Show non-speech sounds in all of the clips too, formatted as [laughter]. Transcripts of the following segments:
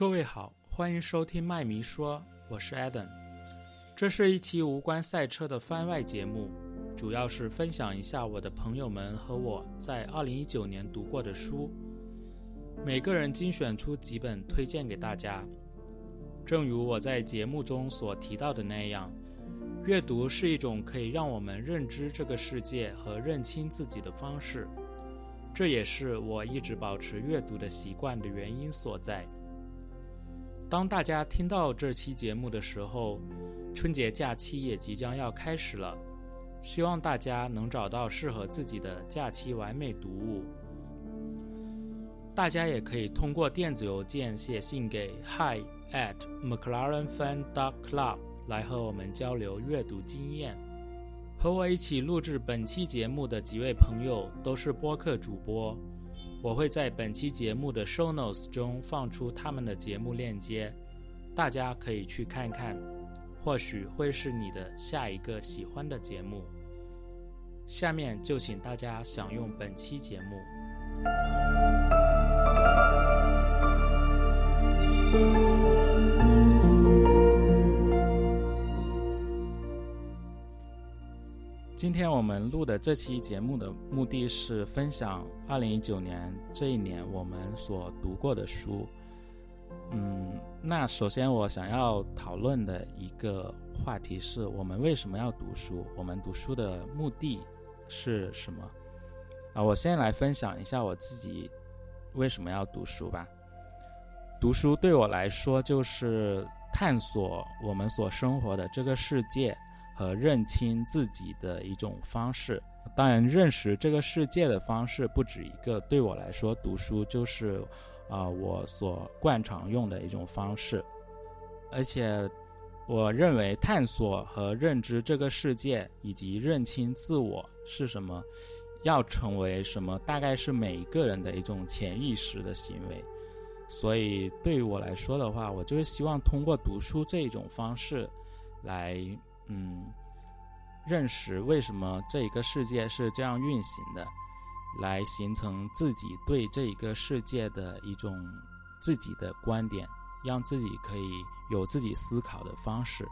各位好，欢迎收听麦迷说，我是 Adam。这是一期无关赛车的番外节目，主要是分享一下我的朋友们和我在2019年读过的书，每个人精选出几本推荐给大家。正如我在节目中所提到的那样，阅读是一种可以让我们认知这个世界和认清自己的方式，这也是我一直保持阅读的习惯的原因所在。当大家听到这期节目的时候，春节假期也即将要开始了，希望大家能找到适合自己的假期完美读物。大家也可以通过电子邮件写信给 hi at mclarenfan dot club 来和我们交流阅读经验。和我一起录制本期节目的几位朋友都是播客主播。我会在本期节目的 show notes 中放出他们的节目链接，大家可以去看看，或许会是你的下一个喜欢的节目。下面就请大家享用本期节目。今天我们录的这期节目的目的是分享二零一九年这一年我们所读过的书。嗯，那首先我想要讨论的一个话题是我们为什么要读书？我们读书的目的是什么？啊，我先来分享一下我自己为什么要读书吧。读书对我来说就是探索我们所生活的这个世界。和认清自己的一种方式，当然，认识这个世界的方式不止一个。对我来说，读书就是，啊，我所惯常用的一种方式。而且，我认为探索和认知这个世界，以及认清自我是什么，要成为什么，大概是每一个人的一种潜意识的行为。所以，对于我来说的话，我就是希望通过读书这一种方式，来。嗯，认识为什么这一个世界是这样运行的，来形成自己对这一个世界的一种自己的观点，让自己可以有自己思考的方式。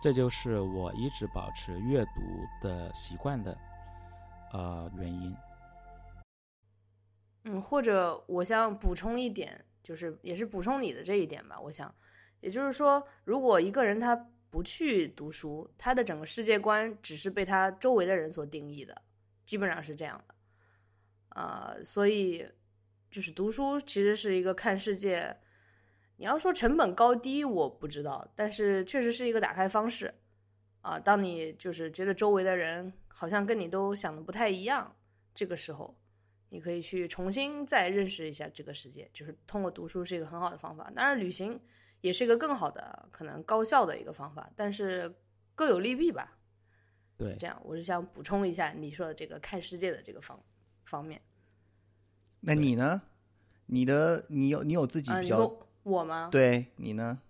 这就是我一直保持阅读的习惯的呃原因。嗯，或者我想补充一点，就是也是补充你的这一点吧。我想，也就是说，如果一个人他。不去读书，他的整个世界观只是被他周围的人所定义的，基本上是这样的，呃，所以就是读书其实是一个看世界，你要说成本高低我不知道，但是确实是一个打开方式，啊，当你就是觉得周围的人好像跟你都想的不太一样，这个时候你可以去重新再认识一下这个世界，就是通过读书是一个很好的方法，当然旅行。也是一个更好的、可能高效的一个方法，但是各有利弊吧。对，这样我是想补充一下你说的这个看世界的这个方方面。那你呢？你的你有你有自己比较我吗？对你呢？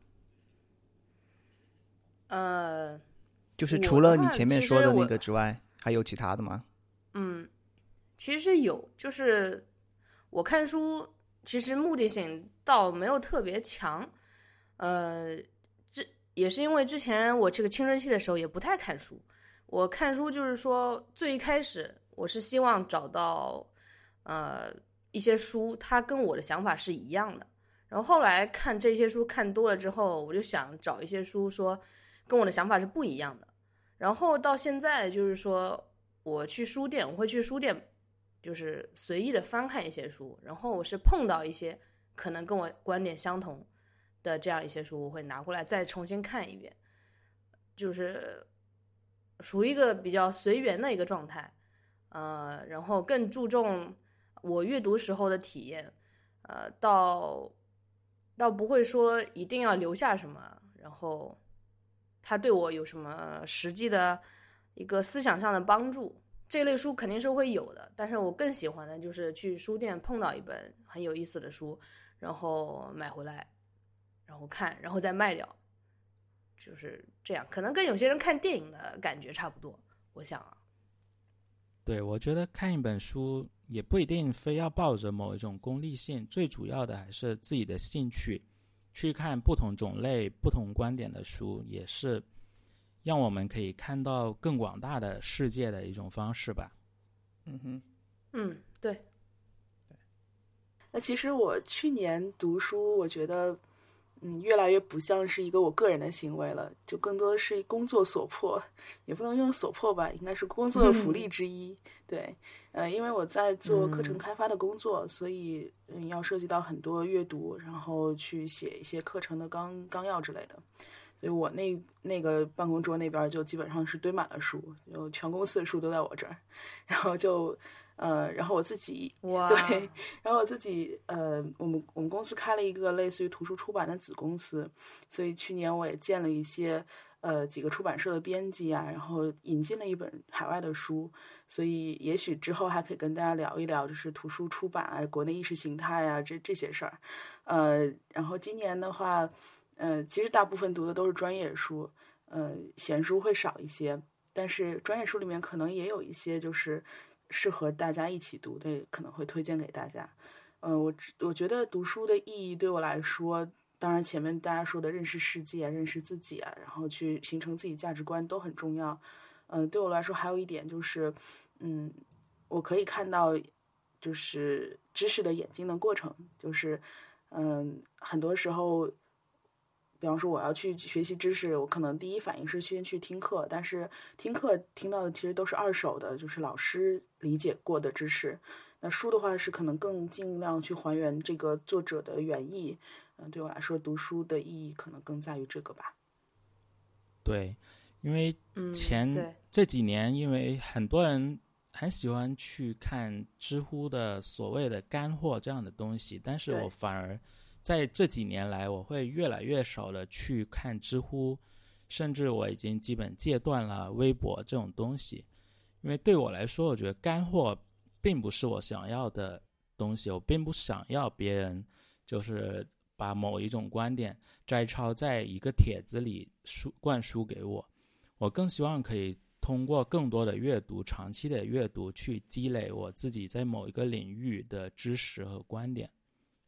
呃，就是除了你前面说的那个之外，还有其他的吗？嗯，其实有，就是我看书其实目的性倒没有特别强。呃，这也是因为之前我这个青春期的时候也不太看书。我看书就是说，最一开始我是希望找到，呃，一些书，它跟我的想法是一样的。然后后来看这些书看多了之后，我就想找一些书说，跟我的想法是不一样的。然后到现在就是说，我去书店，我会去书店，就是随意的翻看一些书。然后我是碰到一些可能跟我观点相同。的这样一些书，我会拿过来再重新看一遍，就是属于一个比较随缘的一个状态，呃，然后更注重我阅读时候的体验，呃，倒倒不会说一定要留下什么，然后它对我有什么实际的一个思想上的帮助，这类书肯定是会有的，但是我更喜欢的就是去书店碰到一本很有意思的书，然后买回来。然后看，然后再卖掉，就是这样。可能跟有些人看电影的感觉差不多，我想啊。对，我觉得看一本书也不一定非要抱着某一种功利性，最主要的还是自己的兴趣，去看不同种类、不同观点的书，也是让我们可以看到更广大的世界的一种方式吧。嗯哼，嗯，对。那其实我去年读书，我觉得。嗯，越来越不像是一个我个人的行为了，就更多的是工作所迫，也不能用所迫吧，应该是工作的福利之一。对，呃，因为我在做课程开发的工作，所以嗯，要涉及到很多阅读，然后去写一些课程的纲纲要之类的，所以我那那个办公桌那边就基本上是堆满了书，就全公司的书都在我这儿，然后就。呃，然后我自己对，然后我自己呃，我们我们公司开了一个类似于图书出版的子公司，所以去年我也见了一些呃几个出版社的编辑啊，然后引进了一本海外的书，所以也许之后还可以跟大家聊一聊，就是图书出版啊，国内意识形态啊这这些事儿。呃，然后今年的话，呃，其实大部分读的都是专业书，呃，闲书会少一些，但是专业书里面可能也有一些就是。适合大家一起读的，可能会推荐给大家。嗯，我我觉得读书的意义对我来说，当然前面大家说的认识世界、认识自己啊，然后去形成自己价值观都很重要。嗯，对我来说还有一点就是，嗯，我可以看到就是知识的演进的过程，就是嗯，很多时候。比方说，我要去学习知识，我可能第一反应是先去听课，但是听课听到的其实都是二手的，就是老师理解过的知识。那书的话是可能更尽量去还原这个作者的原意。嗯，对我来说，读书的意义可能更在于这个吧。对，因为前这几年，因为很多人很喜欢去看知乎的所谓的干货这样的东西，但是我反而。在这几年来，我会越来越少的去看知乎，甚至我已经基本戒断了微博这种东西，因为对我来说，我觉得干货并不是我想要的东西，我并不想要别人就是把某一种观点摘抄在一个帖子里输灌输给我，我更希望可以通过更多的阅读、长期的阅读去积累我自己在某一个领域的知识和观点。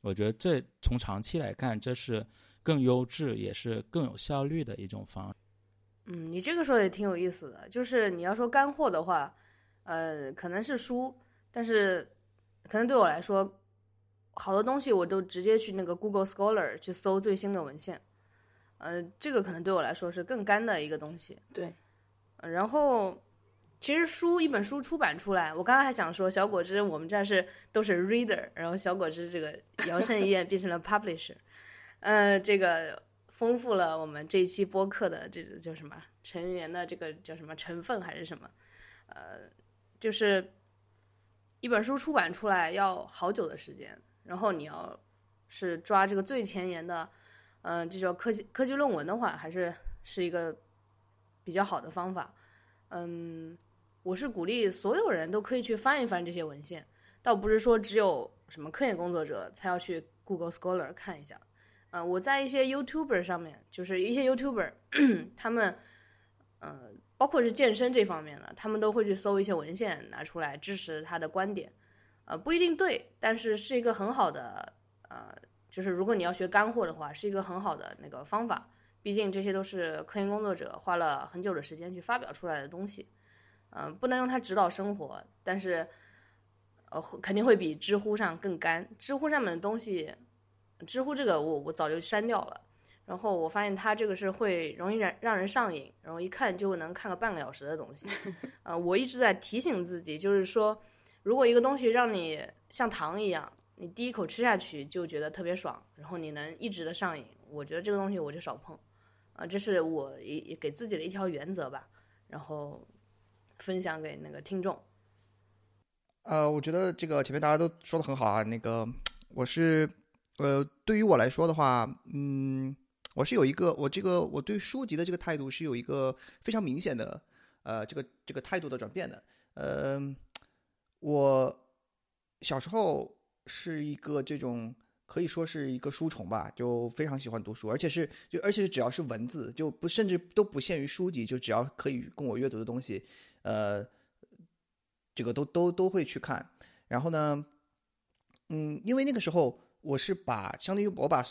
我觉得这从长期来看，这是更优质也是更有效率的一种方式。嗯，你这个说的也挺有意思的，就是你要说干货的话，呃，可能是书，但是可能对我来说，好多东西我都直接去那个 Google Scholar 去搜最新的文献，呃，这个可能对我来说是更干的一个东西。对，然后。其实书一本书出版出来，我刚刚还想说小果汁，我们这是都是 reader，然后小果汁这个摇身一变变成了 publisher，呃，这个丰富了我们这一期播客的这个叫什么成员的这个叫什么成分还是什么，呃，就是一本书出版出来要好久的时间，然后你要是抓这个最前沿的，嗯，这叫科技科技论文的话，还是是一个比较好的方法，嗯。我是鼓励所有人都可以去翻一翻这些文献，倒不是说只有什么科研工作者才要去 Google Scholar 看一下。嗯，我在一些 YouTuber 上面，就是一些 YouTuber，他们，呃，包括是健身这方面的，他们都会去搜一些文献拿出来支持他的观点。呃，不一定对，但是是一个很好的，呃，就是如果你要学干货的话，是一个很好的那个方法。毕竟这些都是科研工作者花了很久的时间去发表出来的东西。嗯，不能用它指导生活，但是，呃，肯定会比知乎上更干。知乎上面的东西，知乎这个我我早就删掉了。然后我发现它这个是会容易让让人上瘾，然后一看就能看个半个小时的东西。[laughs] 呃，我一直在提醒自己，就是说，如果一个东西让你像糖一样，你第一口吃下去就觉得特别爽，然后你能一直的上瘾，我觉得这个东西我就少碰。啊，这是我也给自己的一条原则吧。然后。分享给那个听众。呃，我觉得这个前面大家都说的很好啊。那个，我是，呃，对于我来说的话，嗯，我是有一个，我这个我对书籍的这个态度是有一个非常明显的，呃，这个这个态度的转变的。呃，我小时候是一个这种可以说是一个书虫吧，就非常喜欢读书，而且是就而且是只要是文字，就不甚至都不限于书籍，就只要可以供我阅读的东西。呃，这个都都都会去看，然后呢，嗯，因为那个时候我是把相当于我把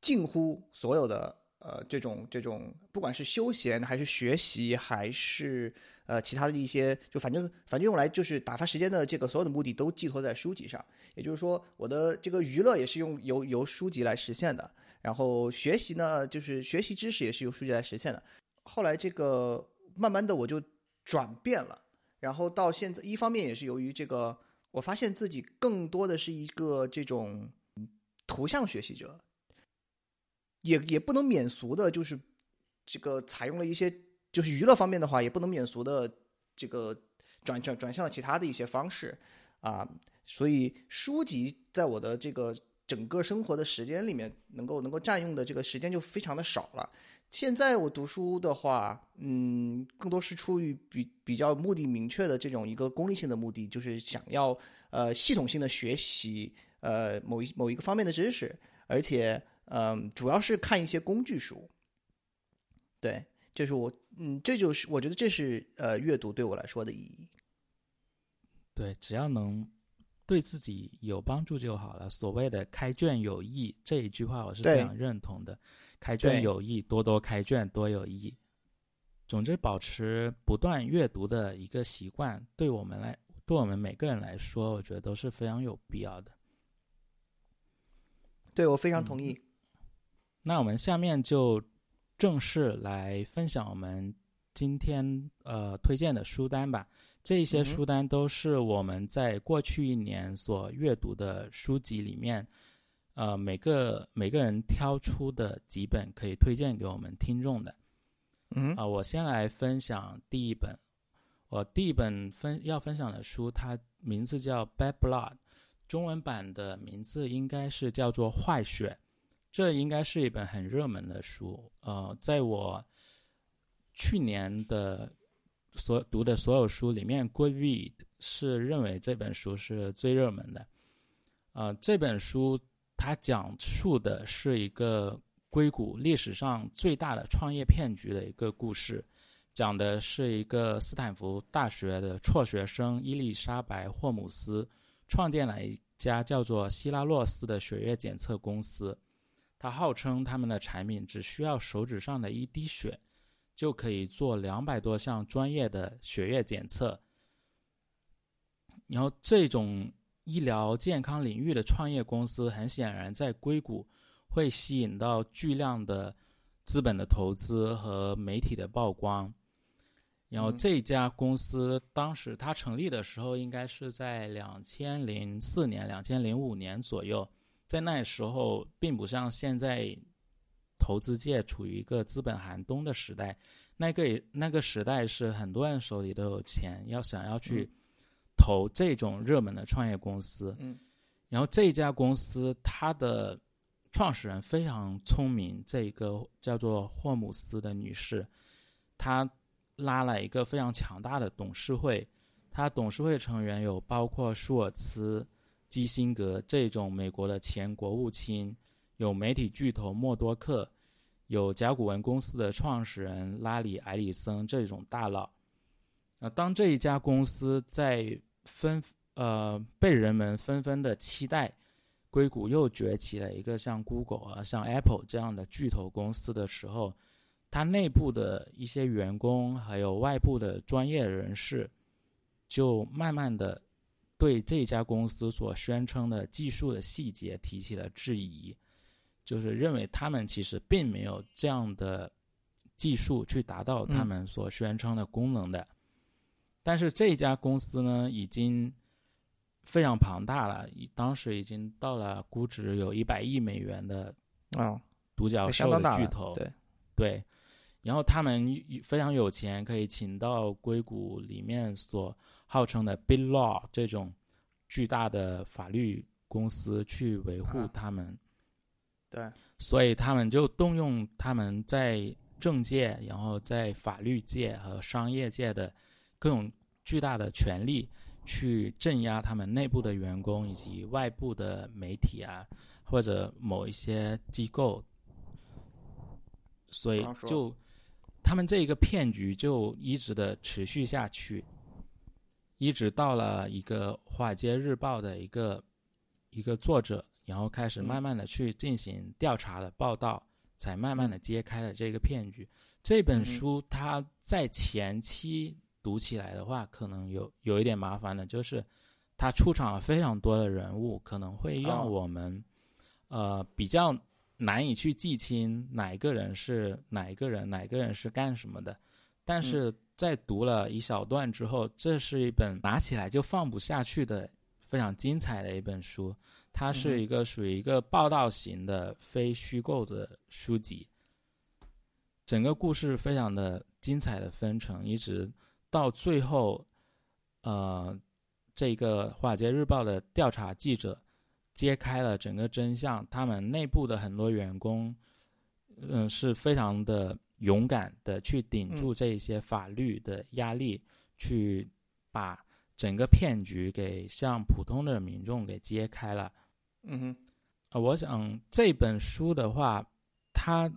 近乎所有的呃这种这种，不管是休闲还是学习还是呃其他的一些，就反正反正用来就是打发时间的这个所有的目的都寄托在书籍上。也就是说，我的这个娱乐也是用由由书籍来实现的，然后学习呢，就是学习知识也是由书籍来实现的。后来这个慢慢的我就转变了，然后到现在，一方面也是由于这个，我发现自己更多的是一个这种图像学习者，也也不能免俗的，就是这个采用了一些就是娱乐方面的话，也不能免俗的这个转转转向了其他的一些方式啊。所以书籍在我的这个整个生活的时间里面，能够能够占用的这个时间就非常的少了。现在我读书的话，嗯，更多是出于比比较目的明确的这种一个功利性的目的，就是想要呃系统性的学习呃某一某一个方面的知识，而且嗯主要是看一些工具书。对，这是我嗯这就是我觉得这是呃阅读对我来说的意义。对，只要能。对自己有帮助就好了。所谓的“开卷有益”这一句话，我是非常认同的。开卷有益，多多开卷，多有益。总之，保持不断阅读的一个习惯，对我们来，对我们每个人来说，我觉得都是非常有必要的。对，我非常同意。那我们下面就正式来分享我们今天呃推荐的书单吧。这些书单都是我们在过去一年所阅读的书籍里面，呃，每个每个人挑出的几本可以推荐给我们听众的。嗯啊，我先来分享第一本，我第一本分要分享的书，它名字叫《Bad Blood》，中文版的名字应该是叫做《坏血》，这应该是一本很热门的书。呃，在我去年的。所读的所有书里面，Goodread 是认为这本书是最热门的。呃，这本书它讲述的是一个硅谷历史上最大的创业骗局的一个故事，讲的是一个斯坦福大学的辍学生伊丽莎白·霍姆斯创建了一家叫做希拉洛斯的血液检测公司，他号称他们的产品只需要手指上的一滴血。就可以做两百多项专业的血液检测，然后这种医疗健康领域的创业公司，很显然在硅谷会吸引到巨量的资本的投资和媒体的曝光。然后这家公司当时它成立的时候，应该是在两千零四年、两千零五年左右，在那时候并不像现在。投资界处于一个资本寒冬的时代，那个那个时代是很多人手里都有钱，要想要去投这种热门的创业公司。嗯，然后这家公司它的创始人非常聪明，这一个叫做霍姆斯的女士，她拉了一个非常强大的董事会，她董事会成员有包括舒尔茨、基辛格这种美国的前国务卿。有媒体巨头默多克，有甲骨文公司的创始人拉里·埃里森这种大佬。啊，当这一家公司在纷呃被人们纷纷的期待，硅谷又崛起了一个像 Google 啊、像 Apple 这样的巨头公司的时候，它内部的一些员工还有外部的专业人士，就慢慢的对这家公司所宣称的技术的细节提起了质疑。就是认为他们其实并没有这样的技术去达到他们所宣称的功能的，但是这家公司呢，已经非常庞大了，当时已经到了估值有一百亿美元的啊独角兽的巨头，对对，然后他们非常有钱，可以请到硅谷里面所号称的 Big Law 这种巨大的法律公司去维护他们。对，所以他们就动用他们在政界、然后在法律界和商业界的各种巨大的权力，去镇压他们内部的员工以及外部的媒体啊，或者某一些机构。所以就他们这一个骗局就一直的持续下去。一直到了一个《华尔街日报》的一个一个作者，然后开始慢慢的去进行调查的报道，才慢慢的揭开了这个骗局。这本书它在前期读起来的话，可能有有一点麻烦的，就是它出场了非常多的人物，可能会让我们呃比较难以去记清哪一个人是哪一个人，哪一个人是干什么的。但是在读了一小段之后，这是一本拿起来就放不下去的非常精彩的一本书。它是一个属于一个报道型的非虚构的书籍。整个故事非常的精彩的分成，一直到最后，呃，这个《华尔街日报》的调查记者揭开了整个真相，他们内部的很多员工，嗯，是非常的勇敢的去顶住这些法律的压力，去把整个骗局给向普通的民众给揭开了。嗯哼，呃，我想这本书的话，它。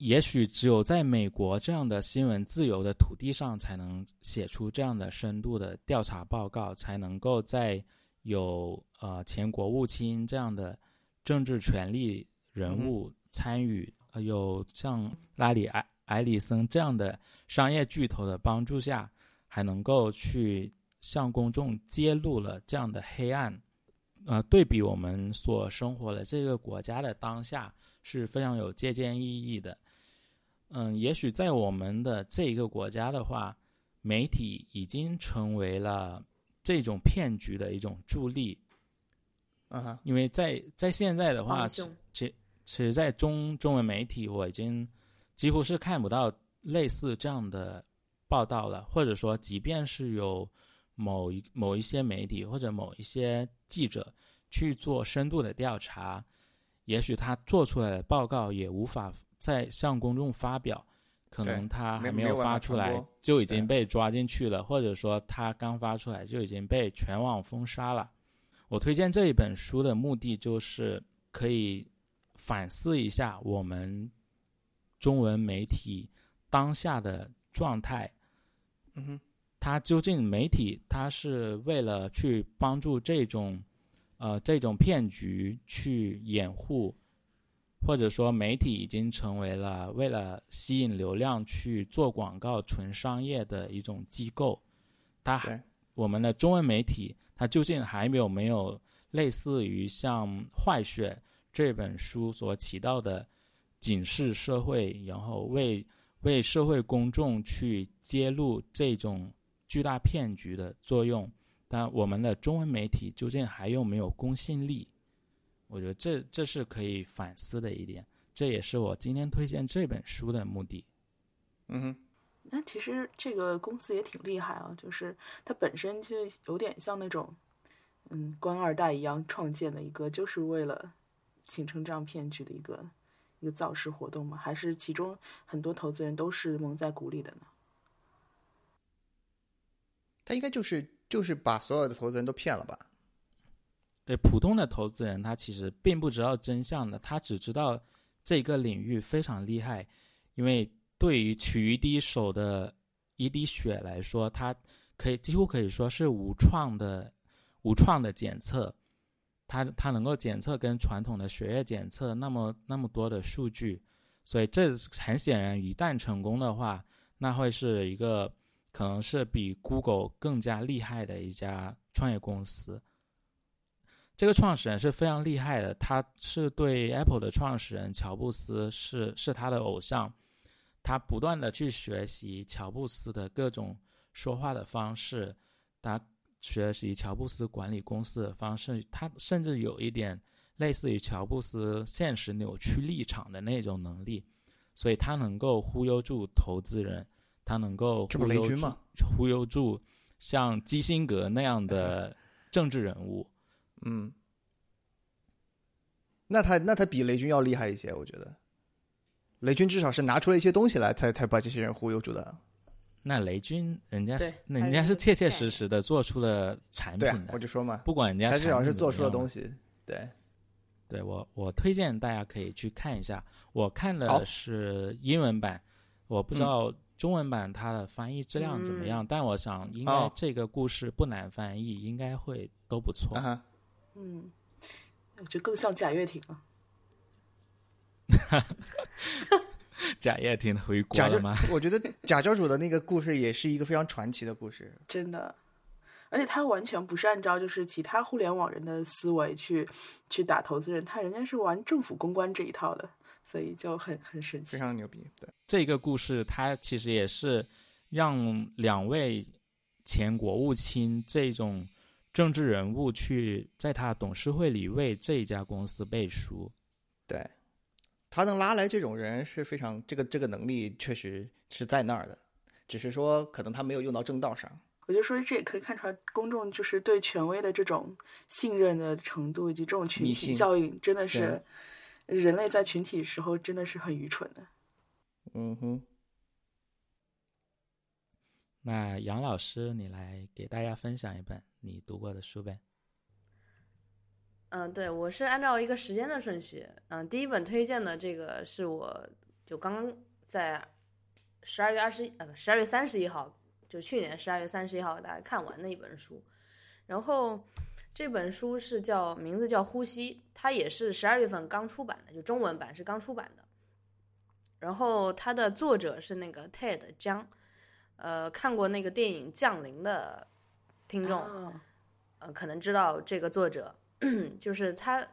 也许只有在美国这样的新闻自由的土地上，才能写出这样的深度的调查报告，才能够在有呃前国务卿这样的政治权力人物参与，呃有像拉里埃埃里森这样的商业巨头的帮助下，还能够去向公众揭露了这样的黑暗，呃，对比我们所生活的这个国家的当下是非常有借鉴意义的。嗯，也许在我们的这一个国家的话，媒体已经成为了这种骗局的一种助力。啊哈，因为在在现在的话，其其实，在中中文媒体，我已经几乎是看不到类似这样的报道了，或者说，即便是有某一某一些媒体或者某一些记者去做深度的调查，也许他做出来的报告也无法。在向公众发表，可能他还没有发出来就已经被抓进去了，或者说他刚发出来就已经被全网封杀了。我推荐这一本书的目的就是可以反思一下我们中文媒体当下的状态。嗯哼，它究竟媒体它是为了去帮助这种呃这种骗局去掩护。或者说，媒体已经成为了为了吸引流量去做广告、纯商业的一种机构。它我们的中文媒体，它究竟还有没有类似于像《坏血》这本书所起到的警示社会，然后为为社会公众去揭露这种巨大骗局的作用？但我们的中文媒体究竟还有没有公信力？我觉得这这是可以反思的一点，这也是我今天推荐这本书的目的。嗯哼，那其实这个公司也挺厉害啊，就是它本身就有点像那种，嗯，官二代一样创建的一个，就是为了形成这样骗局的一个一个造势活动嘛？还是其中很多投资人都是蒙在鼓里的呢？他应该就是就是把所有的投资人都骗了吧？对普通的投资人，他其实并不知道真相的，他只知道这个领域非常厉害，因为对于取一滴手的一滴血来说，它可以几乎可以说是无创的无创的检测，它它能够检测跟传统的血液检测那么那么多的数据，所以这很显然，一旦成功的话，那会是一个可能是比 Google 更加厉害的一家创业公司。这个创始人是非常厉害的，他是对 Apple 的创始人乔布斯是是他的偶像，他不断的去学习乔布斯的各种说话的方式，他学习乔布斯管理公司的方式，他甚至有一点类似于乔布斯现实扭曲立场的那种能力，所以他能够忽悠住投资人，他能够忽悠住忽悠住像基辛格那样的政治人物。嗯，那他那他比雷军要厉害一些，我觉得。雷军至少是拿出了一些东西来，才才把这些人忽悠住的。那雷军人家是人家是切切实实的做出了产品的，我就说嘛，不管人家他至少是做出了东西。对，对我我推荐大家可以去看一下，我看的是英文版，我不知道中文版它的翻译质量怎么样，嗯但我想应该哦这个故事不难翻译，应该会都不错。嗯，我觉得更像贾跃亭了。[laughs] 贾跃亭回国了吗？，我觉得贾教主的那个故事也是一个非常传奇的故事。真的，而且他完全不是按照就是其他互联网人的思维去去打投资人，他人家是玩政府公关这一套的，所以就很很神奇非。常牛逼，对，这个故事它其实也是让两位前国务卿这种政治人物去在他董事会里为这一家公司背书。对，他能拉来这种人是非常这个这个能力确实是在那儿的，只是说可能他没有用到正道上。我就说这也可以看出来，公众就是对权威的这种信任的程度，以及这种群体效应，真的是人类在群体时候真的是很愚蠢的。嗯哼，那杨老师，你来给大家分享一本你读过的书呗？嗯，对，我是按照一个时间的顺序。嗯，第一本推荐的这个是我就刚刚在十二月二十呃不十二月三十一号，就去年十二月三十一号大家看完的一本书。然后这本书是叫名字叫《呼吸》，它也是十二月份刚出版的，就中文版是刚出版的。然后它的作者是那个 Ted 江，呃，看过那个电影《降临》的听众，哦呃，可能知道这个作者，[clears throat] 就是他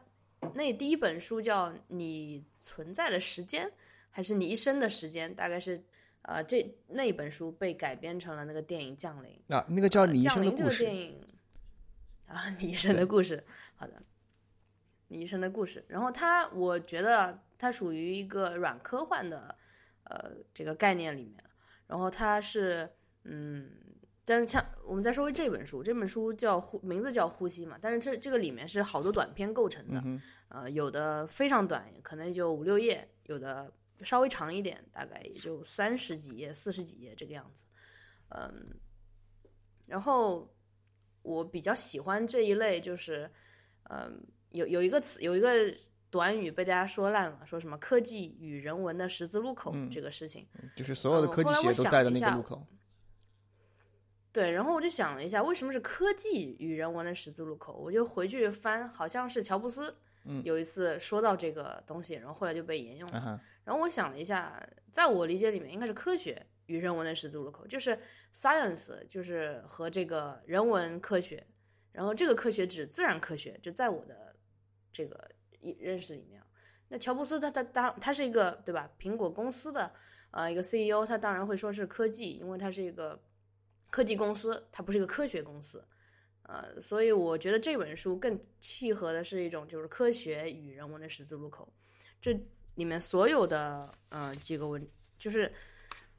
那第一本书叫《你存在的时间》，还是你一生的时间？大概是呃，这那一本书被改编成了那个电影《降临》。啊，那个叫你一生的故事个电影啊，你一生的故事，好的，你一生的故事。然后它，我觉得它属于一个软科幻的呃这个概念里面。然后它是嗯，但是像我们再说回这本书，这本书叫呼，名字叫《呼吸》嘛，但是这这个里面是好多短篇构成的，嗯，呃，有的非常短，可能也就五六页，有的稍微长一点，大概也就三十几页、四十几页这个样子。嗯，然后我比较喜欢这一类，就是嗯，有有一个词，有一个短语被大家说烂了，说什么科技与人文的十字路口嗯这个事情。就是所有的科技企业都在的那个路口。对，然后我就想了一下，为什么是科技与人文的十字路口？我就回去翻，好像是乔布斯，嗯有一次说到这个东西，然后后来就被沿用了。然后我想了一下，在我理解里面，应该是科学与人文的十字路口，就是 science，就是和这个人文科学，然后这个科学指自然科学，就在我的这个一认识里面。那乔布斯他他当他是一个对吧？苹果公司的呃一个 CEO，他当然会说是科技，因为他是一个科技公司，他不是一个科学公司。呃，所以我觉得这本书更契合的是一种就是科学与人文的十字路口。这里面所有的呃几个文，就是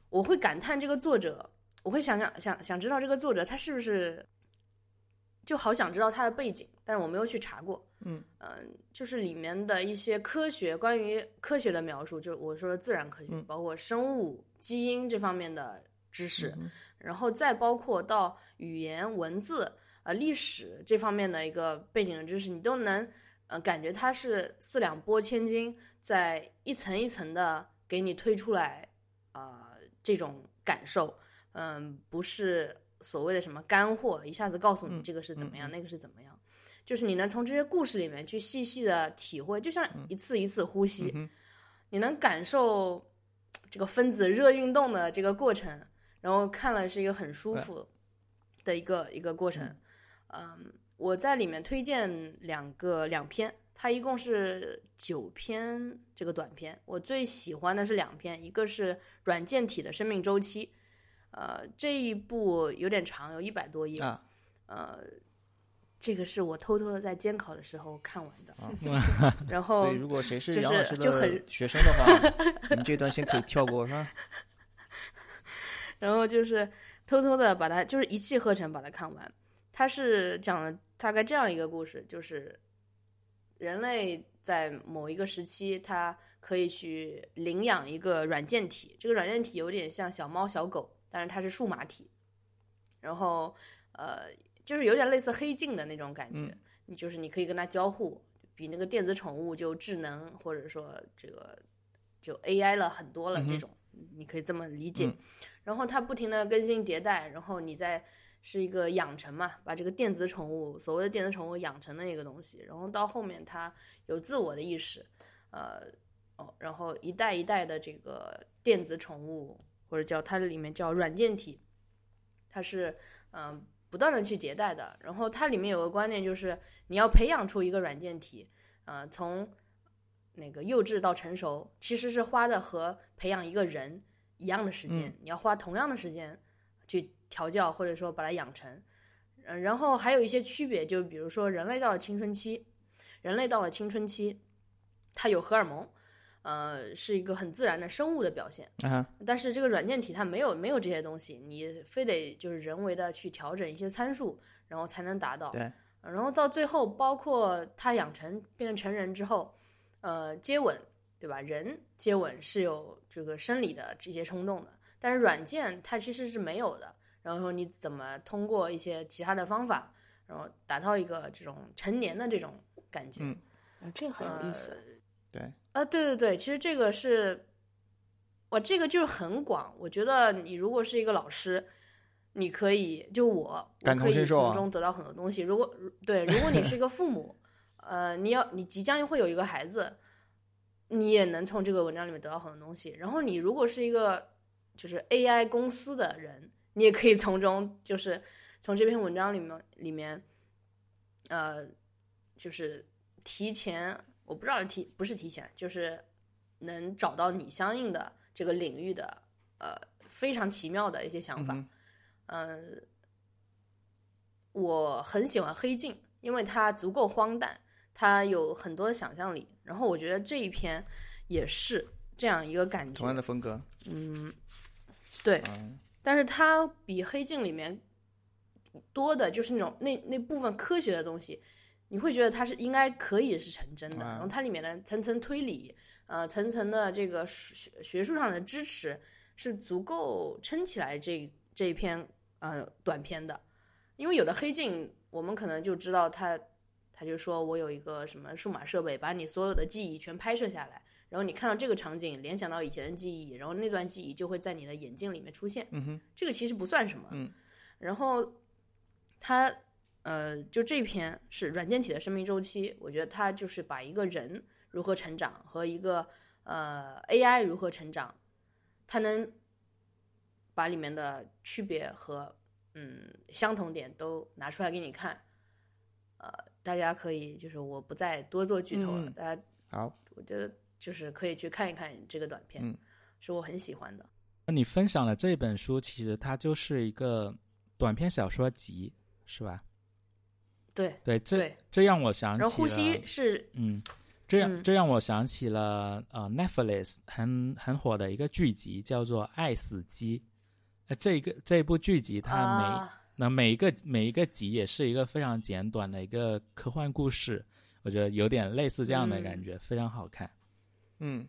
我会感叹这个作者，我会想想想想知道这个作者他是不是就好想知道他的背景，但是我没有去查过。嗯。就是里面的一些科学关于科学的描述，就是我说的自然科学，嗯。包括生物、基因这方面的知识，嗯然后再包括到语言、文字、呃历史这方面的一个背景的知识，你都能呃感觉它是四两拨千斤，在一层一层的给你推出来啊、呃这种感受，嗯、不是所谓的什么干货，一下子告诉你嗯这个是怎么样，那个是怎么样。就是你能从这些故事里面去细细的体会，就像一次一次呼吸，嗯你能感受这个分子热运动的这个过程，然后看了是一个很舒服的一个一个过程。嗯，我在里面推荐两个两篇，它一共是九篇这个短篇，我最喜欢的是两篇，一个是软件体的生命周期，呃，这一部有点长，有一百多页，啊，呃，这个是我偷偷的在监考的时候看完的，啊 [laughs] [laughs] 然后所以如果谁是就是杨老师就很的学生的话，你们这段先可以跳过，是吧？[laughs] 然后就是偷偷的把它就是一气呵成把它看完。它是讲了大概这样一个故事，就是人类在某一个时期，它可以去领养一个软件体，这个软件体有点像小猫小狗，但是它是数码体，然后呃，就是有点类似黑镜的那种感觉，嗯。你就是你可以跟它交互，比那个电子宠物就智能或者说这个就 AI 了很多了这种，你可以这么理解。嗯。然后它不停的更新迭代，然后你在是一个养成嘛，把这个电子宠物，所谓的电子宠物养成的一个东西，然后到后面它有自我的意识，呃，哦，然后一代一代的这个电子宠物，或者叫它里面叫软件体，它是嗯、呃不断的去迭代的。然后它里面有个观念就是你要培养出一个软件体，呃，从那个幼稚到成熟，其实是花的和培养一个人一样的时间，你要花同样的时间去调教或者说把它养成。嗯，然后还有一些区别，就比如说人类到了青春期，人类到了青春期，它有荷尔蒙，呃，是一个很自然的生物的表现。但是这个软件体它没有没有这些东西，你非得就是人为的去调整一些参数，然后才能达到。对，然后到最后，包括它养成变成成人之后，呃，接吻，对吧？人接吻是有这个生理的这些冲动的，但是软件它其实是没有的。然后说你怎么通过一些其他的方法，然后达到一个这种成年的这种感觉。这个很有意思。对，啊，对对对，其实这个是，我这个就是很广。我觉得你如果是一个老师，你可以就我，我感可以从中得到很多东西。如果对，如果你是一个父母，[laughs] 呃，你要你即将会有一个孩子，你也能从这个文章里面得到很多东西。然后你如果是一个就是 AI 公司的人，你也可以从中就是从这篇文章里面里面，呃，就是提前，我不知道提不是提前，就是能找到你相应的这个领域的呃非常奇妙的一些想法。嗯嗯、我很喜欢黑镜，因为它足够荒诞，它有很多的想象力。然后我觉得这一篇也是这样一个感同样觉。的风格，嗯，对，嗯但是它比黑镜里面多的就是那种那那部分科学的东西，你会觉得它是应该可以是成真的。啊然后它里面的层层推理，呃，层层的这个学学术上的支持是足够撑起来这这一篇呃短片的。因为有的黑镜，我们可能就知道它，他就说我有一个什么数码设备，把你所有的记忆全拍摄下来。然后你看到这个场景，联想到以前的记忆，然后那段记忆就会在你的眼镜里面出现。嗯哼，这个其实不算什么。嗯，然后它呃，就这篇是软件体的生命周期，我觉得它就是把一个人如何成长和一个呃 AI 如何成长，它能把里面的区别和嗯相同点都拿出来给你看。呃，大家可以就是我不再多做剧透了，嗯大家好，我觉得就是可以去看一看这个短片，嗯是我很喜欢的。那你分享的这本书，其实它就是一个短篇小说集，是吧？对对，这对，这让我想起了，然后呼吸是嗯，这样、嗯。这让我想起了呃 Netflix 很很火的一个剧集，叫做《爱死机》。呃，这一个这一部剧集，它每、啊。那每一个每一个集也是一个非常简短的一个科幻故事，我觉得有点类似这样的嗯。感觉，非常好看。嗯，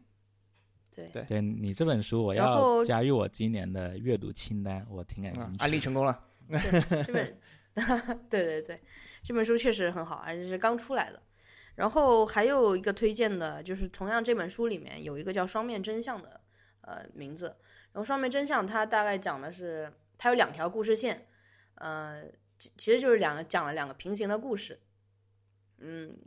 对。对。对你这本书，我要加入我今年的阅读清单，我挺感兴趣，安利成功了，对这本，[laughs] 对对对，这本书确实很好，而且是刚出来的。然后还有一个推荐的，就是同样这本书里面有一个叫《双面真相》的呃名字。然后《双面真相》它大概讲的是，它有两条故事线，呃，其其实就是两个讲了两个平行的故事。嗯，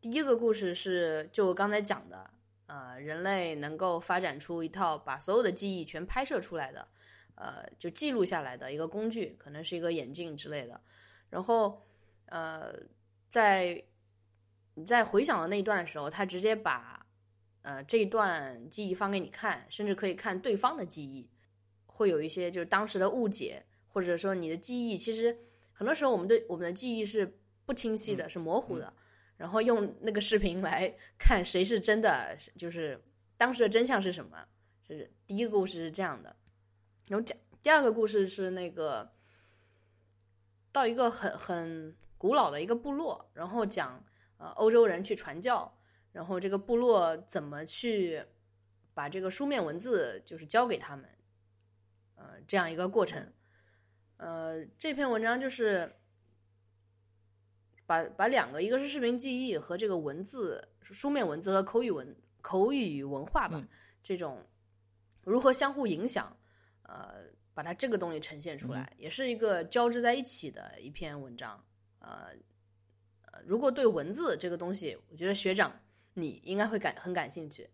第一个故事是就刚才讲的，呃，人类能够发展出一套把所有的记忆全拍摄出来的。呃，就记录下来的一个工具，可能是一个眼镜之类的。然后，呃，在你在回想的那一段的时候，他直接把呃这一段记忆放给你看，甚至可以看对方的记忆，会有一些就是当时的误解，或者说你的记忆，其实很多时候我们对我们的记忆是不清晰的，是模糊的。然后用那个视频来 [laughs] 看谁是真的，就是当时的真相是什么。就是第一个故事是这样的。然后第第二个故事是那个到一个很很古老的一个部落，然后讲呃欧洲人去传教，然后这个部落怎么去把这个书面文字就是教给他们，呃这样一个过程。呃，这篇文章就是把把两个，一个是视频记忆和这个文字书面文字和口语文口语文化吧，嗯这种如何相互影响，呃，把它这个东西呈现出来，也是一个交织在一起的一篇文章。呃，呃如果对文字这个东西，我觉得学长你应该会感很感兴趣，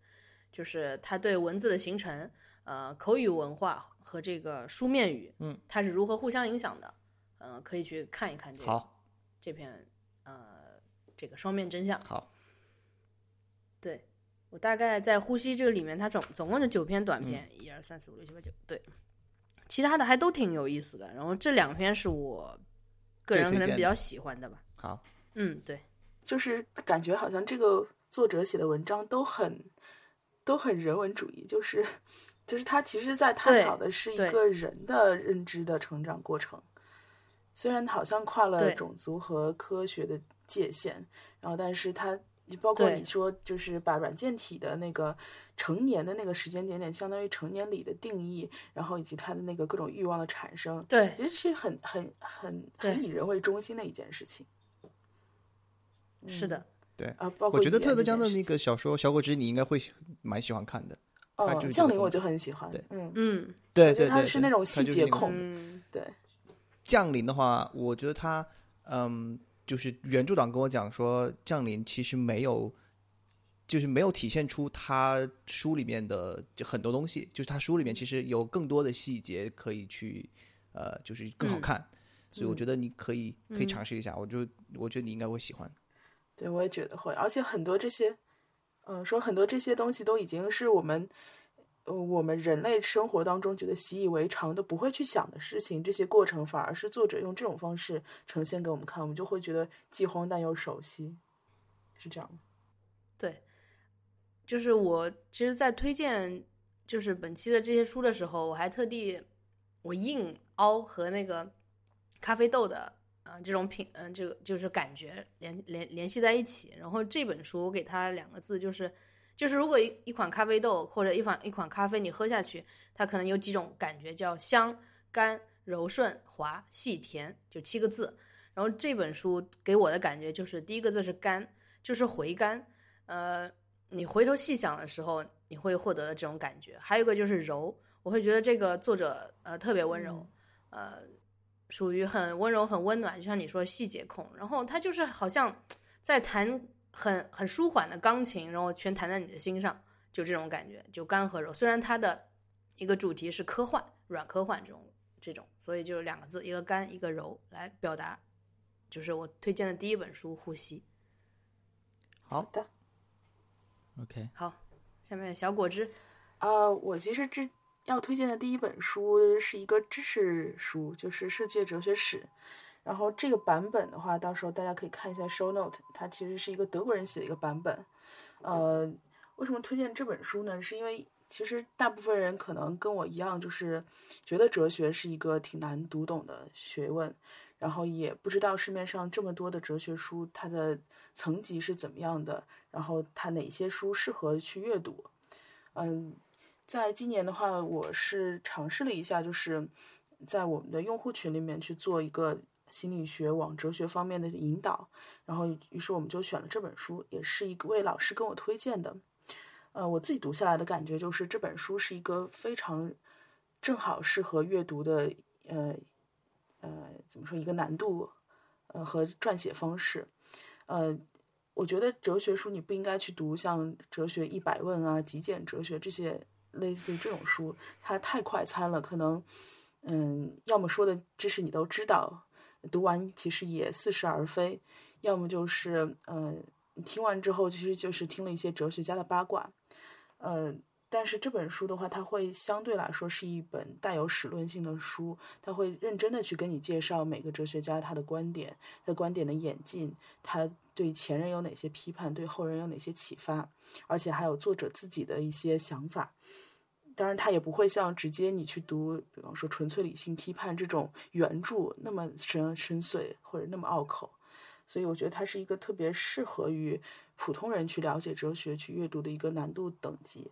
就是他对文字的形成，呃，口语文化和这个书面语，嗯，它是如何互相影响的，呃，可以去看一看这个好，这篇呃这个双面真相。好，对我大概在呼吸这个里面，它总总共就九篇短篇，一二三四五六七八九，对，其他的还都挺有意思的。然后这两篇是我个人可能比较喜欢的吧。好，嗯，对，就是感觉好像这个作者写的文章都很都很人文主义，就是就是他其实在探讨的是一个人的认知的成长过程，虽然好像跨了种族和科学的界限，然后但是他包括你说就是把软件体的那个成年的那个时间点点，相当于成年礼的定义，然后以及他的那个各种欲望的产生，对其实是很很很很以人为中心的一件事情。是的，对啊，包括我觉得特德江的那个小说《小果汁》，你应该会蛮喜欢看的。哦就是，降临我就很喜欢，对嗯，嗯。对对对，他是那种细节控对，降临的话，我觉得他，嗯，就是原著党跟我讲说，降临其实没有，就是没有体现出他书里面的就很多东西，就是他书里面其实有更多的细节可以去，呃，就是更好嗯看。所以我觉得你可以可以嗯尝试一下，我就我觉得你应该会喜欢。对我也觉得会，而且很多这些，嗯、说很多这些东西都已经是我们，呃，我们人类生活当中觉得习以为常都不会去想的事情，这些过程反而是作者用这种方式呈现给我们看，我们就会觉得既荒诞又熟悉，是这样吗？对，就是我其实，在推荐就是本期的这些书的时候，我还特地我硬凹和那个咖啡豆的啊、这种品，嗯、这个就是感觉联联联系在一起。然后这本书我给它两个字，就是就是如果一一款咖啡豆或者一款一款咖啡你喝下去，它可能有几种感觉，叫香、甘、柔顺、滑、细、甜，就七个字。然后这本书给我的感觉就是第一个字是甘，就是回甘，呃，你回头细想的时候，你会获得的这种感觉。还有一个就是柔，我会觉得这个作者呃特别温柔，呃，属于很温柔、很温暖，就像你说细节控。然后他就是好像在弹很很舒缓的钢琴，然后全弹在你的心上，就这种感觉，就干和柔。虽然它的一个主题是科幻、软科幻这种这种，所以就是两个字，一个干，一个柔，来表达，就是我推荐的第一本书《呼吸》。好，的 OK，好，下面小果汁，啊、我其实之要推荐的第一本书是一个知识书，就是《世界哲学史》。然后这个版本的话，到时候大家可以看一下 show note，它其实是一个德国人写的一个版本。呃，为什么推荐这本书呢？是因为其实大部分人可能跟我一样，就是觉得哲学是一个挺难读懂的学问，然后也不知道市面上这么多的哲学书，它的层级是怎么样的，然后它哪些书适合去阅读。嗯，在今年的话，我是尝试了一下，就是在我们的用户群里面去做一个心理学往哲学方面的引导，然后于是我们就选了这本书，也是一位老师跟我推荐的。呃，我自己读下来的感觉就是这本书是一个非常正好适合阅读的，呃呃，怎么说一个难度，呃和撰写方式，呃。我觉得哲学书你不应该去读像《哲学一百问》啊、《极简哲学》这些类似于这种书，它太快餐了，可能嗯，要么说的知识你都知道，读完其实也似是而非；要么就是呃，你听完之后其实就是听了一些哲学家的八卦，呃。但是这本书的话，它会相对来说是一本带有史论性的书，它会认真的去跟你介绍每个哲学家他的观点、他的观点的演进，他对前人有哪些批判，对后人有哪些启发，而且还有作者自己的一些想法。当然，它也不会像直接你去读，比方说《纯粹理性批判》这种原著那么深深邃或者那么拗口。所以，我觉得它是一个特别适合于普通人去了解哲学、去阅读的一个难度等级。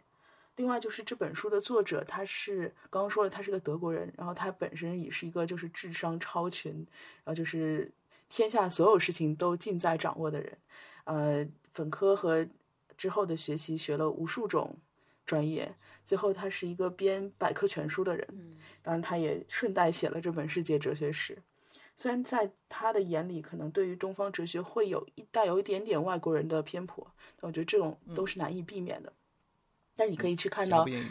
另外就是这本书的作者，他是刚刚说了，他是个德国人，然后他本身也是一个就是智商超群，然后就是天下所有事情都尽在掌握的人，呃，本科和之后的学习学了无数种专业，最后他是一个编百科全书的人。嗯当然，他也顺带写了这本《世界哲学史》。虽然在他的眼里，可能对于东方哲学会有一带有一点点外国人的偏颇，但我觉得这种都是难以避免的。但你可以去看到对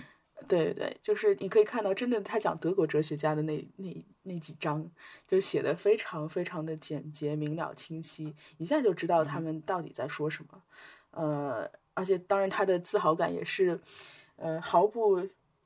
对对，就是你可以看到，真的他讲德国哲学家的那那那几章，就写的非常非常的简洁明了清晰，一下就知道他们到底在说什么。呃，而且当然他的自豪感也是，呃，毫不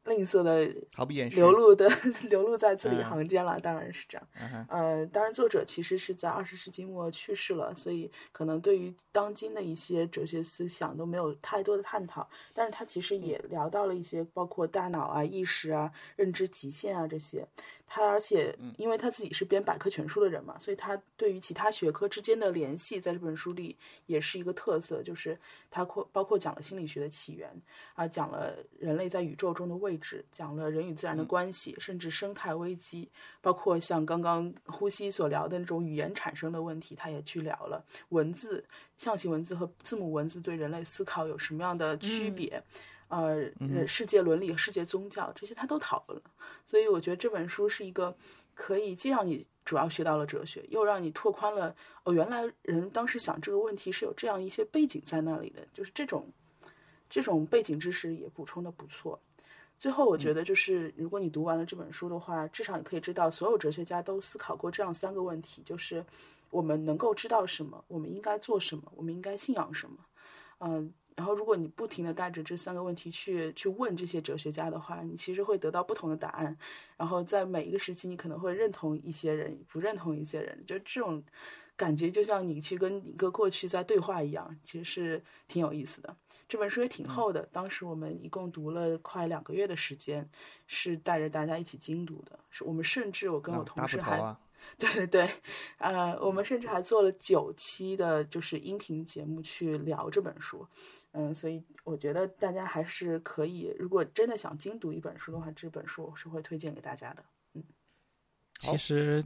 吝啬的毫不掩饰。流露的 [laughs] 流露在字里嗯行间了，当然是这样。嗯呃，当然，作者其实是在二十世纪末去世了，所以可能对于当今的一些哲学思想都没有太多的探讨。但是他其实也聊到了一些，包括大脑啊、意识啊、认知极限啊这些。他而且因为他自己是编百科全书的人嘛，所以他对于其他学科之间的联系，在这本书里也是一个特色，就是他括包括讲了心理学的起源啊，讲了人类在宇宙中的位置，讲了人与自然的关系，甚至生态危机，包括像刚刚呼吸所聊的那种语言产生的问题，他也去聊了。文字、象形文字和字母文字对人类思考有什么样的区别。呃，呃世界伦理、世界宗教这些他都讨论了，所以我觉得这本书是一个可以既让你主要学到了哲学，又让你拓宽了哦，原来人当时想这个问题是有这样一些背景在那里的，就是这种这种背景知识也补充的不错。最后，我觉得就是，如果你读完了这本书的话，至少你可以知道，所有哲学家都思考过这样三个问题：就是我们能够知道什么，我们应该做什么，我们应该信仰什么。嗯，然后如果你不停的带着这三个问题去去问这些哲学家的话，你其实会得到不同的答案。然后在每一个时期，你可能会认同一些人，不认同一些人，就这种感觉，就像你去跟一个过去在对话一样，其实是挺有意思的。这本书也挺厚的，当时我们一共读了快两个月的时间，是带着大家一起精读的。是我们甚至我跟我同事还、啊，[laughs] 对对对，呃，我们甚至还做了九期的，就是音频节目去聊这本书，嗯，所以我觉得大家还是可以，如果真的想精读一本书的话，这本书我是会推荐给大家的。嗯其实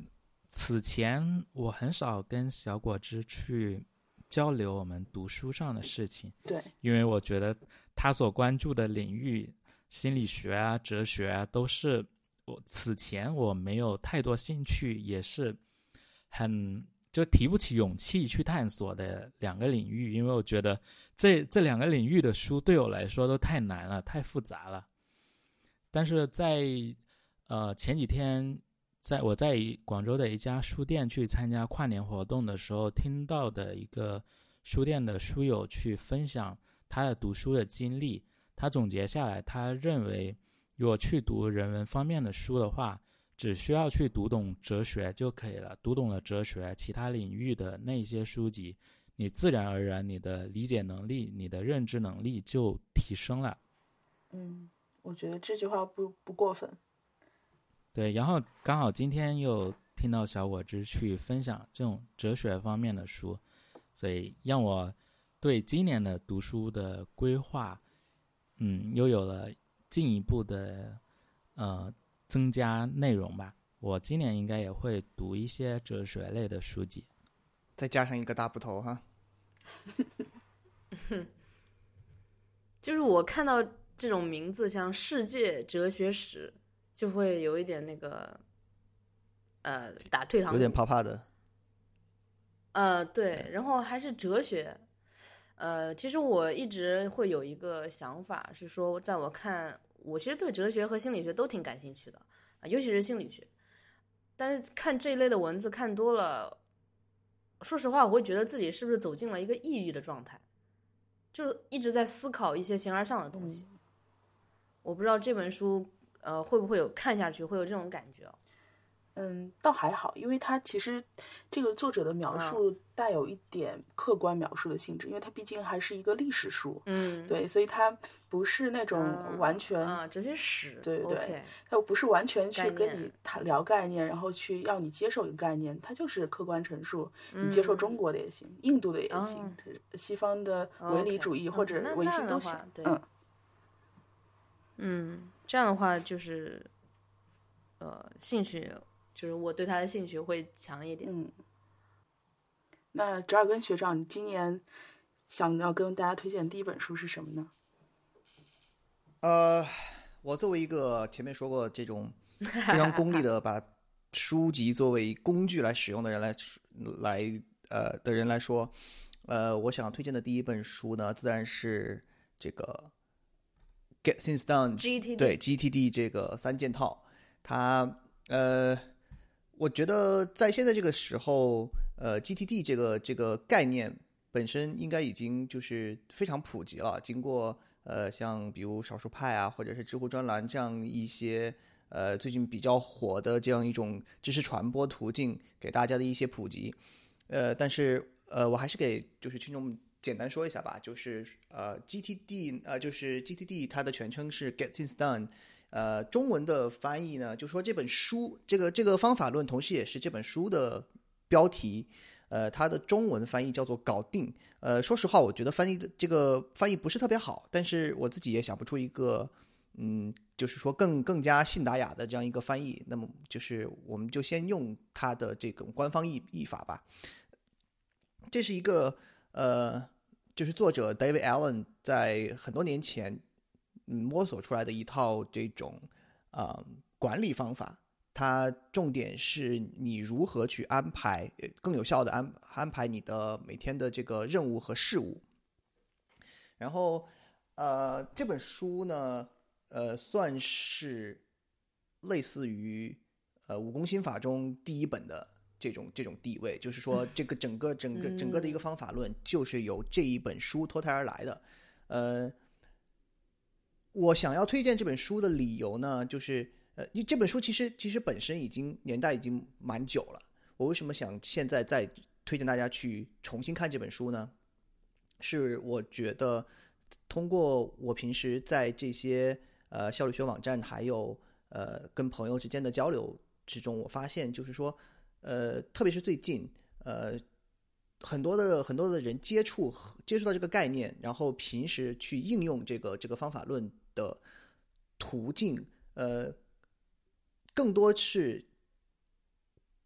此前我很少跟小果汁去交流我们读书上的事情，对，因为我觉得他所关注的领域，心理学啊、哲学啊，都是我此前我没有太多兴趣，也是很就提不起勇气去探索的两个领域，因为我觉得这这两个领域的书对我来说都太难了，太复杂了。但是在呃前几天，在我在广州的一家书店去参加跨年活动的时候，听到的一个书店的书友去分享他的读书的经历，他总结下来，他认为如果去读人文方面的书的话，只需要去读懂哲学就可以了。读懂了哲学，其他领域的那些书籍，你自然而然你的理解能力、你的认知能力就提升了。嗯，我觉得这句话不不过分。对，然后刚好今天又听到小果汁去分享这种哲学方面的书，所以让我对今年的读书的规划，嗯，又有了进一步的呃增加内容吧。我今年应该也会读一些哲学类的书籍。再加上一个大部头哈，[laughs] 就是我看到这种名字，像《世界哲学史》，就会有一点那个，呃，打退堂鼓，有点怕怕的。呃，对，然后还是哲学。呃，其实我一直会有一个想法，是说，在我看，我其实对哲学和心理学都挺感兴趣的，啊，尤其是心理学。但是看这一类的文字看多了，说实话，我会觉得自己是不是走进了一个抑郁的状态，就一直在思考一些形而上的东西。我不知道这本书，呃，会不会有看下去会有这种感觉哦？嗯，倒还好，因为它其实这个作者的描啊述带有一点客观描述的性质，因为它毕竟还是一个历史书，嗯，对，所以它不是那种啊完全，啊，哲学史，对对它不是完全去跟你谈聊概念，然后去要你接受一个概念，它就是客观陈述，你接受嗯。中国的也行，印度的也哦行，西方的唯理主义嗯或者唯心都行话，对嗯。嗯，这样的话就是，呃，兴趣就是我对他的兴趣会强一点。嗯，那折耳根学长，你今年想要跟大家推荐的第一本书是什么呢？呃，我作为一个前面说过这种非常功利的 [laughs] 把书籍作为工具来使用的人来来呃的人来说，呃，我想推荐的第一本书呢，自然是这个 Get Things Done GTD 对 GTD 这个三件套，它呃，我觉得在现在这个时候，呃，GTD 这个这个概念本身应该已经就是非常普及了。经过呃，像比如少数派啊，或者是知乎专栏这样一些呃最近比较火的这样一种知识传播途径，给大家的一些普及。呃，但是呃，我还是给就是听众简单说一下吧，就是呃，GTD 呃，就是 GTD 它的全称是 Get Things Done。呃，中文的翻译呢，就说这本书这个这个方法论，同时也是这本书的标题。呃，它的中文翻译叫做“搞定”。呃，说实话，我觉得翻译的这个翻译不是特别好，但是我自己也想不出一个，嗯，就是说更更加信达雅的这样一个翻译。那么，就是我们就先用它的这种官方译译法吧。这是一个呃，就是作者 David Allen 在很多年前嗯摸索出来的一套这种啊、管理方法。它重点是你如何去安排，更有效的安安排你的每天的这个任务和事务。然后，呃，这本书呢，呃，算是类似于呃武功心法中第一本的这种这种地位，就是说这个整个整个整个的一个方法论就是由这一本书脱胎而来的。呃，我想要推荐这本书的理由呢，就是呃，因为这本书其实其实本身已经年代已经蛮久了。我为什么想现在再推荐大家去重新看这本书呢？是我觉得通过我平时在这些呃效率学网站还有呃跟朋友之间的交流之中，我发现就是说呃，特别是最近呃。很多的很多的人接触接触到这个概念，然后平时去应用这个这个方法论的途径，呃，更多是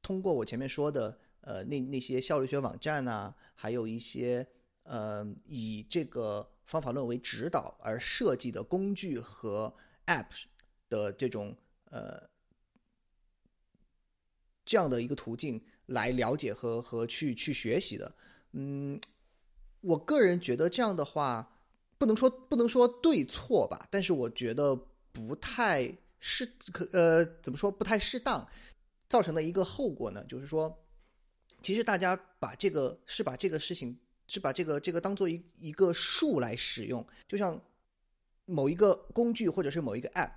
通过我前面说的，呃，那那些效率学网站啊，还有一些呃以这个方法论为指导而设计的工具和 App 的这种呃这样的一个途径来了解和和去去学习的。嗯，我个人觉得这样的话，不能说不能说对错吧，但是我觉得不太适可呃怎么说不太适当，造成的一个后果呢，就是说，其实大家把这个是把这个事情是把这个这个当做一一个术来使用，就像某一个工具或者是某一个 App，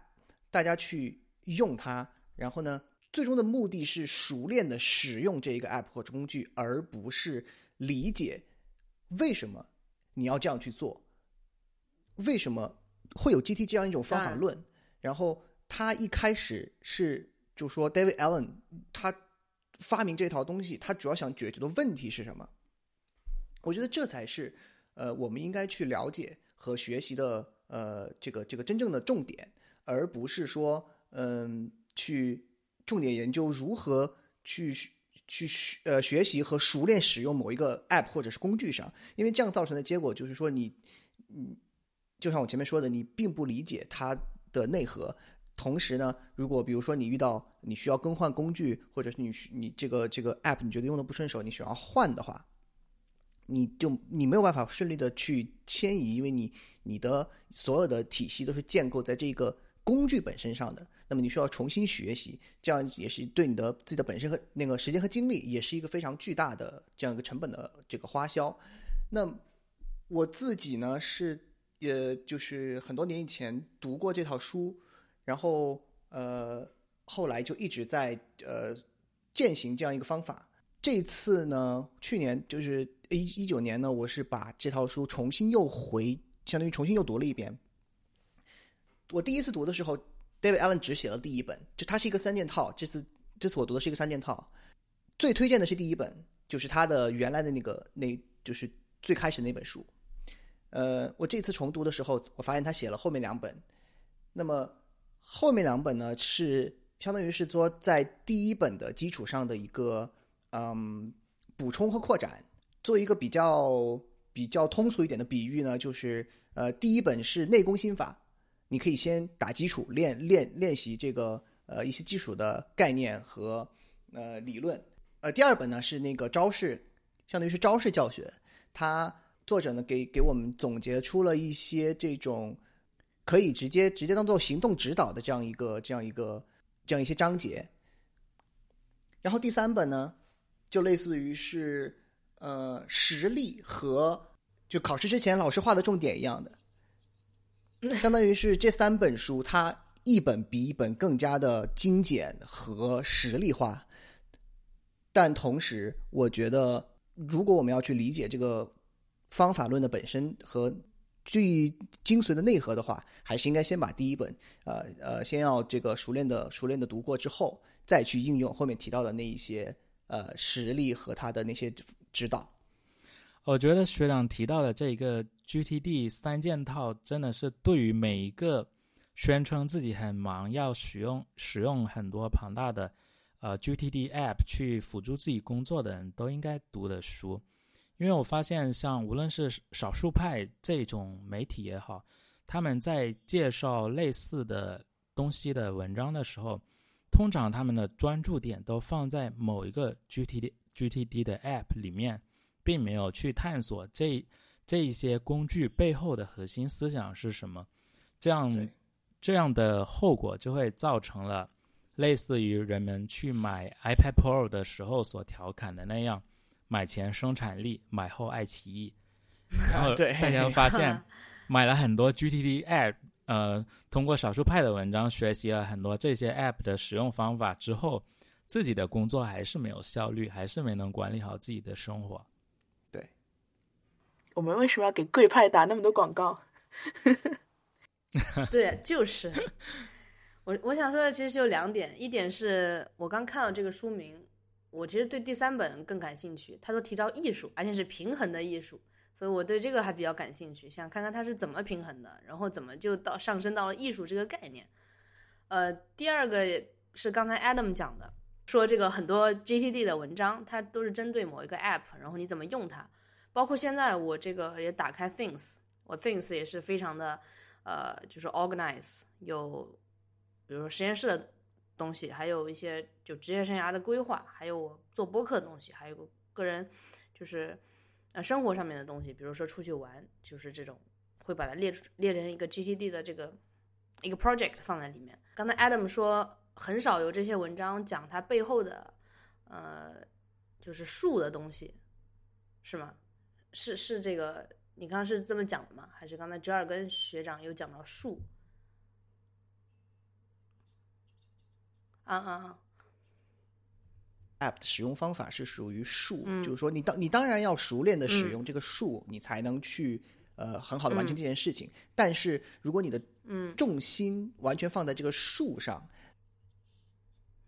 大家去用它，然后呢，最终的目的是熟练的使用这一个 App 或者工具，而不是理解为什么你要这样去做，为什么会有 GT 这样一种方法论。然后他一开始是就说 David Allen 他发明这套东西，他主要想解决的问题是什么？我觉得这才是呃我们应该去了解和学习的呃这个这个真正的重点，而不是说嗯、去重点研究如何去去学呃学习和熟练使用某一个 app 或者是工具上，因为这样造成的结果就是说你嗯，就像我前面说的，你并不理解它的内核。同时呢，如果比如说你遇到你需要更换工具，或者是你你这个这个 app 你觉得用的不顺手，你想要换的话，你就你没有办法顺利的去迁移，因为你你的所有的体系都是建构在这个工具本身上的。那么你需要重新学习，这样也是对你的自己的本身和那个时间和精力，也是一个非常巨大的这样一个成本的这个花销。那我自己呢是，呃，就是很多年以前读过这套书，然后呃，后来就一直在呃践行这样一个方法。这次呢，去年就是一一九年呢，我是把这套书重新又回，相当于重新又读了一遍。我第一次读的时候，David Allen 只写了第一本，就它是一个三件套。这次这次我读的是一个三件套，最推荐的是第一本，就是他的原来的那个，那就是最开始那本书。呃，我这次重读的时候，我发现他写了后面两本。那么后面两本呢，是相当于是说在第一本的基础上的一个嗯补充和扩展，做一个比较比较通俗一点的比喻呢，就是呃，第一本是内功心法，你可以先打基础，练练练习这个呃一些基础的概念和呃理论。呃，第二本呢是那个招式，相当于是招式教学，它作者呢给给我们总结出了一些这种可以直接直接当做行动指导的这样一个这样一个这样一些章节。然后第三本呢，就类似于是呃实例和就考试之前老师画的重点一样的，[laughs] 相当于是这三本书它一本比一本更加的精简和实例化。但同时，我觉得，如果我们要去理解这个方法论的本身和最精髓的内核的话，还是应该先把第一本，呃呃，先要这个熟练的熟练的读过之后，再去应用后面提到的那一些呃实例和他的那些指导。我觉得学长提到的这一个 GTD 三件套，真的是对于每一个宣称自己很忙，要使用使用很多庞大的。呃，GTD App 去辅助自己工作的人都应该读的书，因为我发现，像无论是少数派这种媒体也好，他们在介绍类似的东西的文章的时候，通常他们的专注点都放在某一个 GTD GTD 的 App 里面，并没有去探索这这一些工具背后的核心思想是什么，这样这样的后果就会造成了。类似于人们去买 iPad Pro 的时候所调侃的那样，买前生产力，买后爱奇艺。[laughs] 然后大家发现，[laughs] 买了很多 GTD App，呃，通过少数派的文章学习了很多这些 App 的使用方法之后，自己的工作还是没有效率，还是没能管理好自己的生活。对，我们为什么要给贵派打那么多广告？[laughs] 对，就是。我我想说的其实就两点，一点是我刚看到这个书名，我其实对第三本更感兴趣。他都提到艺术，而且是平衡的艺术，所以我对这个还比较感兴趣，想看看它是怎么平衡的，然后怎么就到上升到了艺术这个概念。呃，第二个是刚才 Adam 讲的，说这个很多 GTD 的文章，它都是针对某一个 App，然后你怎么用它，包括现在我这个也打开 Things，我 Things 也是非常的，呃，就是 organize 有。比如说实验室的东西，还有一些就职业生涯的规划，还有我做播客的东西，还有个人就是呃生活上面的东西，比如说出去玩，就是这种会把它列出列成一个 GTD 的这个一个 project 放在里面。刚才 Adam 说很少有这些文章讲它背后的呃就是术的东西，是吗？是是这个你刚刚是这么讲的吗？还是刚才折耳根学长有讲到树？啊啊啊！App 的使用方法是属于术，就是说你当你当然要熟练的使用这个术，你才能去呃很好的完成这件事情。但是如果你的嗯重心完全放在这个数上，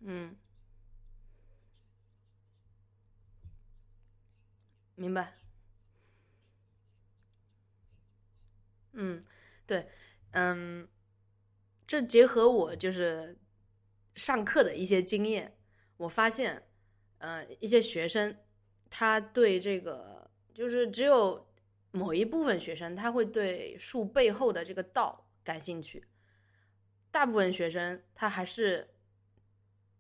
嗯，明白。嗯，对，嗯，这结合我就是。上课的一些经验，我发现，呃，一些学生，他对这个就是只有某一部分学生，他会对树背后的这个道感兴趣。大部分学生他还是，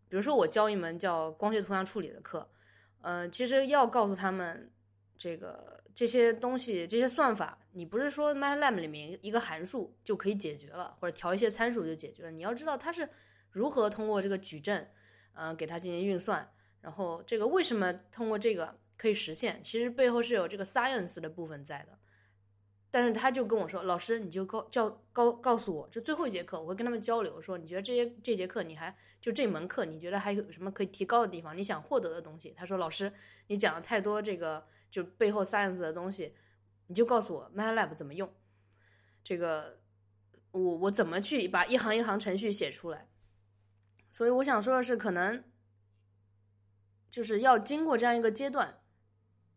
比如说我教一门叫光学图像处理的课，呃，其实要告诉他们这个这些东西、这些算法，你不是说 MATLAB 里面一个函数就可以解决了，或者调一些参数就解决了。你要知道它是。如何通过这个矩阵，嗯，给它进行运算？然后这个为什么通过这个可以实现？其实背后是有这个 science 的部分在的。但是他就跟我说：“老师，你就告教告告诉我，就最后一节课，我会跟他们交流，说你觉得这些这节课你还就这门课，你觉得还有什么可以提高的地方？你想获得的东西？”他说：“老师，你讲的太多这个就背后 science 的东西，你就告诉我 MATLAB 怎么用，这个我我怎么去把一行一行程序写出来？”所以我想说的是，可能就是要经过这样一个阶段，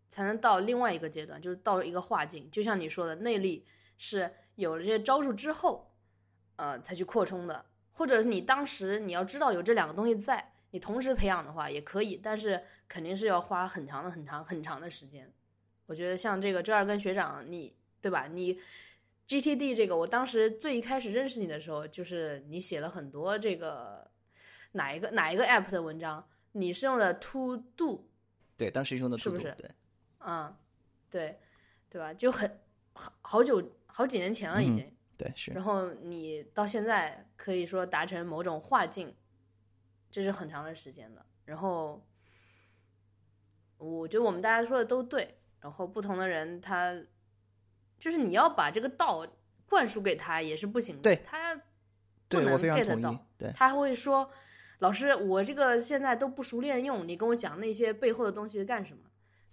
才能到另外一个阶段，就是到一个化境。就像你说的，内力是有了这些招数之后，呃，才去扩充的。或者你当时你要知道有这两个东西在，你同时培养的话也可以，但是肯定是要花很长的、很长、很长的时间。我觉得像这个周二跟学长，你对吧？你 GTD 这个，我当时最一开始认识你的时候，就是你写了很多这个哪一个哪一个 app 的文章，你是用的 To Do，对，当时用的是不 To Do，是对，嗯，对，对吧？就很好好久好几年前了已嗯经。对是，然后你到现在可以说达成某种化境，这是很长的时间的。然后，我觉得我们大家说的都对。然后不同的人他，就是你要把这个道灌输给他也是不行的。对他不对能我非常 get 同意到，对，他会说：“老师，我这个现在都不熟练用，你跟我讲那些背后的东西干什么？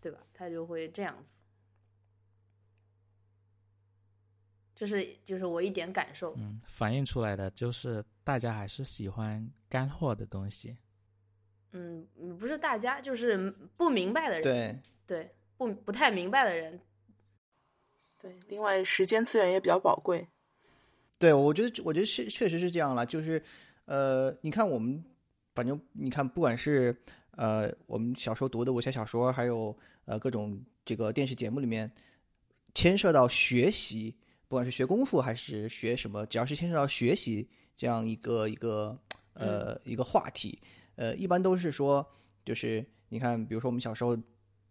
对吧？”他就会这样子。这是就是我一点感受。嗯，反映出来的就是大家还是喜欢干货的东西。嗯，嗯不是大家，就是不明白的人，对，对不不太明白的人，对，另外时间资源也比较宝贵。对，我觉得，我觉得确确实是这样了。就是，呃，你看我们，反正你看，不管是呃我们小时候读的武侠小说，还有呃各种这个电视节目里面，牵涉到学习，不管是学功夫还是学什么，只要是牵涉到学习这样一个一个呃一个话题，呃，一般都是说，就是你看，比如说我们小时候。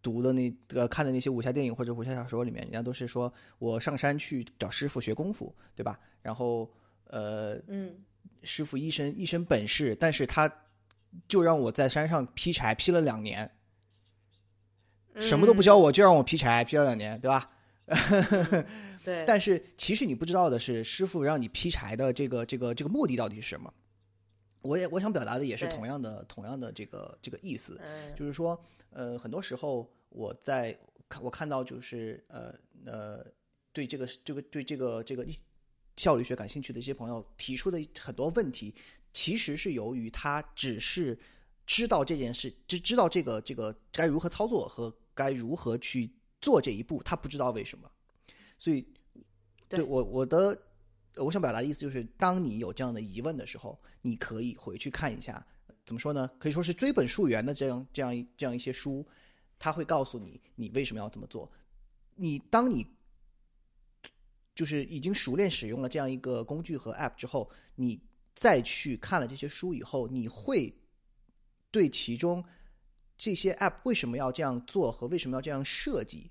读的那个看的那些武侠电影或者武侠小说里面，人家都是说我上山去找师傅学功夫，对吧？然后呃，嗯师傅一身一身本事，但是他就让我在山上劈柴，劈了两年，什么都不教我，就让我劈柴，劈了两年，对吧？嗯 [laughs] 对，但是其实你不知道的是，师傅让你劈柴的这个这个这个目的到底是什么？我也我想表达的也是同样的同样的这个这个意思，嗯。就是说，呃，很多时候我在看我看到就是呃呃，对这个这个对这个这个效率学感兴趣的一些朋友提出的很多问题，其实是由于他只是知道这件事，知知道这个这个该如何操作和该如何去做这一步，他不知道为什么，所以对我我的我想表达的意思就是，当你有这样的疑问的时候，你可以回去看一下。怎么说呢？可以说是追本溯源的这样这样一这样一些书，他会告诉你你为什么要这么做。你当你就是已经熟练使用了这样一个工具和 App 之后，你再去看了这些书以后，你会对其中这些 App 为什么要这样做和为什么要这样设计，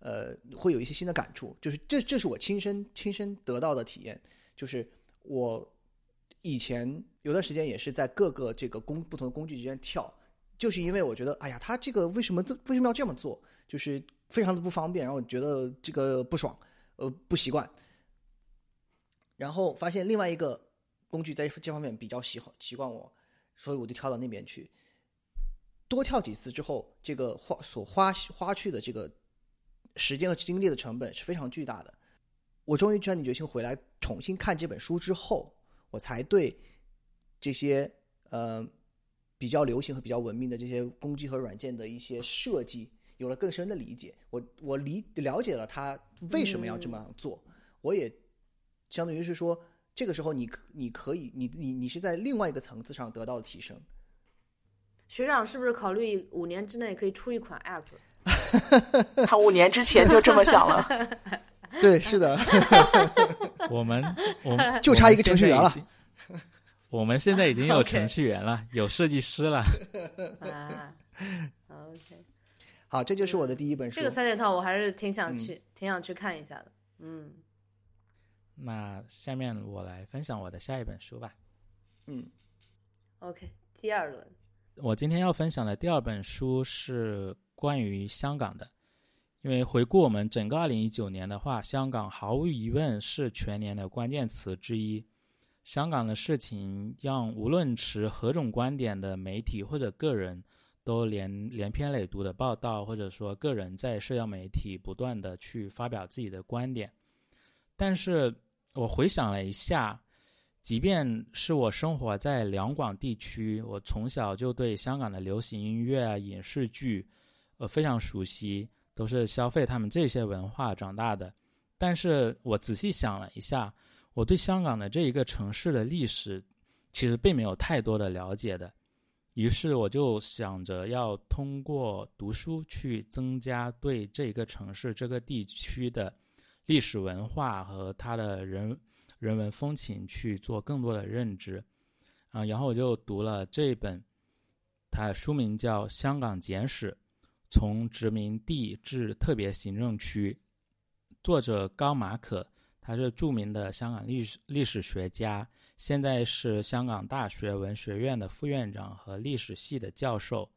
呃，会有一些新的感触。就是这这是我亲身亲身得到的体验，就是我以前有段时间也是在各个这个工不同的工具之间跳，就是因为我觉得，哎呀，他这个为什么这为什么要这么做，就是非常的不方便，然后我觉得这个不爽，呃，不习惯。然后发现另外一个工具在这方面比较喜欢习惯我，所以我就跳到那边去。多跳几次之后，这个花所花花去的这个时间和精力的成本是非常巨大的。我终于下定决心回来重新看这本书之后，我才对这些呃比较流行和比较文明的这些工具和软件的一些设计有了更深的理解。我我理了解了他为什么要这么样做，我也相当于是说，这个时候你可你可以你你你是在另外一个层次上得到的提升。学长是不是考虑五年之内可以出一款 App？他五年之前就这么想了。[laughs] 对，是的，[laughs] 我们我们就差一个程序员了。我们现在已经有 [laughs] 程序员了，有设计师了。啊，OK，好，这就是我的第一本书。这个三件套我还是挺想嗯去，挺想去看一下的。嗯，那下面我来分享我的下一本书吧。嗯 OK，第二轮，我今天要分享的第二本书是关于香港的，因为回顾我们整个二零一九年的话，香港毫无疑问是全年的关键词之一。香港的事情让无论持何种观点的媒体或者个人都连连篇累牍的报道，或者说个人在社交媒体不断的去发表自己的观点。但是我回想了一下，即便是我生活在两广地区，我从小就对香港的流行音乐啊、影视剧，呃非常熟悉，都是消费他们这些文化长大的。但是我仔细想了一下，我对香港的这一个城市的历史，其实并没有太多的了解的。于是我就想着要通过读书去增加对这个城市、这个地区的历史文化和它的人人文风情去做更多的认知。啊，然后我就读了这本，它书名叫《香港简史：从殖民地至特别行政区》，作者高马可，他是著名的香港历史历史学家。现在是香港大学文学院的副院长和历史系的教授。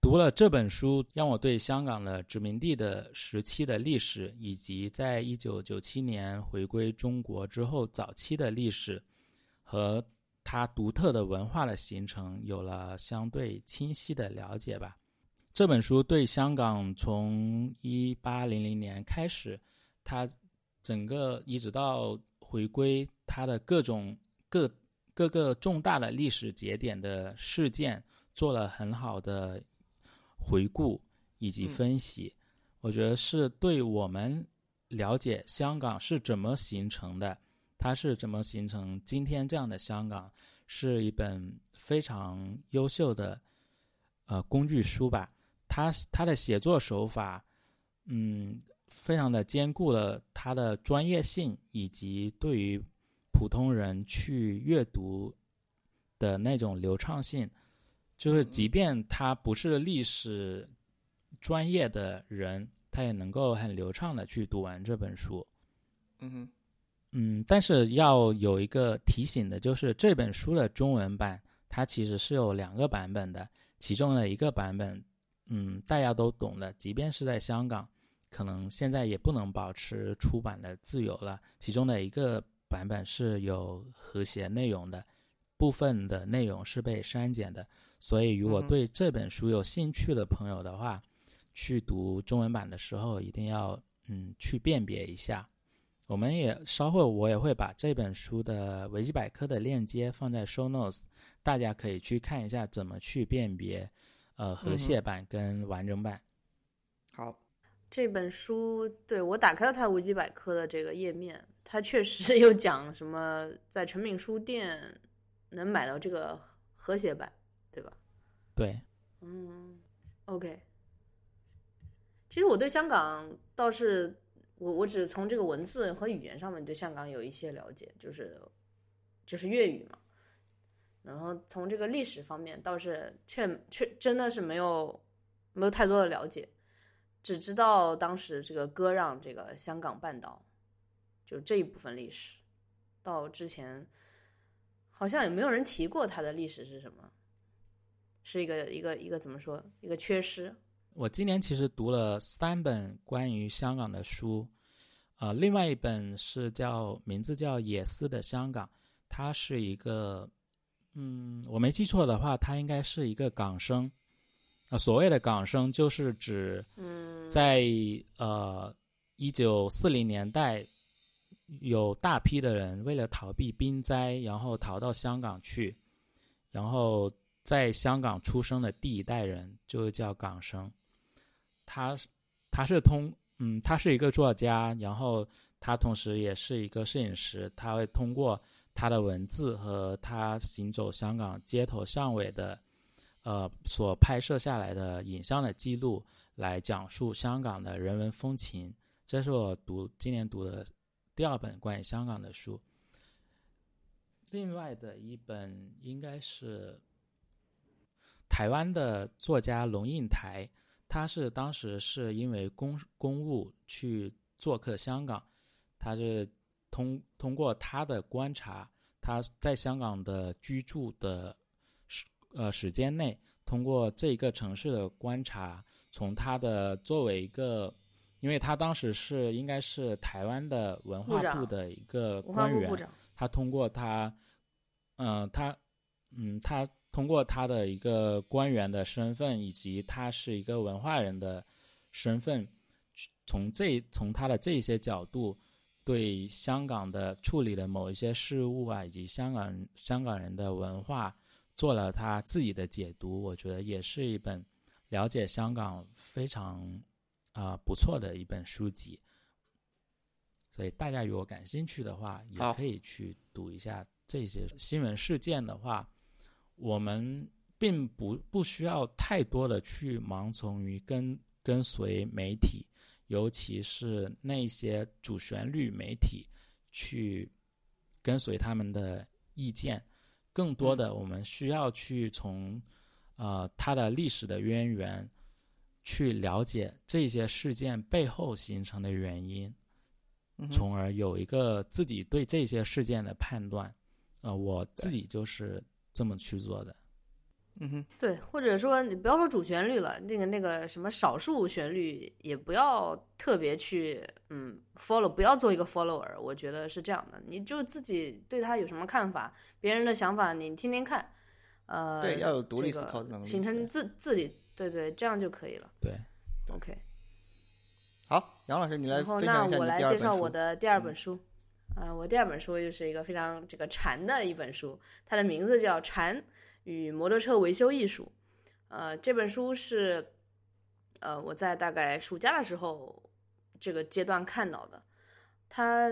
读了这本书，让我对香港的殖民地的时期的历史，以及在一九九七年回归中国之后早期的历史，和它独特的文化的形成，有了相对清晰的了解吧。这本书对香港从一八零零年开始，它整个一直到。回归它的各种各各个重大的历史节点的事件，做了很好的回顾以及分析。我觉得是对我们了解香港是怎么形成的，它是怎么形成今天这样的香港，是一本非常优秀的呃工具书吧。它它的写作手法，嗯。非常的兼顾了他的专业性，以及对于普通人去阅读的那种流畅性，就是即便他不是历史专业的人，他也能够很流畅的去读完这本书。嗯哼，嗯，但是要有一个提醒的，就是这本书的中文版它其实是有两个版本的，其中的一个版本，嗯，大家都懂的，即便是在香港。可能现在也不能保持出版的自由了。其中的一个版本是有和谐内容的，部分的内容是被删减的。所以，如果对这本书有兴趣的朋友的话，去读中文版的时候，一定要嗯去辨别一下。我们也稍后我也会把这本书的维基百科的链接放在 show notes，大家可以去看一下怎么去辨别呃和谐版跟完整版。好。这本书对我打开了它维基百科的这个页面，它确实 [laughs] 有讲什么在诚品书店能买到这个和谐版，对吧？对，嗯，OK。其实我对香港倒是我我只从这个文字和语言上面对香港有一些了解，就是就是粤语嘛。然后从这个历史方面倒是却却真的是没有没有太多的了解。只知道当时这个割让这个香港半岛，就这一部分历史，到之前好像也没有人提过它的历史是什么，是一个一个一个怎么说一个缺失。我今年其实读了三本关于香港的书，呃，另外一本是叫名字叫《野思的香港》，它是一个，嗯，我没记错的话，他应该是一个港生。啊，所谓的港生就是指，在呃一九四零年代，有大批的人为了逃避兵灾，然后逃到香港去，然后在香港出生的第一代人就叫港生。他他是通嗯，他是一个作家，然后他同时也是一个摄影师，他会通过他的文字和他行走香港街头巷尾的。呃，所拍摄下来的影像的记录来讲述香港的人文风情，这是我读今年读的第二本关于香港的书。另外的一本应该是台湾的作家龙应台，他是当时是因为公公务去做客香港，他是通通过他的观察，他在香港的居住的时。呃，时间内通过这一个城市的观察，从他的作为一个，因为他当时是应该是台湾的文化部的一个官员，他通过他，嗯，他，嗯，他通过他的一个官员的身份，以及他是一个文化人的身份，从这从他的这些角度，对香港的处理的某一些事物啊，以及香港香港人的文化。做了他自己的解读，我觉得也是一本了解香港非常啊不错的一本书籍。所以大家如果感兴趣的话，也可以去读一下这些新闻事件的话，我们并不不需要太多的去盲从于跟跟随媒体，尤其是那些主旋律媒体去跟随他们的意见。更多的，我们需要去从呃它的历史的渊源去了解这些事件背后形成的原因，从而有一个自己对这些事件的判断。呃，我自己就是这么去做的。嗯哼，对，或者说你不要说主旋律了，那个那个什么少数旋律也不要特别去嗯 follow，不要做一个 follower，我觉得是这样的，你就自己对他有什么看法，别人的想法你听听看，呃，对，要有独立思考的能力，形成自自己，对对，这样就可以了。对，OK。好，杨老师，你来分享一下你的那我来介绍我的第二本书，呃，我第二本书就是一个非常这个禅的一本书，它的名字叫《禅》。与摩托车维修艺术，呃，这本书是，呃，我在大概暑假的时候这个阶段看到的。他，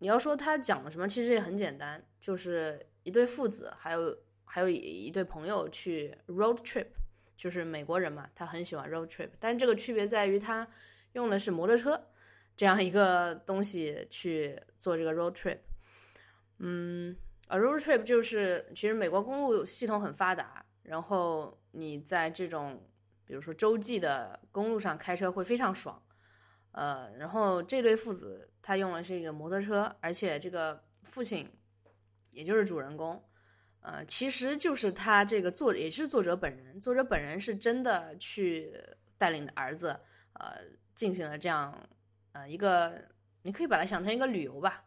你要说他讲了什么，其实也很简单，就是一对父子，还有还有一对朋友去 road trip，就是美国人嘛，他很喜欢 road trip，但是这个区别在于他用的是摩托车这样一个东西去做这个 road trip，嗯。A road trip 就是，其实美国公路系统很发达，然后你在这种，比如说洲际的公路上开车会非常爽，呃，然后这对父子他用的是一个摩托车，而且这个父亲，也就是主人公，呃，其实就是他这个作也是作者本人，作者本人是真的去带领儿子，呃，进行了这样，呃，一个你可以把它想成一个旅游吧。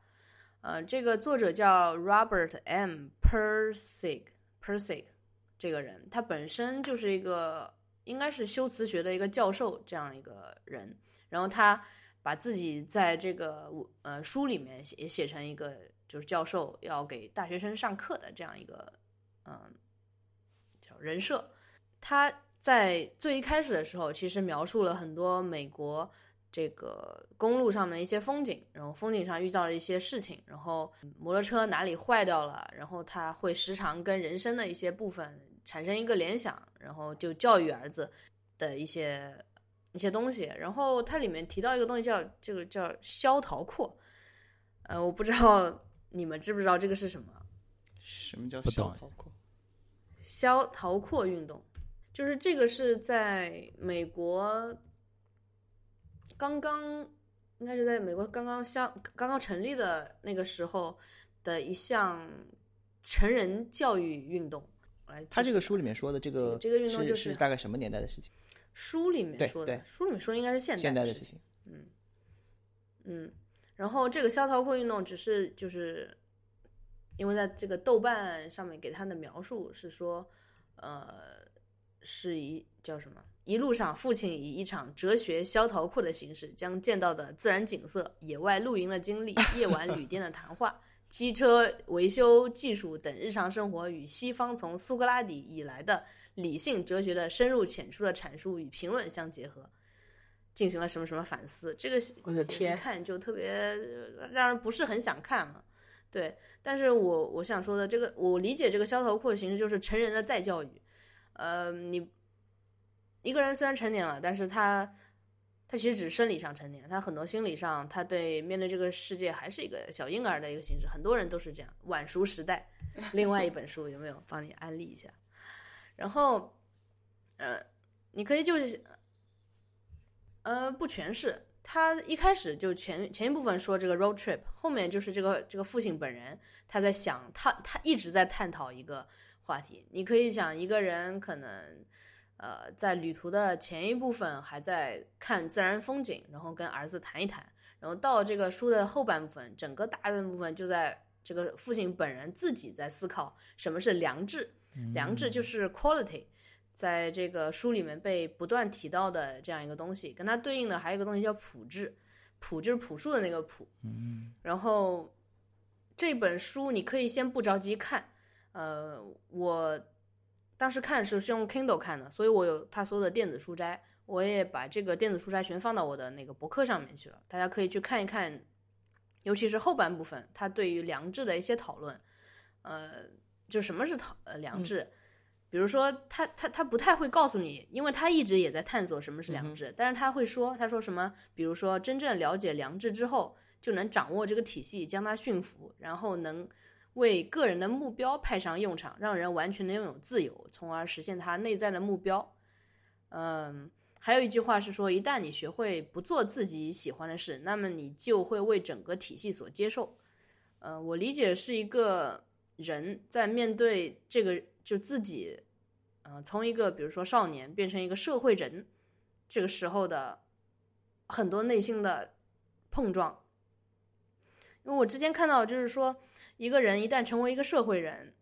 呃，这个作者叫 Robert M. Persig，Persig，这个人他本身就是一个应该是修辞学的一个教授这样一个人，然后他把自己在这个呃书里面也写成一个就是教授要给大学生上课的这样一个嗯叫人设，他在最一开始的时候其实描述了很多美国。这个公路上的一些风景，然后风景上遇到了一些事情，然后摩托车哪里坏掉了，然后他会时常跟人生的一些部分产生一个联想，然后就教育儿子的一些一些东西。然后它里面提到一个东西叫这个叫消陶阔，呃，我不知道你们知不知道这个是什么？什么叫消陶阔？消陶阔运动，就是这个是在美国。刚刚应该是在美国刚刚相刚刚成立的那个时候的一项成人教育运动。来，他这个书里面说的这个这个运动就是大概什么年代的事情？书里面说的，书里面说应该是现代的事情。嗯嗯，然后这个消陶阔运动只是就是因为在这个豆瓣上面给他的描述是说，呃，是一叫什么？一路上，父亲以一场哲学消陶课的形式，将见到的自然景色、野外露营的经历、夜晚旅店的谈话、[laughs] 机车维修技术等日常生活，与西方从苏格拉底以来的理性哲学的深入浅出的阐述与评论相结合，进行了什么什么反思。这个我的天，一看就特别让人不是很想看了。对，但是我我想说的这个，我理解这个消陶阔的形式就是成人的再教育。呃，你。一个人虽然成年了，但是他，他其实只是生理上成年，他很多心理上，他对面对这个世界还是一个小婴儿的一个形式。很多人都是这样。晚熟时代，另外一本书有没有帮你安利一下？然后，呃，你可以就是，呃，不全是。他一开始就前前一部分说这个 road trip，后面就是这个这个父亲本人他在想，他他一直在探讨一个话题。你可以想一个人可能。呃，在旅途的前一部分还在看自然风景，然后跟儿子谈一谈，然后到这个书的后半部分，整个大半部分就在这个父亲本人自己在思考什么是良知，良知就。是 quality，在这个书里面被不断提到的这样一个东西，跟它对应的还有一个东西叫朴质，朴就是朴树的那个朴，嗯，然后这本书你可以先不着急看，呃，我。当时看的时候是用 Kindle 看的，所以我有他所有的电子书斋，我也把这个电子书斋全放到我的那个博客上面去了，大家可以去看一看，尤其是后半部分，他对于良知的一些讨论，呃，就什么是讨呃良知，比如说他他他不太会告诉你，因为他一直也在探索什么是良知，但是他会说，他说什么，比如说真正了解良知之后，就能掌握这个体系，将它驯服，然后能为个人的目标派上用场，让人完全的拥有自由，从而实现他内在的目标。嗯，还有一句话是说，一旦你学会不做自己喜欢的事，那么你就会为整个体系所接受。呃，我理解是一个人在面对这个就自己，呃，从一个比如说少年变成一个社会人，这个时候的很多内心的碰撞。因为我之前看到就是说，一个人一旦成为一个社会人，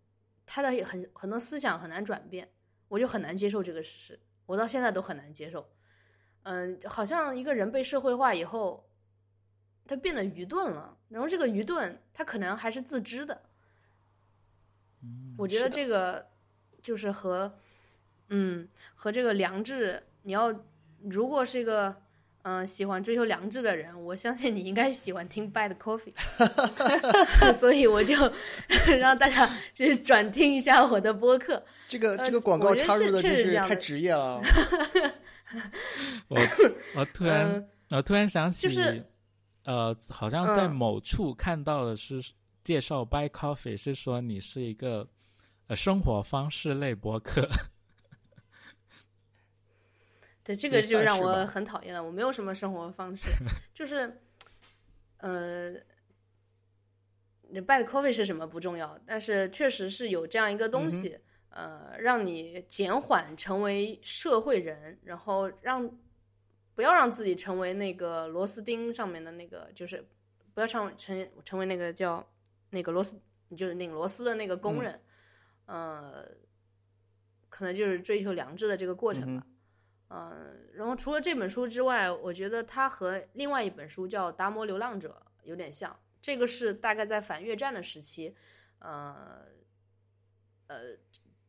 他的很很多思想很难转变，我就很难接受这个事实。我到现在都很难接受，嗯，好像一个人被社会化以后，他变得愚钝了，然后这个愚钝他可能还是自知的。我觉得这个就是和，嗯，和这个良知，你要如果是一个嗯喜欢追求良知的人，我相信你应该喜欢听 Bad Coffee，[laughs] [laughs] 所以我就 [laughs] 让大家就是转听一下我的播客。这个呃这个广告插入的真是太职业了。我我突然、嗯我突然想起，就是呃，好像在嗯某处看到的是介绍 Buy Coffee，是说你是一个呃生活方式类播客。对，这个就让我很讨厌了。我没有什么生活方式，[laughs] 就是，呃，这 bad coffee 是什么不重要，但是确实是有这样一个嗯东西，呃，让你减缓成为社会人，然后让不要让自己成为那个螺丝钉上面的那个，就是不要成成成为那个叫那个螺丝，就是拧螺丝的那个工嗯。人，呃，可能就是追求良知的这个过程嗯吧。嗯，然后除了这本书之外，我觉得它和另外一本书叫《达摩流浪者》有点像。这个是大概在反越战的时期，呃，呃，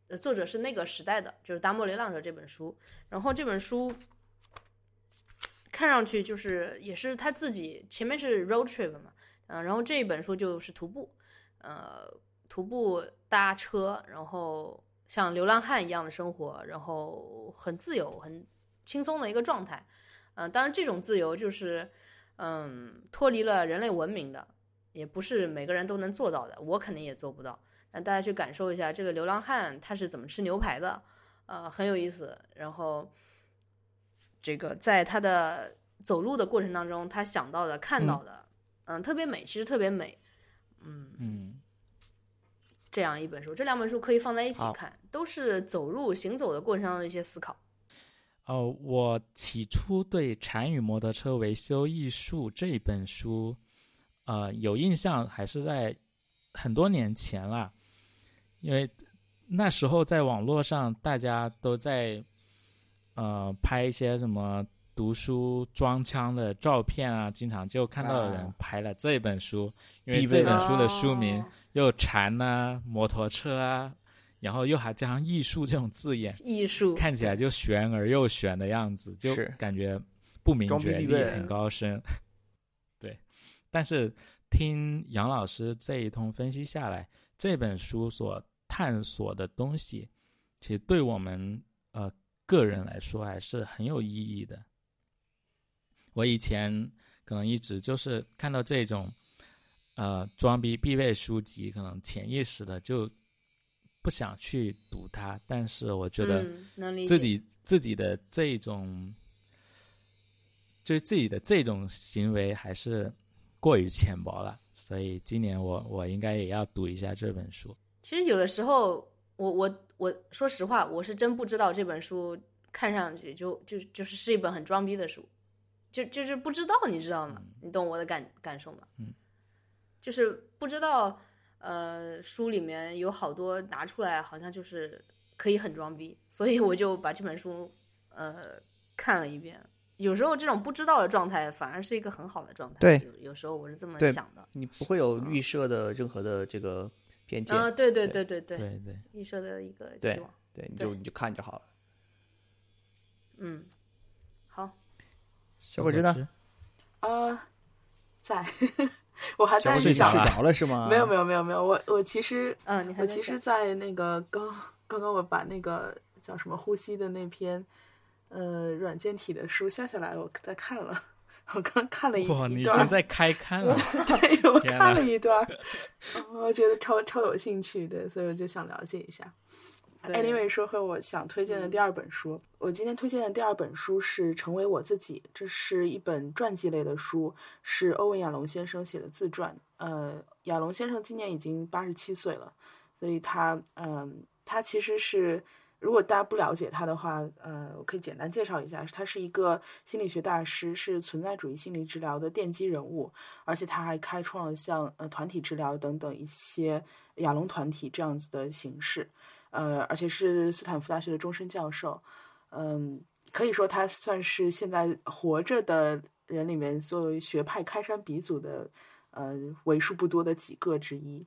呃作者是那个时代的，就是《达摩流浪者》这本书。然后这本书看上去就是也是他自己前面是 road trip 嘛，嗯、然后这一本书就是徒步，呃，徒步搭车，然后像流浪汉一样的生活，然后很自由、很轻松的一个状态。嗯、当然这种自由就是，嗯，脱离了人类文明的，也不是每个人都能做到的，我肯定也做不到。那大家去感受一下这个流浪汉他是怎么吃牛排的，呃，很有意思。然后，这个在他的走路的过程当中，他想到的、看到的，嗯特别美，其实特别美。嗯，嗯，这样一本书，这两本书可以放在一起看，都是走路行走的过程当中的一些思考。哦，我起初对《禅与摩托车维修艺术》这本书，呃，有印象，还是在很多年前了，因为那时候在网络上大家都在呃拍一些什么读书装腔的照片啊，经常就看到有人啊。拍了这本书，因为这本书的书名哦又禅啊、摩托车啊，然后又还加上艺术这种字眼，艺术看起来就玄而又玄的样子，就感觉不明觉厉，很高深。[laughs] 对，但是听杨老师这一通分析下来，这本书所探索的东西，其实对我们呃个人来说还是很有意义的。我以前可能一直就是看到这种呃装逼必备书籍，可能潜意识的就不想去读它，但是我觉得自己、自己的这种，就是自己的这种行为还是过于浅薄了，所以今年我我应该也要读一下这本书。其实有的时候，我我我说实话，我是真不知道这本书看上去就就就是是一本很装逼的书，就就是不知道，你知道吗？你懂我的感感受吗？嗯，就是不知道，呃，书里面有好多拿出来，好像就是可以很装逼，所以我就把这本书呃看了一遍。有时候这种不知道的状态反而是一个很好的状态。对有有时候我是这么想的。你不会有预设的任何的这个偏见，啊，对对对对对对对，预设的一个期望。对，你就你就看就好了。嗯，好，小果汁呢？汁啊，在，[laughs] 我还在想睡着了是吗？没有没有没有没有，我我其实嗯，你还我其实，在那个刚刚刚我把那个叫什么呼吸的那篇呃软件体的书下下来，我在看了。我刚看了一哇，你已段经在开 [laughs] 看了。对我看了一段，我觉得超超有兴趣的，所以我就想了解一下。对 Anyway，说回我想推荐的第二本书，我今天推荐的第二本书是《成为我自己》，这是一本传记类的书，是欧文亚龙先生写的自传。呃，亚龙先生今年已经八十七岁了，所以他，嗯、他其实是，如果大家不了解他的话，呃，我可以简单介绍一下，他是一个心理学大师，是存在主义心理治疗的奠基人物，而且他还开创了像呃团体治疗等等一些亚龙团体这样子的形式。呃，而且是斯坦福大学的终身教授，嗯，可以说他算是现在活着的人里面作为学派开山鼻祖的，呃，为数不多的几个之一。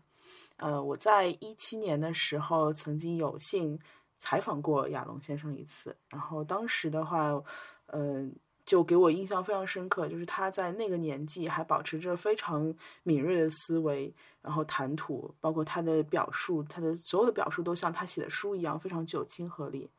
呃，我在一七年的时候曾经有幸采访过亚龙先生一次，然后当时的话，呃，就给我印象非常深刻，就是他在那个年纪还保持着非常敏锐的思维，然后谈吐，包括他的表述，他的所有的表述都像他写的书一样，非常具有亲和力。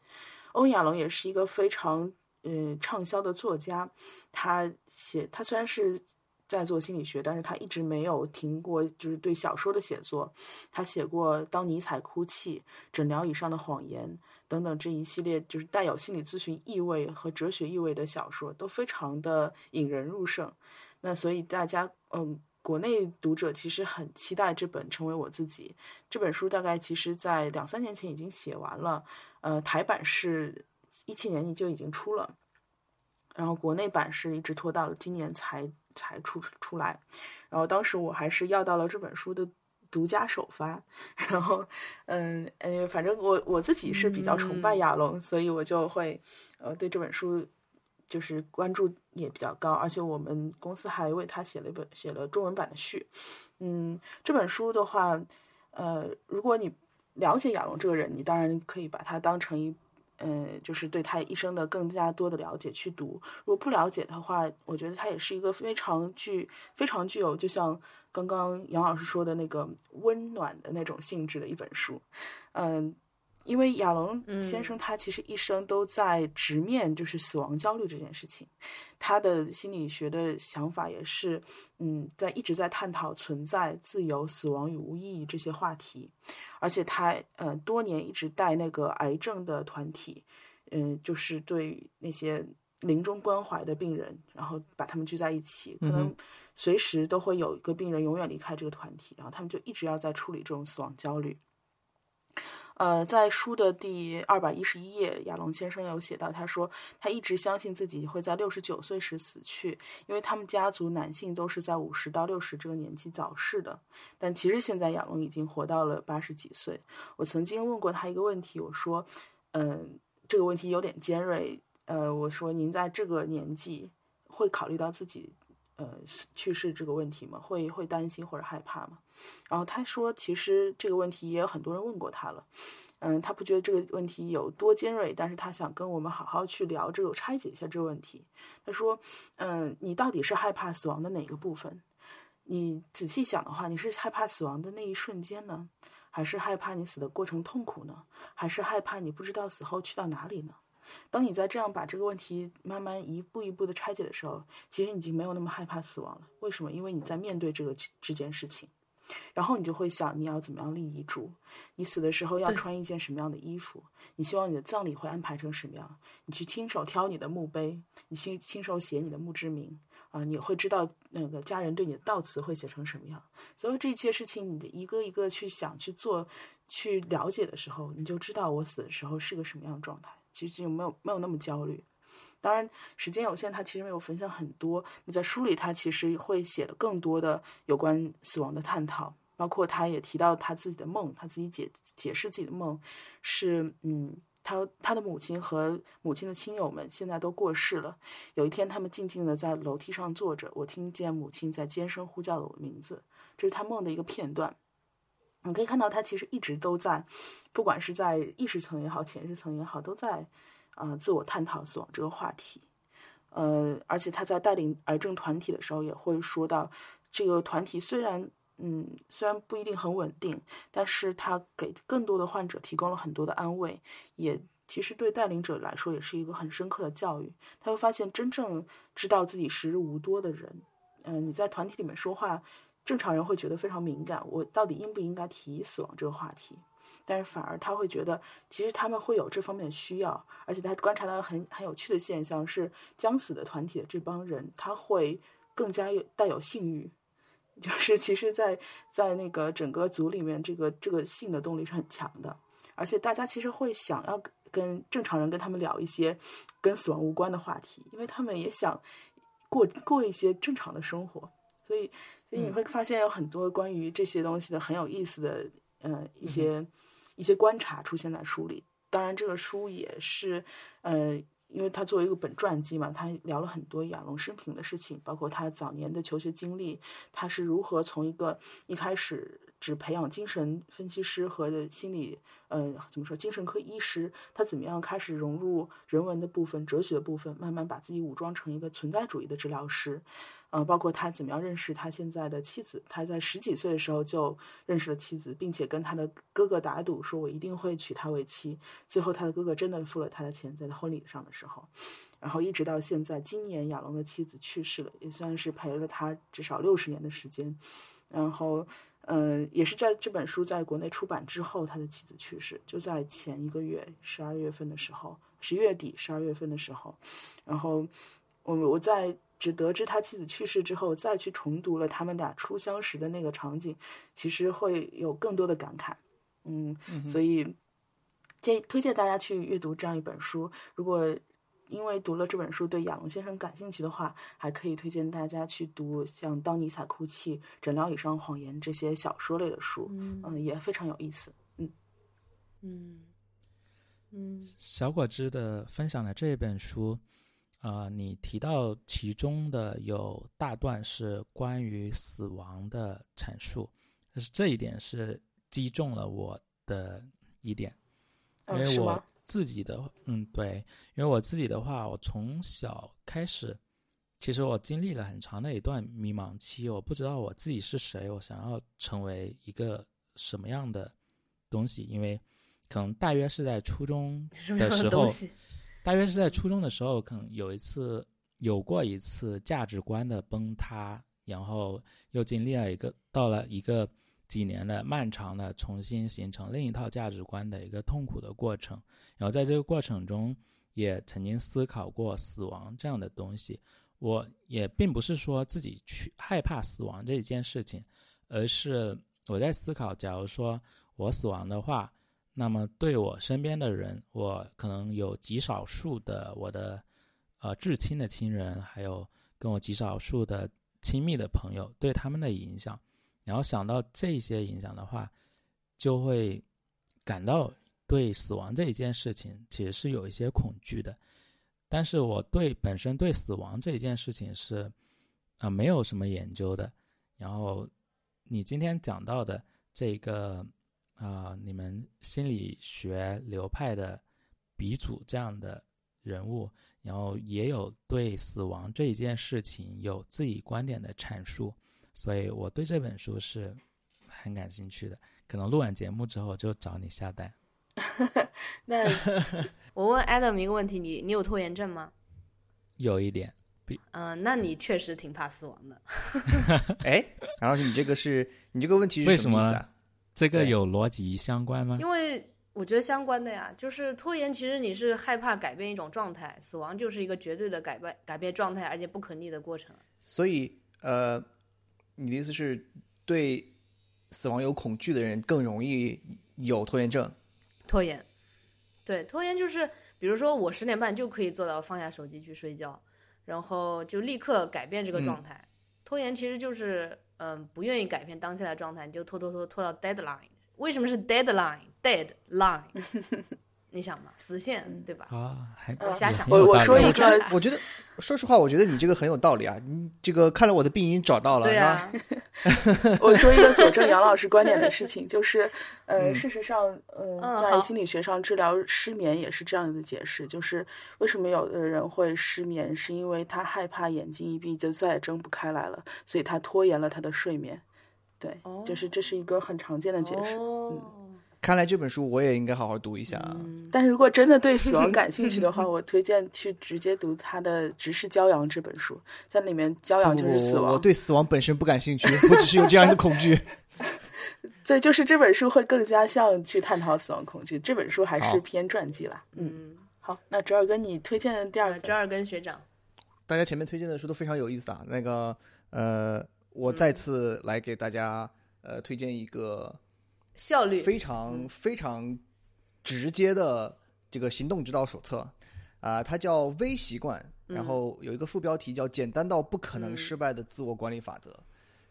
欧亚龙也是一个非常呃畅销的作家，他写他虽然是在做心理学，但是他一直没有停过，就是对小说的写作。他写过《当尼采哭泣》《诊疗以上的谎言》等等这一系列就是带有心理咨询意味和哲学意味的小说，都非常的引人入胜。那所以大家嗯。国内读者其实很期待这本《成为我自己》这本书，大概其实在两三年前已经写完了，呃，台版是一七年就已经出了，然后国内版是一直拖到了今年才才出出来，然后当时我还是要到了这本书的独家首发，[laughs] 然后嗯呃，反正我我自己是比较崇拜亚龙，所以我就会呃对这本书就是关注也比较高，而且我们公司还为他写了一本写了中文版的序，嗯，这本书的话，呃，如果你了解亚龙这个人，你当然可以把它当成一。嗯，就是对他一生的更加多的了解去读。如果不了解的话，我觉得他也是一个非常具、非常具有，就像刚刚杨老师说的那个温暖的那种性质的一本书。嗯，因为亚龙先生他其实一生都在直面就是死亡焦虑这件事情，他的心理学的想法也是，嗯，在一直在探讨存在、自由、死亡与无意义这些话题。而且他呃多年一直带那个癌症的团体，嗯，就是对那些临终关怀的病人，然后把他们聚在一起，可能随时都会有一个病人永远离开这个团体，然后他们就一直要在处理这种死亡焦虑。呃，在书的第二百一十一页，亚龙先生有写到，他说他一直相信自己会在六十九岁时死去，因为他们家族男性都是在五十到六十这个年纪早逝的。但其实现在亚龙已经活到了八十几岁。我曾经问过他一个问题，我说，嗯，这个问题有点尖锐，呃，我说您在这个年纪会考虑到自己。呃，去世这个问题嘛，会会担心或者害怕吗？然后他说，其实这个问题也有很多人问过他了。嗯，他不觉得这个问题有多尖锐，但是他想跟我们好好去聊这个，拆解一下这个问题。他说，嗯，你到底是害怕死亡的哪个部分？你仔细想的话，你是害怕死亡的那一瞬间呢，还是害怕你死的过程痛苦呢？还是害怕你不知道死后去到哪里呢？当你在这样把这个问题慢慢一步一步的拆解的时候，其实已经没有那么害怕死亡了。为什么？因为你在面对这个这件事情，然后你就会想你要怎么样立遗嘱，你死的时候要穿一件什么样的衣服，你希望你的葬礼会安排成什么样，你去亲手挑你的墓碑，你亲亲手写你的墓志铭啊，你会知道那个家人对你的悼词会写成什么样。所有这一切事情，你一个一个去想去做去了解的时候，你就知道我死的时候是个什么样的状态。其实就没有没有那么焦虑。当然，时间有限，他其实没有分享很多。那在书里，他其实会写的更多的有关死亡的探讨，包括他也提到他自己的梦，他自己解解释自己的梦是，嗯，他他的母亲和母亲的亲友们现在都过世了。有一天，他们静静的在楼梯上坐着，我听见母亲在尖声呼叫了我的名字，这是他梦的一个片段。你可以看到，他其实一直都在，不管是在意识层也好，潜意识层也好，都在啊、自我探讨死亡这个话题。呃，而且他在带领癌症团体的时候，也会说到，这个团体虽然嗯，虽然不一定很稳定，但是他给更多的患者提供了很多的安慰，也其实对带领者来说也是一个很深刻的教育。他会发现，真正知道自己时日无多的人，嗯，你在团体里面说话，正常人会觉得非常敏感，我到底应不应该提死亡这个话题？但是反而他会觉得，其实他们会有这方面的需要，而且他观察到很很有趣的现象是，将死的团体的这帮人，他会更加有带有性欲。[laughs] 就是其实，在在那个整个组里面，这个这个性的动力是很强的，而且大家其实会想要跟正常人跟他们聊一些跟死亡无关的话题，因为他们也想过过一些正常的生活，所以所以你会发现有很多关于这些东西的很有意思的呃一些一些观察出现在书里。当然，这个书也是呃。因为他作为一个本传记嘛，他聊了很多亚龙生平的事情，包括他早年的求学经历，他是如何从一个一开始只培养精神分析师和心理，呃，怎么说精神科医师，他怎么样开始融入人文的部分、哲学的部分，慢慢把自己武装成一个存在主义的治疗师。呃，包括他怎么样认识他现在的妻子，他在十几岁的时候就认识了妻子，并且跟他的哥哥打赌，说我一定会娶她为妻。最后，他的哥哥真的付了他的钱，在他婚礼上的时候，然后一直到现在，今年亚龙的妻子去世了，也算是陪了他至少六十年的时间。然后，嗯，也是在这本书在国内出版之后，他的妻子去世，就在前一个月，十二月份的时候，十月底十二月份的时候，然后我我在。只得知他妻子去世之后，再去重读了他们俩初相识的那个场景，其实会有更多的感慨。嗯，所以建推荐大家去阅读这样一本书。如果因为读了这本书对亚龙先生感兴趣的话，还可以推荐大家去读像《当尼采哭泣》《诊疗以上谎言》这些小说类的书。嗯，也非常有意思。嗯嗯嗯，小果汁的分享的这一本书。啊，你提到其中的有大段是关于死亡的阐述，但是这一点是击中了我的一点，因为我自己的，嗯，对，因为我自己的话，我从小开始，其实我经历了很长的一段迷茫期，我不知道我自己是谁，我想要成为一个什么样的东西，因为可能大约是在初中的时候。大约是在初中的时候，可能有一次有过一次价值观的崩塌，然后又经历了一个到了一个几年的漫长的重新形成另一套价值观的一个痛苦的过程。然后在这个过程中，也曾经思考过死亡这样的东西。我也并不是说自己去害怕死亡这一件事情，而是我在思考，假如说我死亡的话。那么，对我身边的人，我可能有极少数的我的，呃，至亲的亲人，还有跟我极少数的亲密的朋友，对他们的影响，然后想到这些影响的话，就会感到对死亡这一件事情其实是有一些恐惧的。但是我对本身对死亡这一件事情是啊没有什么研究的。然后你今天讲到的这个。啊，你们心理学流派的鼻祖这样的人物，然后也有对死亡这一件事情有自己观点的阐述，所以我对这本书是很感兴趣的。可能录完节目之后就找你下单。[laughs] 那 [laughs] 我问 Adam 一个问题，你你有拖延症吗？有一点。嗯，那你确实挺怕死亡的。[laughs] 哎，然后你这个是你这个问题是什么意思啊？这个有逻辑相关吗？因为我觉得相关的呀，就是拖延，其实你是害怕改变一种状态，死亡就是一个绝对的改变改变状态，而且不可逆的过程。所以，呃，你的意思是对死亡有恐惧的人更容易有拖延症？拖延，对，拖延就是，比如说我十点半就可以做到放下手机去睡觉，然后就立刻改变这个状态。拖延其实就是。嗯，不愿意改变当下的状态，你就拖拖拖拖到 deadline。为什么是 deadline？deadline，你想嘛，实现对吧？啊，还我瞎想。我我说一个，[laughs] 我觉得，说实话，我觉得你这个很有道理啊。你这个看来我的病因找到了，对啊。[laughs] 我说一个佐证杨老师观点的事情，就是，呃，事实上，呃，在心理学上治疗失眠也是这样的解释，就是为什么有的人会失眠，是因为他害怕眼睛一闭就再也睁不开来了，所以他拖延了他的睡眠。对，哦就是这是一个很常见的解释。哦，看来这本书我也应该好好读一下啊。嗯但是如果真的对死亡感兴趣的话，[laughs] 我推荐去直接读他的《直视骄阳》这本书，在里面骄阳就是死亡。我我对死亡本身不感兴趣，我只是有这样的恐惧。[laughs] 对，就是这本书会更加像去探讨死亡恐惧。这本书还是偏传记啦。嗯，嗯，好，那折耳根你推荐的第二个，呃折耳根学长，大家前面推荐的书都非常有意思啊。那个呃，我再次来给大家呃推荐一个效率。非常非常直接的这个行动指导手册啊、它叫微习惯，然后有一个副标题叫“简单到不可能失败的自我管理法则”。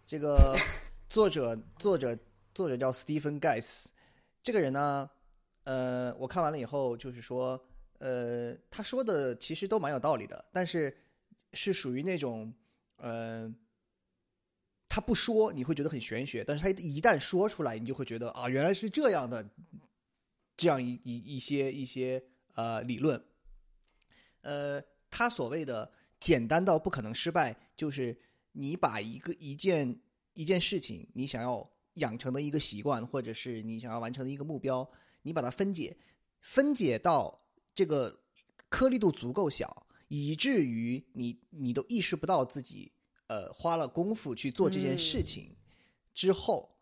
这个 [laughs] 作者作者作者叫 Stephen Guys，这个人呢，呃，我看完了以后就是说，呃，他说的其实都蛮有道理的，但是是属于那种，呃，他不说你会觉得很玄学，但是他一旦说出来，你就会觉得啊，原来是这样的，这样一一一些一些呃理论，呃，他所谓的简单到不可能失败，就是你把一个一件一件事情，你想要养成的一个习惯，或者是你想要完成的一个目标，你把它分解，分解到这个颗粒度足够小，以至于你你都意识不到自己呃花了功夫去做这件事情、之后，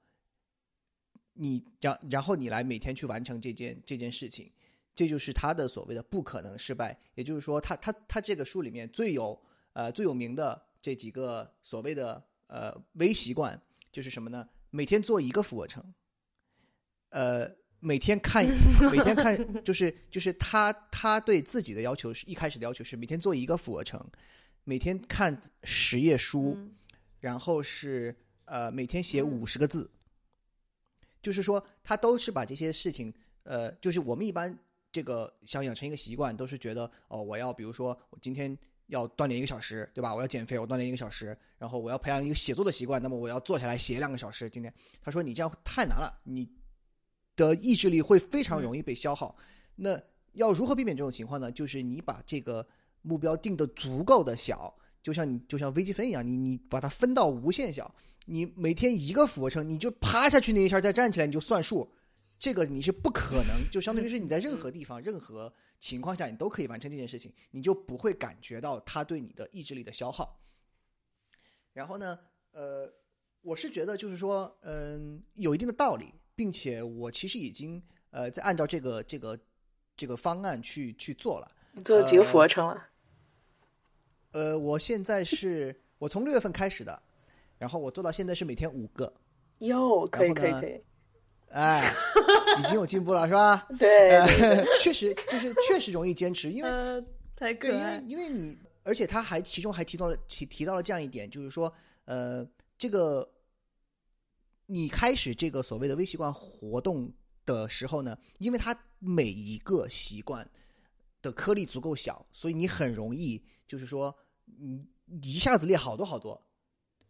你然然后你来每天去完成这件这件事情，这就是他的所谓的不可能失败。也就是说他，他他这个书里面最有呃最有名的这几个所谓的呃微习惯，就是什么呢？每天做一个俯卧撑，呃，每天看 [laughs] 每天看，就是就是他他对自己的要求是一开始的要求是每天做一个俯卧撑，每天看十页书，嗯然后是呃每天写五十个字，就是说他都是把这些事情，呃，就是我们一般这个想养成一个习惯，都是觉得哦，我要比如说我今天要锻炼一个小时，对吧？我要减肥，我锻炼一个小时，然后我要培养一个写作的习惯，那么我要坐下来写两个小时。今天他说你这样太难了，你的意志力会非常容易被消耗。那要如何避免这种情况呢？就是你把这个目标定的足够的小，就像你就像微积分一样，你你把它分到无限小，你每天一个俯卧撑，你就趴下去那一下再站起来，你就算数。这个你是不可能，[laughs] 就相当于是你在任何地方、任何情况下，你都可以完成这件事情，你就不会感觉到它对你的意志力的消耗。然后呢，呃，我是觉得就是说，嗯，有一定的道理，并且我其实已经呃在按照这个这个这个方案去去做了。你做了几个俯卧撑了？呃，我现在是我从六月份开始的，然后我做到现在是每天五个，哟，可以可以可以，哎，已经有进步了，是吧？[laughs] 对确实就是确实容易坚持，因为呃，太对，因为，因为你，而且他还其中还提到了提提到了这样一点，就是说，呃，这个你开始这个所谓的微习惯活动的时候呢，因为他每一个习惯的颗粒足够小，所以你很容易就是说，你一下子列好多好多。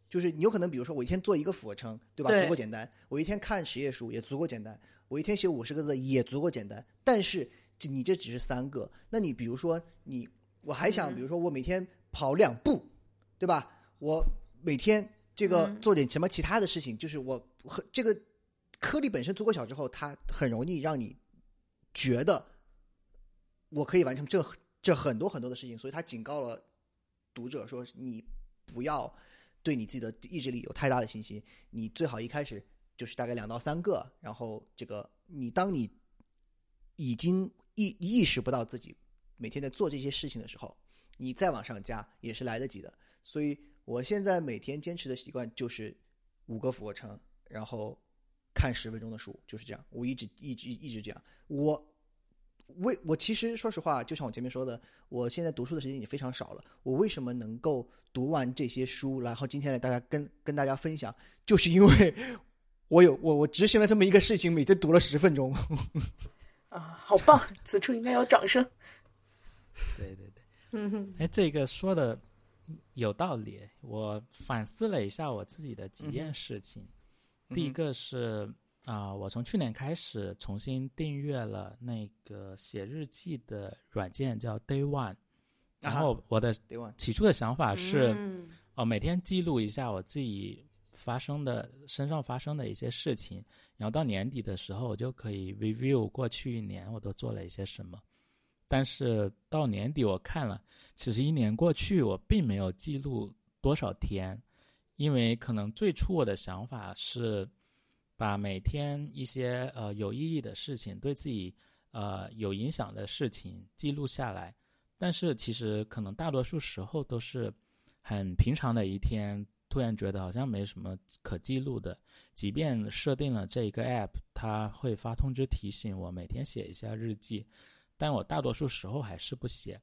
就是你有可能，比如说我一天做一个俯卧撑，对吧？对足够简单。我一天看十页书也足够简单。我一天写五十个字也足够简单。但是这你这只是三个，那你比如说你，我还想，嗯比如说我每天跑两步，对吧？我每天这个嗯做点什么其他的事情，就是我和这个颗粒本身足够小之后，它很容易让你觉得我可以完成这这很多很多的事情，所以他警告了读者说，你不要对你自己的意志力有太大的信心，你最好一开始就是大概两到三个，然后这个你当你已经意意识不到自己每天在做这些事情的时候，你再往上加也是来得及的。所以我现在每天坚持的习惯就是五个俯卧撑，然后看十分钟的书，就是这样。我一直一直一直这样。我为我其实说实话，就像我前面说的，我现在读书的时间已经非常少了。我为什么能够读完这些书，然后今天来大家跟跟大家分享，就是因为我有我我执行了这么一个事情，每天读了十分钟。啊，好棒！此处应该有掌声。[laughs] 对对对，嗯哼，哎，这个说的有道理。我反思了一下我自己的几件事情。第一嗯个是啊、我从去年开始重新订阅了那个写日记的软件，叫 Day One。然后我的？起初的想法是，嗯哦，每天记录一下我自己发生的身上发生的一些事情，然后到年底的时候，我就可以 review 过去一年我都做了一些什么。但是到年底我看了，其实一年过去，我并没有记录多少天，因为可能最初我的想法是把每天一些呃有意义的事情，对自己呃有影响的事情记录下来。但是其实可能大多数时候都是很平常的一天，突然觉得好像没什么可记录的。即便设定了这一个 app，它会发通知提醒我每天写一下日记。但我大多数时候还是不写，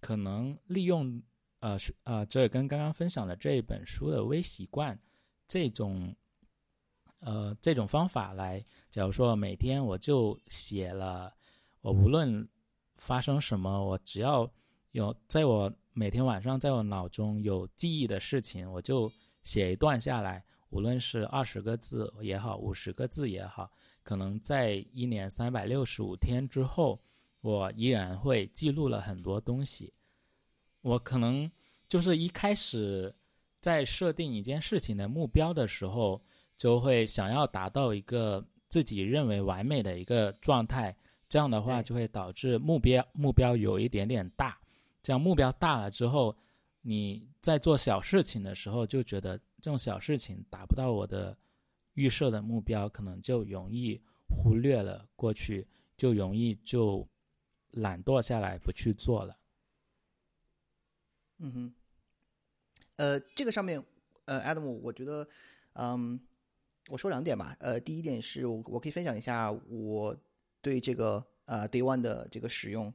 可能利用呃是呃这跟刚刚分享的这一本书的微习惯这种呃这种方法来，假如说每天我就写了，我无论发生什么，我只要有在我每天晚上在我脑中有记忆的事情，我就写一段下来，无论是二十个字也好，五十个字也好，可能在一年三百六十五天之后。我依然会记录了很多东西。我可能就是一开始在设定一件事情的目标的时候，就会想要达到一个自己认为完美的一个状态。这样的话就会导致目标目标有一点点大。这样目标大了之后，你在做小事情的时候就觉得这种小事情达不到我的预设的目标，可能就容易忽略了过去，就容易就。懒惰下来不去做了。嗯哼，呃，这个上面，呃，Adam，我觉得，嗯，我说两点吧。呃，第一点是我我可以分享一下我对这个呃 Day One 的这个使用。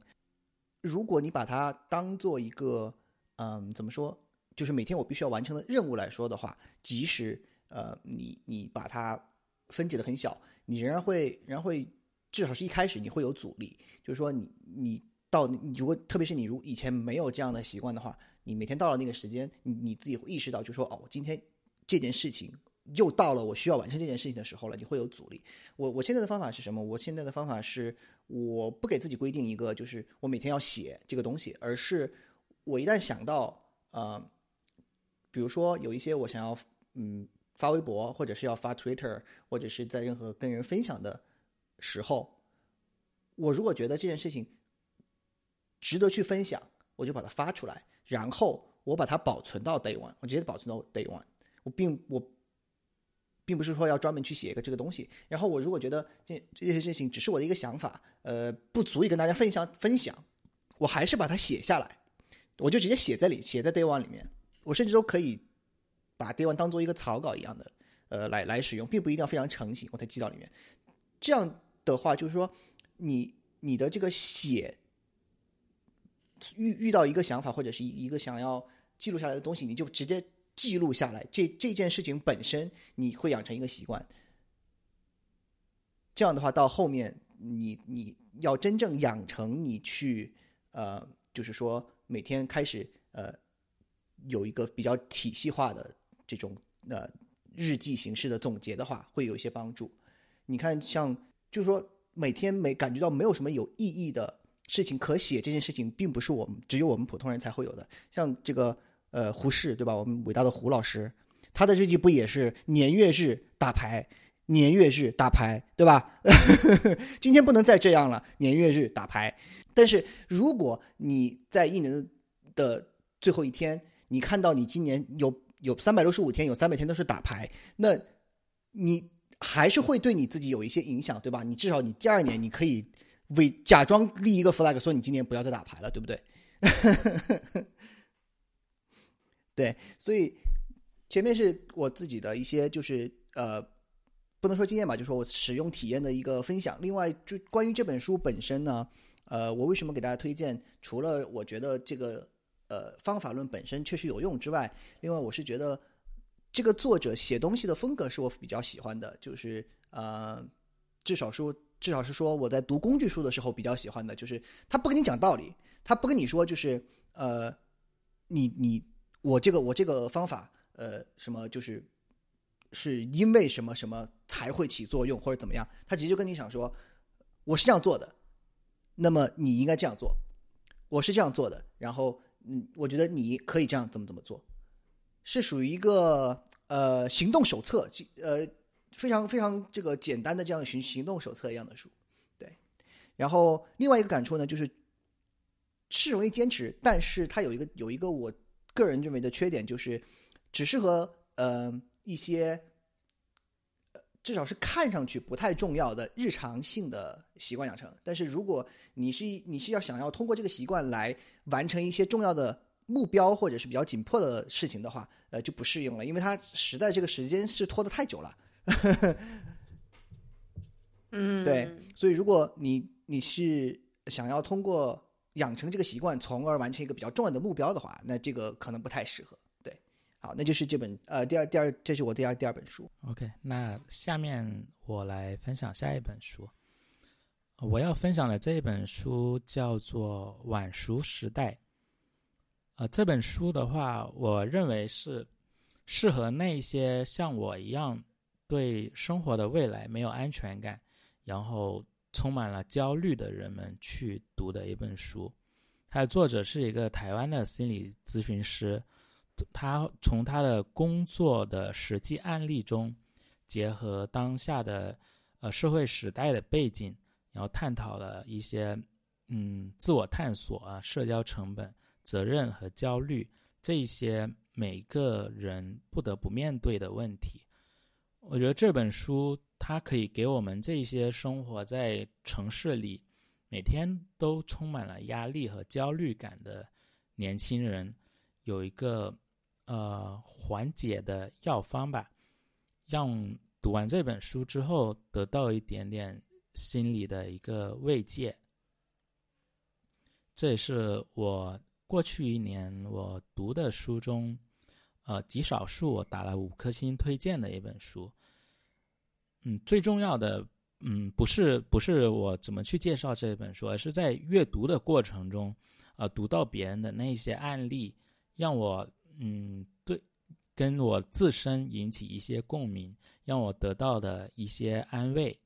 如果你把它当做一个，嗯，怎么说，就是每天我必须要完成的任务来说的话，即使呃你你把它分解的很小，你仍然会仍然会。至少是一开始你会有阻力，就是说你你到你如果特别是你如以前没有这样的习惯的话，你每天到了那个时间，你你自己会意识到，就说哦，今天这件事情又到了我需要完成这件事情的时候了，你会有阻力。我我现在的方法是什么？我现在的方法是我不给自己规定一个，就是我每天要写这个东西，而是我一旦想到呃，比如说有一些我想要嗯发微博，或者是要发 Twitter，或者是在任何跟人分享的。时候，我如果觉得这件事情值得去分享，我就把它发出来，然后我把它保存到 day one，我直接保存到 day one。我并我并不是说要专门去写一个这个东西。然后我如果觉得这这些事情只是我的一个想法，呃，不足以跟大家分享分享，我还是把它写下来，我就直接写在里，写在 day one 里面。我甚至都可以把 day one 当做一个草稿一样的，呃，来来使用，并不一定要非常成型，我才记到里面。这样。的话，就是说，你你的这个写遇遇到一个想法或者是一一个想要记录下来的东西，你就直接记录下来。这这件事情本身，你会养成一个习惯。这样的话，到后面你你要真正养成你去呃，就是说每天开始呃有一个比较体系化的这种呃日记形式的总结的话，会有一些帮助。你看，像。就是说，每天没感觉到没有什么有意义的事情可写，这件事情并不是我们只有我们普通人才会有的。像这个呃胡适对吧？我们伟大的胡老师，他的日记不也是年月日打牌，年月日打牌对吧？[laughs] 今天不能再这样了，年月日打牌。但是如果你在一年的最后一天，你看到你今年有有三百六十五天，有三百天都是打牌，那你。还是会对你自己有一些影响，对吧？你至少你第二年你可以伪假装立一个 flag，说你今年不要再打牌了，对不对？[laughs] 对，所以前面是我自己的一些就是呃，不能说经验吧，就说我使用体验的一个分享。另外，就关于这本书本身呢，呃，我为什么给大家推荐？除了我觉得这个呃方法论本身确实有用之外，另外我是觉得。这个作者写东西的风格是我比较喜欢的，就是呃，至少说，至少是说我在读工具书的时候比较喜欢的，就是他不跟你讲道理，他不跟你说就是呃，你你我这个我这个方法呃什么就是是因为什么什么才会起作用或者怎么样，他直接就跟你讲说我是这样做的，那么你应该这样做，我是这样做的，然后嗯，我觉得你可以这样怎么怎么做。是属于一个呃行动手册，呃非常非常这个简单的这样行行动手册一样的书，对。然后另外一个感触呢，就是是容易坚持，但是它有一个有一个我个人认为的缺点，就是只适合呃一些。至少是看上去不太重要的日常性的习惯养成，但是如果你是你是要想要通过这个习惯来完成一些重要的目标或者是比较紧迫的事情的话，呃，就不适用了，因为它实在这个时间是拖得太久了。嗯，对，所以如果你你是想要通过养成这个习惯，从而完成一个比较重要的目标的话，那这个可能不太适合。对好，那就是这本呃，第二第二，这是我第二第二本书。OK，那下面我来分享下一本书。我要分享的这一本书叫做《晚熟时代》。呃，这本书的话，我认为是适合那些像我一样对生活的未来没有安全感，然后充满了焦虑的人们去读的一本书。它的作者是一个台湾的心理咨询师。他从他的工作的实际案例中，结合当下的呃社会时代的背景，然后探讨了一些嗯自我探索啊、社交成本、责任和焦虑这一些每个人不得不面对的问题。我觉得这本书它可以给我们这些生活在城市里，每天都充满了压力和焦虑感的年轻人有一个。呃，缓解的药方吧，让读完这本书之后得到一点点心理的一个慰藉。这也是我过去一年我读的书中，呃，极少数我打了五颗星推荐的一本书。嗯，最重要的，嗯，不是不是我怎么去介绍这本书，而是在阅读的过程中，呃，读到别人的那些案例，让我。嗯，对，跟我自身引起一些共鸣，让我得到的一些安慰。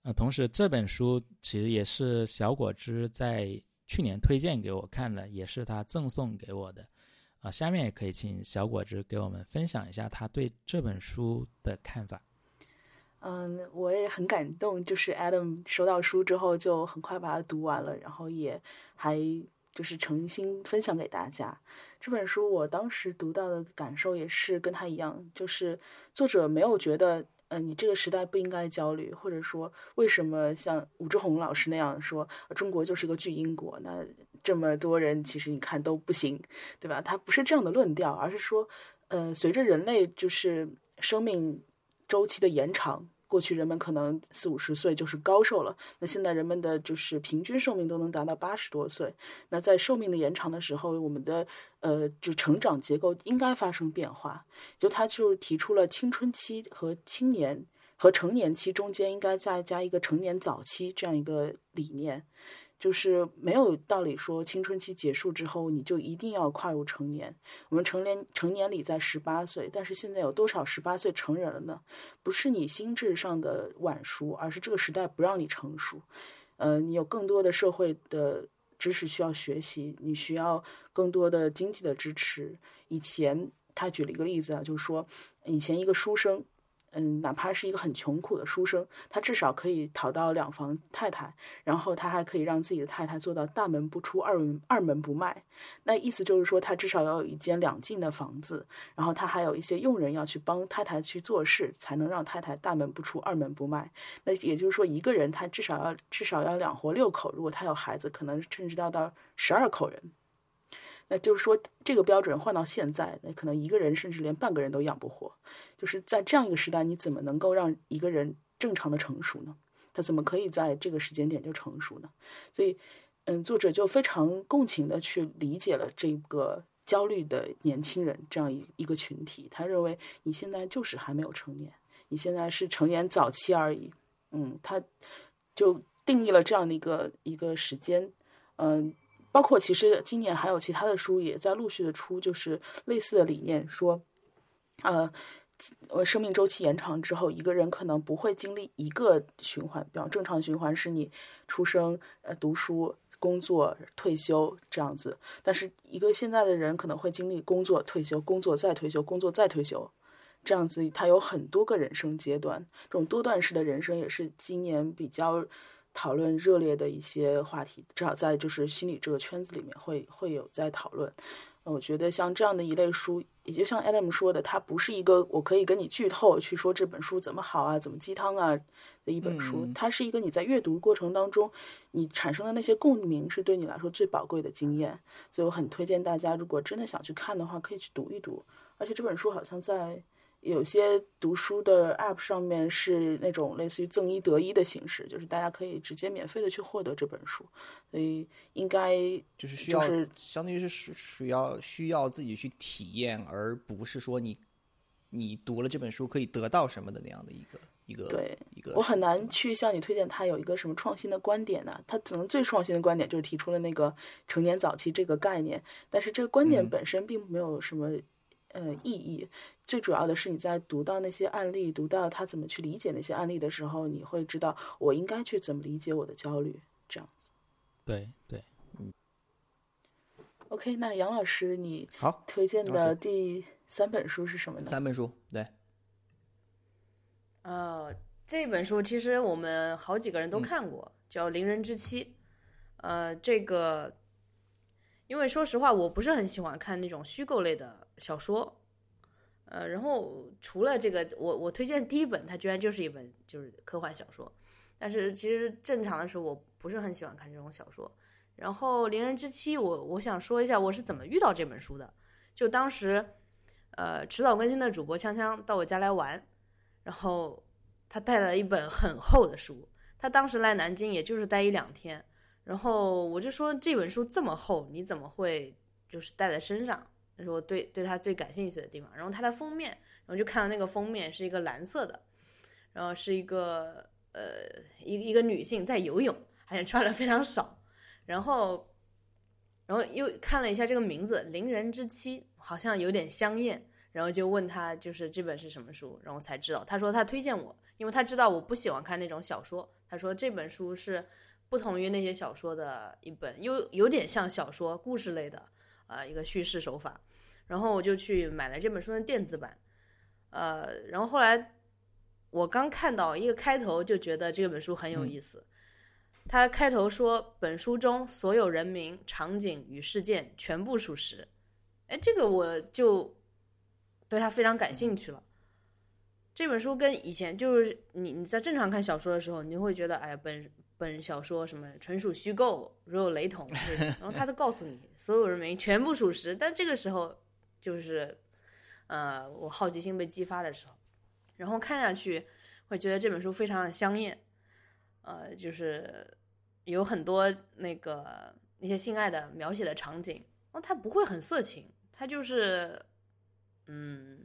呃，同时这本书其实也是小果汁在去年推荐给我看的，也是他赠送给我的。啊，下面也可以请小果汁给我们分享一下他对这本书的看法。嗯，我也很感动，就是 Adam 收到书之后就很快把它读完了，然后也还。就是诚心分享给大家这本书，我当时读到的感受也是跟他一样，就是作者没有觉得，嗯，你这个时代不应该焦虑，或者说为什么像武志红老师那样说中国就是个巨婴国，那这么多人其实你看都不行，对吧？他不是这样的论调，而是说，呃，随着人类就是生命周期的延长。过去人们可能四五十岁就是高寿了，那现在人们的就是平均寿命都能达到八十多岁。那在寿命的延长的时候，我们的呃就成长结构应该发生变化。就他就提出了青春期和青年和成年期中间应该再加一个成年早期这样一个理念。就是没有道理说青春期结束之后你就一定要跨入成年。我们成年成年礼在十八岁，但是现在有多少十八岁成人了呢？不是你心智上的晚熟，而是这个时代不让你成熟。呃，你有更多的社会的知识需要学习，你需要更多的经济的支持。以前他举了一个例子啊，就是说以前一个书生。嗯，哪怕是一个很穷苦的书生，他至少可以讨到两房太太，然后他还可以让自己的太太做到大门不出，二门二门不迈。那意思就是说，他至少要有一间两进的房子，然后他还有一些佣人要去帮太太去做事，才能让太太大门不出，二门不迈。那也就是说，一个人他至少要至少要两活六口，如果他有孩子，可能甚至要到十二口人。那就是说，这个标准换到现在，那可能一个人甚至连半个人都养不活。就是在这样一个时代，你怎么能够让一个人正常的成熟呢？他怎么可以在这个时间点就成熟呢？所以，嗯，作者就非常共情的去理解了这个焦虑的年轻人这样一一个群体。他认为你现在就是还没有成年，你现在是成年早期而已。嗯，他就定义了这样的一个一个时间，嗯。包括其实今年还有其他的书也在陆续的出，就是类似的理念，说，呃，呃，生命周期延长之后，一个人可能不会经历一个循环，比方正常循环是你出生、呃读书、工作、退休这样子，但是一个现在的人可能会经历工作、退休、工作再退休、工作再退休，这样子，他有很多个人生阶段，这种多段式的人生也是今年比较讨论热烈的一些话题，至少在就是心理这个圈子里面会会有在讨论。我觉得像这样的一类书，也就像 Adam 说的，它不是一个我可以跟你剧透去说这本书怎么好啊，怎么鸡汤啊的一本书。它是一个你在阅读过程当中，你产生的那些共鸣是对你来说最宝贵的经验。所以我很推荐大家，如果真的想去看的话，可以去读一读。而且这本书好像在。有些读书的 App 上面是那种类似于赠一得一的形式，就是大家可以直接免费的去获得这本书，所以应该就是需要，相当于是需需要需要自己去体验，而不是说你你读了这本书可以得到什么的那样的一个一个对一个。我很难去向你推荐他有一个什么创新的观点呢？他可能最创新的观点就是提出了那个成年早期这个概念，但是这个观点本身并没有什么。呃，意义最主要的是你在读到那些案例，读到他怎么去理解那些案例的时候，你会知道我应该去怎么理解我的焦虑，这样子。对对，嗯。OK，那杨老师，你好推荐的第三本书是什么呢？三本书，对。呃，这本书其实我们好几个人都看过，叫《邻人之妻》。呃，这个。因为说实话，我不是很喜欢看那种虚构类的小说，呃，然后除了这个，我我推荐第一本，它居然就是一本就是科幻小说，但是其实正常的时候，我不是很喜欢看这种小说。然后《邻人之妻》，我我想说一下我是怎么遇到这本书的。就当时，呃，迟早更新的主播锵锵到我家来玩，然后他带了一本很厚的书，他当时来南京也就是待一两天。然后我就说这本书这么厚，你怎么会就是带在身上？那是我对对他最感兴趣的地方。然后它的封面，然后就看到那个封面是一个蓝色的，然后是一个呃一一个女性在游泳，而且穿的非常少。然后，然后又看了一下这个名字《邻人之妻》，好像有点香艳。然后就问他就是这本是什么书，然后才知道。他说他推荐我，因为他知道我不喜欢看那种小说。他说这本书是。不同于那些小说的一本，又有点像小说故事类的，呃，一个叙事手法。然后我就去买了这本书的电子版，呃，然后后来我刚看到一个开头，就觉得这本书很有意思。他开头说，本书中所有人名、场景与事件全部属实。哎，这个我就对他非常感兴趣了。这本书跟以前就是你你在正常看小说的时候，你会觉得，哎，本。本小说什么纯属虚构，如有雷同，然后他都告诉你所有人名全部属实。但这个时候就是，呃，我好奇心被激发的时候，然后看下去会觉得这本书非常的香艳，呃，就是有很多那个那些性爱的描写的场景，哦，它不会很色情，它就是，嗯。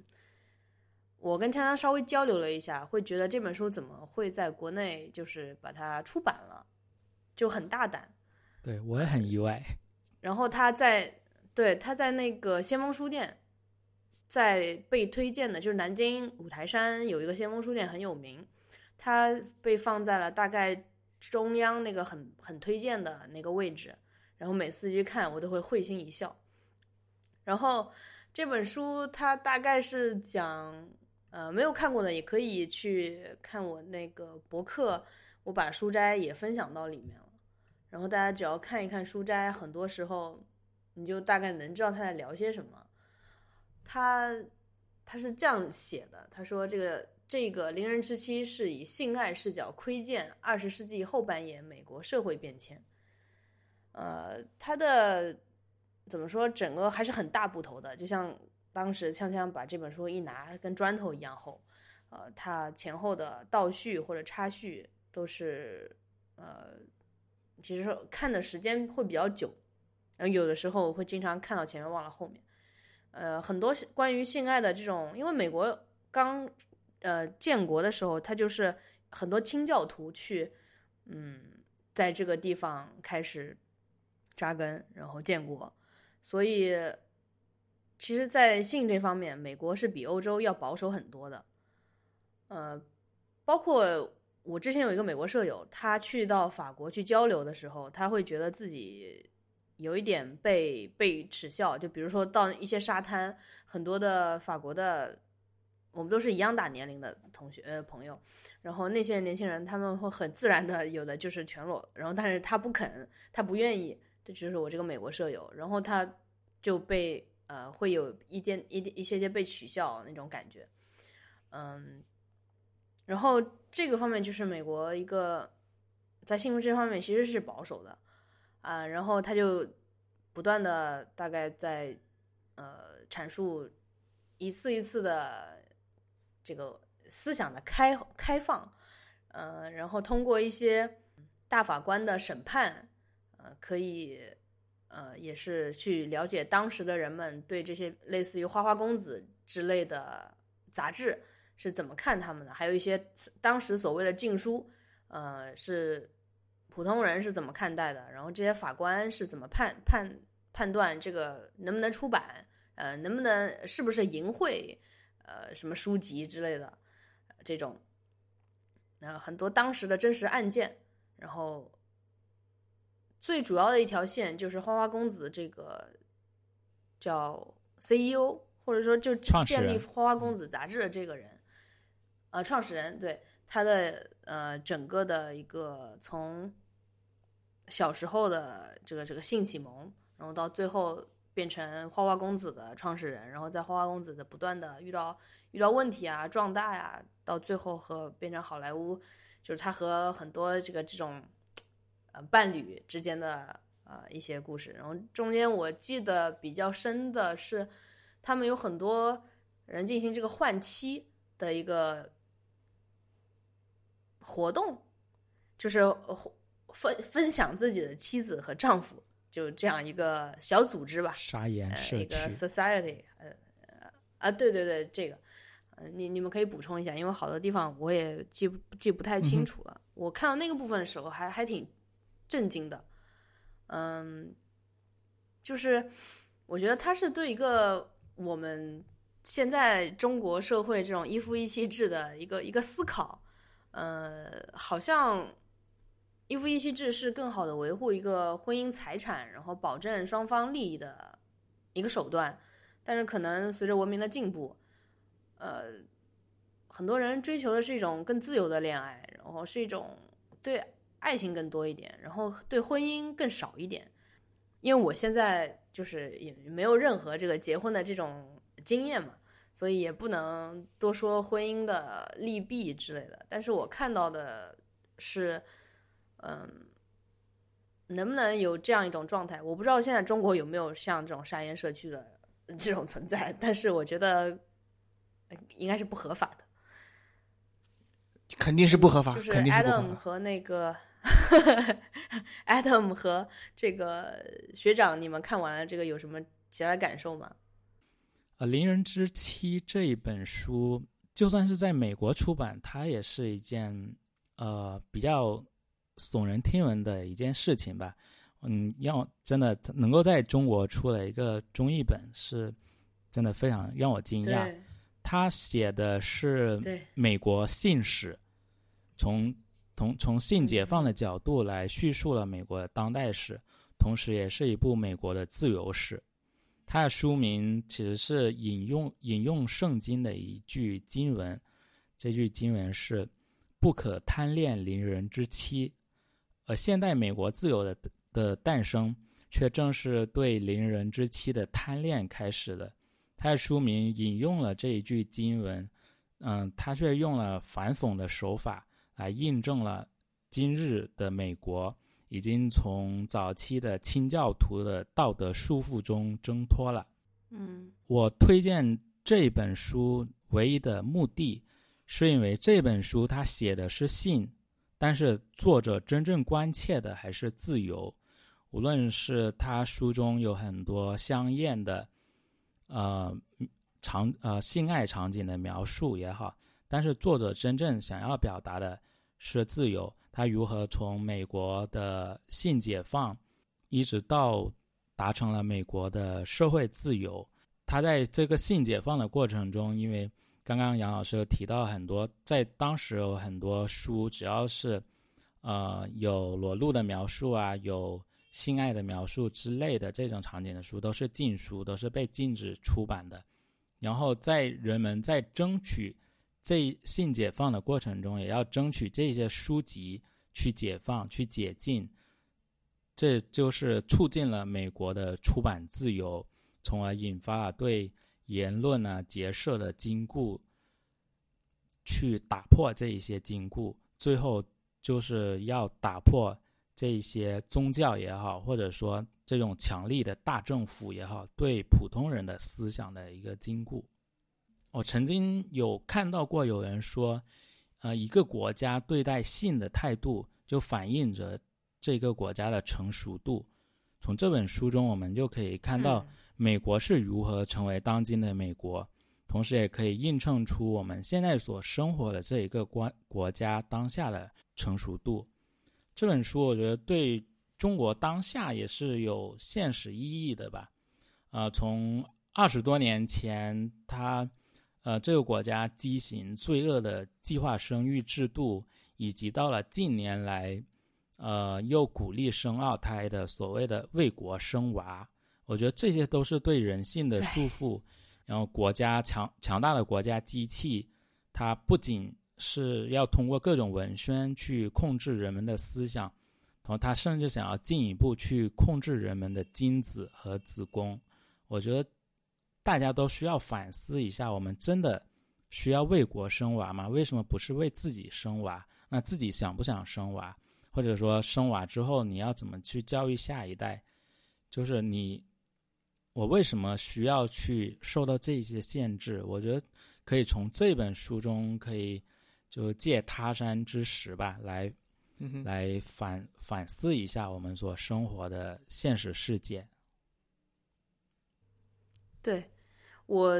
我跟锵锵稍微交流了一下，会觉得这本书怎么会在国内就是把它出版了，就很大胆。对我也很意外。[laughs] 然后他在对他在那个先锋书店，在被推荐的，就是南京五台山有一个先锋书店很有名，它被放在了大概中央那个很很推荐的那个位置。然后每次去看，我都会会心一笑。然后这本书它大概是讲。呃，没有看过的也可以去看我那个博客，我把书斋也分享到里面了。然后大家只要看一看书斋，很多时候你就大概能知道他在聊些什么。他他是这样写的，他说这个这个《邻人之妻》是以性爱视角窥见二十世纪后半叶美国社会变迁。呃，他的怎么说，整个还是很大部头的，就像。当时锵锵把这本书一拿，跟砖头一样厚，呃，它前后的倒叙或者插叙都是，呃，其实说看的时间会比较久，然后有的时候会经常看到前面忘了后面，呃，很多关于性爱的这种，因为美国刚呃建国的时候，它就是很多清教徒去，嗯，在这个地方开始扎根，然后建国，所以。其实，在性这方面，美国是比欧洲要保守很多的。呃，包括我之前有一个美国舍友，他去到法国去交流的时候，他会觉得自己有一点被被耻笑。就比如说到一些沙滩，很多的法国的我们都是一样大年龄的同学呃朋友，然后那些年轻人他们会很自然的有的就是全裸，然后但是他不肯，他不愿意，这就是我这个美国舍友，然后他就被呃会有一点一点一些些被取笑那种感觉，嗯，然后这个方面就是美国一个在性这方面其实是保守的啊，然后他就不断的大概在呃阐述一次一次的。这个思想的开开放，呃，然后通过一些大法官的审判，呃，可以，呃，也是去了解当时的人们对这些类似于《花花公子》之类的杂志是怎么看他们的，还有一些当时所谓的禁书，呃，是普通人是怎么看待的，然后这些法官是怎么判判判断这个能不能出版，呃，能不能是不是淫秽。呃，什么书籍之类的，这种，呃，很多当时的真实案件，然后最主要的一条线就是花花公子这个叫 CEO，或者说就建立花花公子杂志的这个人，呃，创始人对他的呃整个的一个从小时候的这个这个性启蒙，然后到最后。变成花花公子的创始人，然后在花花公子的不断的遇到遇到问题啊，壮大呀，到最后和变成好莱坞，就是他和很多这个这种呃伴侣之间的呃一些故事。然后中间我记得比较深的是，他们有很多人进行这个换妻的一个活动，就是分分享自己的妻子和丈夫。就这样一个小组织吧，沙岩社区，一个 society，呃，啊，对对对，这个，呃，你你们可以补充一下，因为好多地方我也记不记不太清楚了。我看到那个部分的时候，还还挺震惊的，嗯，就是我觉得他是对一个我们现在中国社会这种一夫一妻制的一个一个思考，呃，好像。一夫一妻制是更好的维护一个婚姻财产，然后保证双方利益的一个手段。但是可能随着文明的进步，呃，很多人追求的是一种更自由的恋爱，然后是一种对爱情更多一点，然后对婚姻更少一点。因为我现在就是也没有任何这个结婚的这种经验嘛，所以也不能多说婚姻的利弊之类的。但是我看到的是。嗯，能不能有这样一种状态？我不知道现在中国有没有像这种沙岩社区的这种存在，但是我觉得应该是不合法的，肯定是不合法。就是 Adam 和那个 [laughs] Adam 和这个学长，你们看完了这个有什么其他感受吗？呃，《邻人之妻》这一本书，就算是在美国出版，它也是一件呃比较。耸人听闻的一件事情吧，嗯，要真的能够在中国出了一个中译本，是真的非常让我惊讶。他写的是美国信史，从从从性解放的角度来叙述了美国的当代史，同时也是一部美国的自由史。它的书名其实是引用引用圣经的一句经文，这句经文是“不可贪恋邻人之妻”。而现代美国自由的的诞生，却正是对邻人之妻的贪恋开始的。他的书名引用了这一句经文，嗯，他却用了反讽的手法来印证了今日的美国已经从早期的清教徒的道德束缚中挣脱了。嗯，我推荐这本书唯一的目的，是因为这本书他写的是信。但是作者真正关切的还是自由，无论是他书中有很多香艳的，呃场呃性爱场景的描述也好，但是作者真正想要表达的是自由。他如何从美国的性解放，一直到达成了美国的社会自由。他在这个性解放的过程中，因为。刚刚杨老师有提到很多，在当时有很多书，只要是，呃，有裸露的描述啊，有性爱的描述之类的这种场景的书，都是禁书，都是被禁止出版的。然后在人们在争取这性解放的过程中，也要争取这些书籍去解放、去解禁，这就是促进了美国的出版自由，从而引发了对言论啊结社的禁锢，去打破这一些禁锢，最后就是要打破这一些宗教也好，或者说这种强力的大政府也好，对普通人的思想的一个禁锢。我曾经有看到过有人说，呃，一个国家对待性的态度，就反映着这个国家的成熟度。从这本书中，我们就可以看到美国是如何成为当今的美国，同时也可以映衬出我们现在所生活的这一个国国家当下的成熟度。这本书我觉得对中国当下也是有现实意义的吧。呃，从二十多年前，它呃，这个国家畸形罪恶的计划生育制度，以及到了近年来，呃，又鼓励生二胎的所谓的为国生娃，我觉得这些都是对人性的束缚。然后，国家强强大的国家机器，它不仅是要通过各种文宣去控制人们的思想，然后它甚至想要进一步去控制人们的精子和子宫。我觉得。大家都需要反思一下：我们真的需要为国生娃吗？为什么不是为自己生娃？那自己想不想生娃？或者说生娃之后你要怎么去教育下一代？就是你，我为什么需要去受到这些限制？我觉得可以从这本书中可以就借他山之石吧，来来反反思一下我们所生活的现实世界。对，我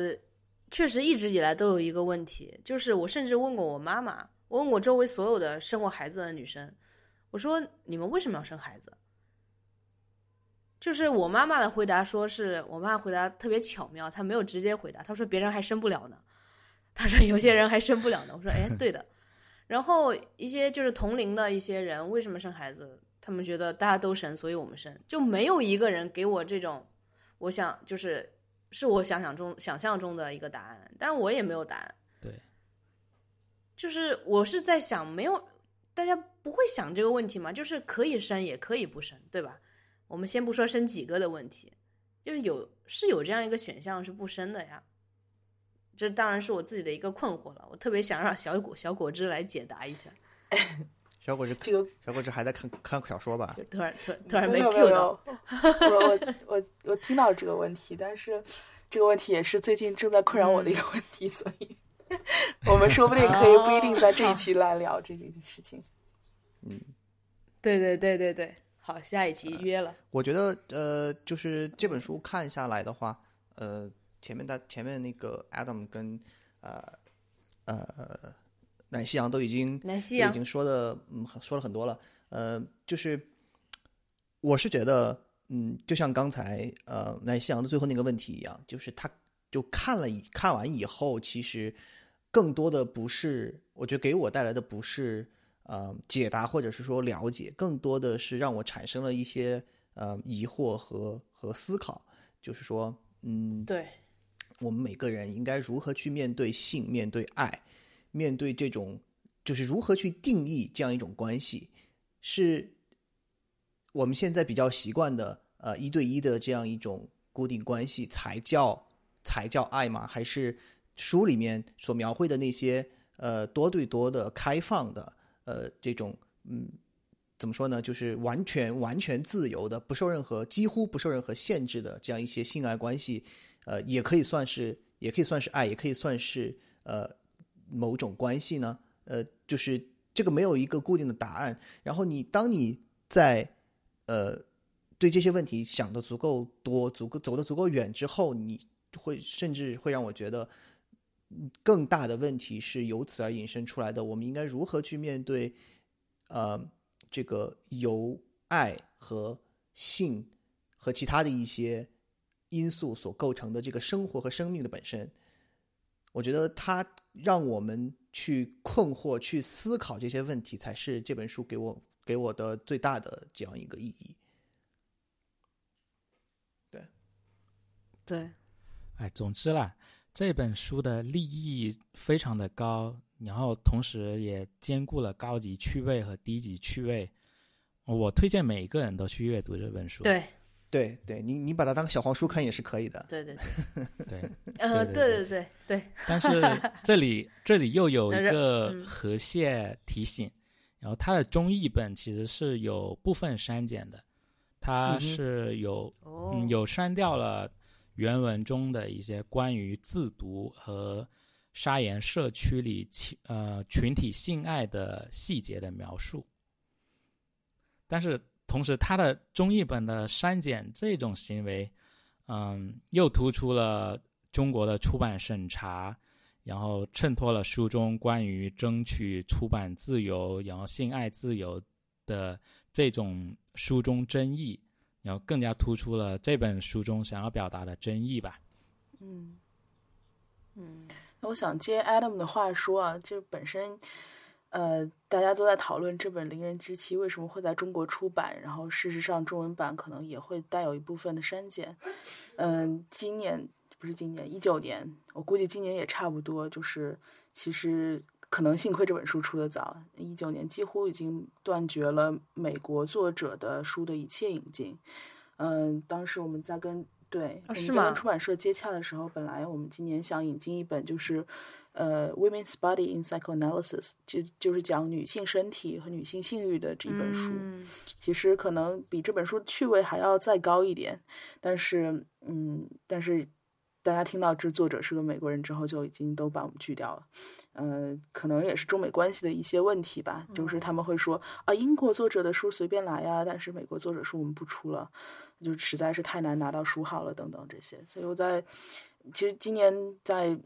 确实一直以来都有一个问题，就是我甚至问过我妈妈，我问过周围所有的生过孩子的女生，我说你们为什么要生孩子？就是我妈妈的回答，说是我妈回答特别巧妙，她没有直接回答，她说别人还生不了呢，她说有些人还生不了呢。我说哎，对的。然后一些就是同龄的一些人为什么生孩子？他们觉得大家都生，所以我们生，就没有一个人给我这种，我想就是。是我想象中想象中的一个答案，但我也没有答案。对，就是我是在想，没有大家不会想这个问题嘛？就是可以生也可以不生，对吧？我们先不说生几个的问题，就是有是有这样一个选项是不生的呀。这当然是我自己的一个困惑了，我特别想让小果小果汁来解答一下。[laughs] 小果汁，这个小果汁还在看看小说吧？突然突突然没 Q 到我我我我听到这个问题，但是这个问题也是最近正在困扰我的一个问题，所以 [laughs] 我们说不定可以不一定在这一期来聊这件事情。嗯，对对对对对，好，下一期约了。我觉得呃，就是这本书看下来的话，呃，前面的前面那个 Adam 跟呃呃。奶夕阳都已经都已经说的嗯说了很多了，呃，就是我是觉得嗯，就像刚才呃奶夕阳的最后那个问题一样，就是他就看了看完以后，其实更多的不是我觉得给我带来的不是呃解答或者是说了解，更多的是让我产生了一些呃疑惑和和思考，就是说嗯，对，我们每个人应该如何去面对性，面对爱。面对这种，就是如何去定义这样一种关系，是我们现在比较习惯的，呃，一对一的这样一种固定关系才叫才叫爱吗？还是书里面所描绘的那些，呃，多对多的开放的，呃，这种，嗯，怎么说呢？就是完全完全自由的，不受任何几乎不受任何限制的这样一些性爱关系，呃，也可以算是也可以算是爱，也可以算是呃。某种关系呢？呃，就是这个没有一个固定的答案。然后你当你在呃对这些问题想的足够多、足够走的足够远之后，你会甚至会让我觉得更大的问题是由此而引申出来的。我们应该如何去面对呃这个由爱和性和其他的一些因素所构成的这个生活和生命的本身？我觉得它让我们去困惑、去思考这些问题，才是这本书给我给我的最大的这样一个意义。对，对，哎，总之啦，这本书的立意非常的高，然后同时也兼顾了高级趣味和低级趣味。我推荐每一个人都去阅读这本书。对对对，你你把它当小黄书看也是可以的。对对对，对，[laughs] 呃，对对对对。但是这里这里又有一个嗯。河蟹提醒，然后它的中译本其实是有部分删减的，它是有有删掉了原文中的一些关于自读和沙岩社区里群呃群体性爱的细节的描述，但是同时他的中译本的删减这种行为，嗯，又突出了中国的出版审查，然后衬托了书中关于争取出版自由，然后性爱自由的这种书中争议。然后更加突出了这本书中想要表达的争议吧。嗯，嗯那我想接 Adam 的话说啊，就本身，呃，大家都在讨论这本《伶人之妻》为什么会在中国出版，然后事实上中文版可能也会带有一部分的删减。嗯，今年不是今年，一九年，我估计今年也差不多，就是其实可能幸亏这本书出的早，一九年几乎已经断绝了美国作者的书的一切引进。嗯，当时我们在跟对，我们在是吗跟出版社接洽的时候，本来我们今年想引进一本就是，呃，《Women's Body in Psychoanalysis》，就就是讲女性身体和女性性欲的这一本书。嗯其实可能比这本书趣味还要再高一点，但是，嗯，但是大家听到这作者是个美国人之后，就已经都把我们拒掉了。呃，可能也是中美关系的一些问题吧，就是他们会说啊，英国作者的书随便来呀，但是美国作者书我们不出了，就实在是太难拿到书号了等等这些。所以我在其实今年在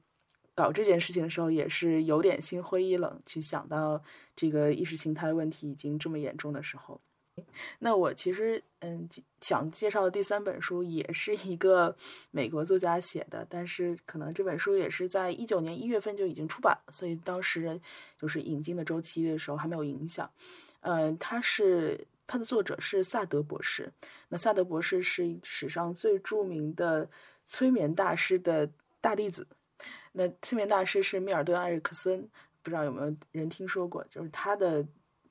搞这件事情的时候，也是有点心灰意冷，去想到这个意识形态问题已经这么严重的时候。那我其实嗯想介绍的第三本书也是一个美国作家写的，但是可能这本书也是在一九年一月份就已经出版了，所以当时就是引进的周期的时候还没有影响。嗯，他是他的作者是萨德博士，那萨德博士是史上最著名的催眠大师的大弟子。那催眠大师是密尔顿·艾瑞克森，不知道有没有人听说过？就是他的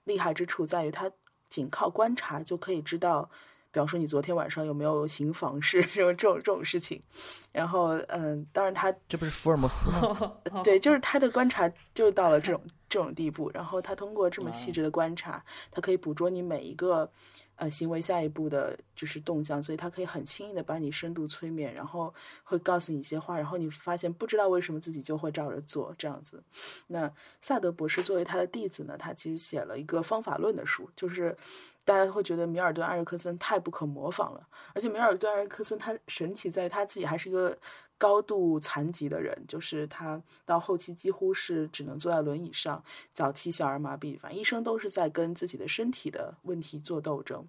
厉害之处在于他仅靠观察就可以知道，比方说你昨天晚上有没有行房事 [laughs] 这种这种这种事情。然后，嗯，当然他这不是福尔摩斯吗？[laughs] 对，就是他的观察就到了这种这种地步，然后他通过这么细致的观察，他可以捕捉你每一个呃行为下一步的就是动向，所以他可以很轻易的把你深度催眠，然后会告诉你一些话，然后你发现不知道为什么自己就会照着做这样子。那萨德博士作为他的弟子呢，他其实写了一个方法论的书，就是大家会觉得米尔顿·艾瑞克森太不可模仿了，而且米尔顿·艾瑞克森他神奇在于他自己还是一个高度残疾的人，就是他到后期几乎是只能坐在轮椅上，早期小儿麻痹，反正一生都是在跟自己的身体的问题做斗争。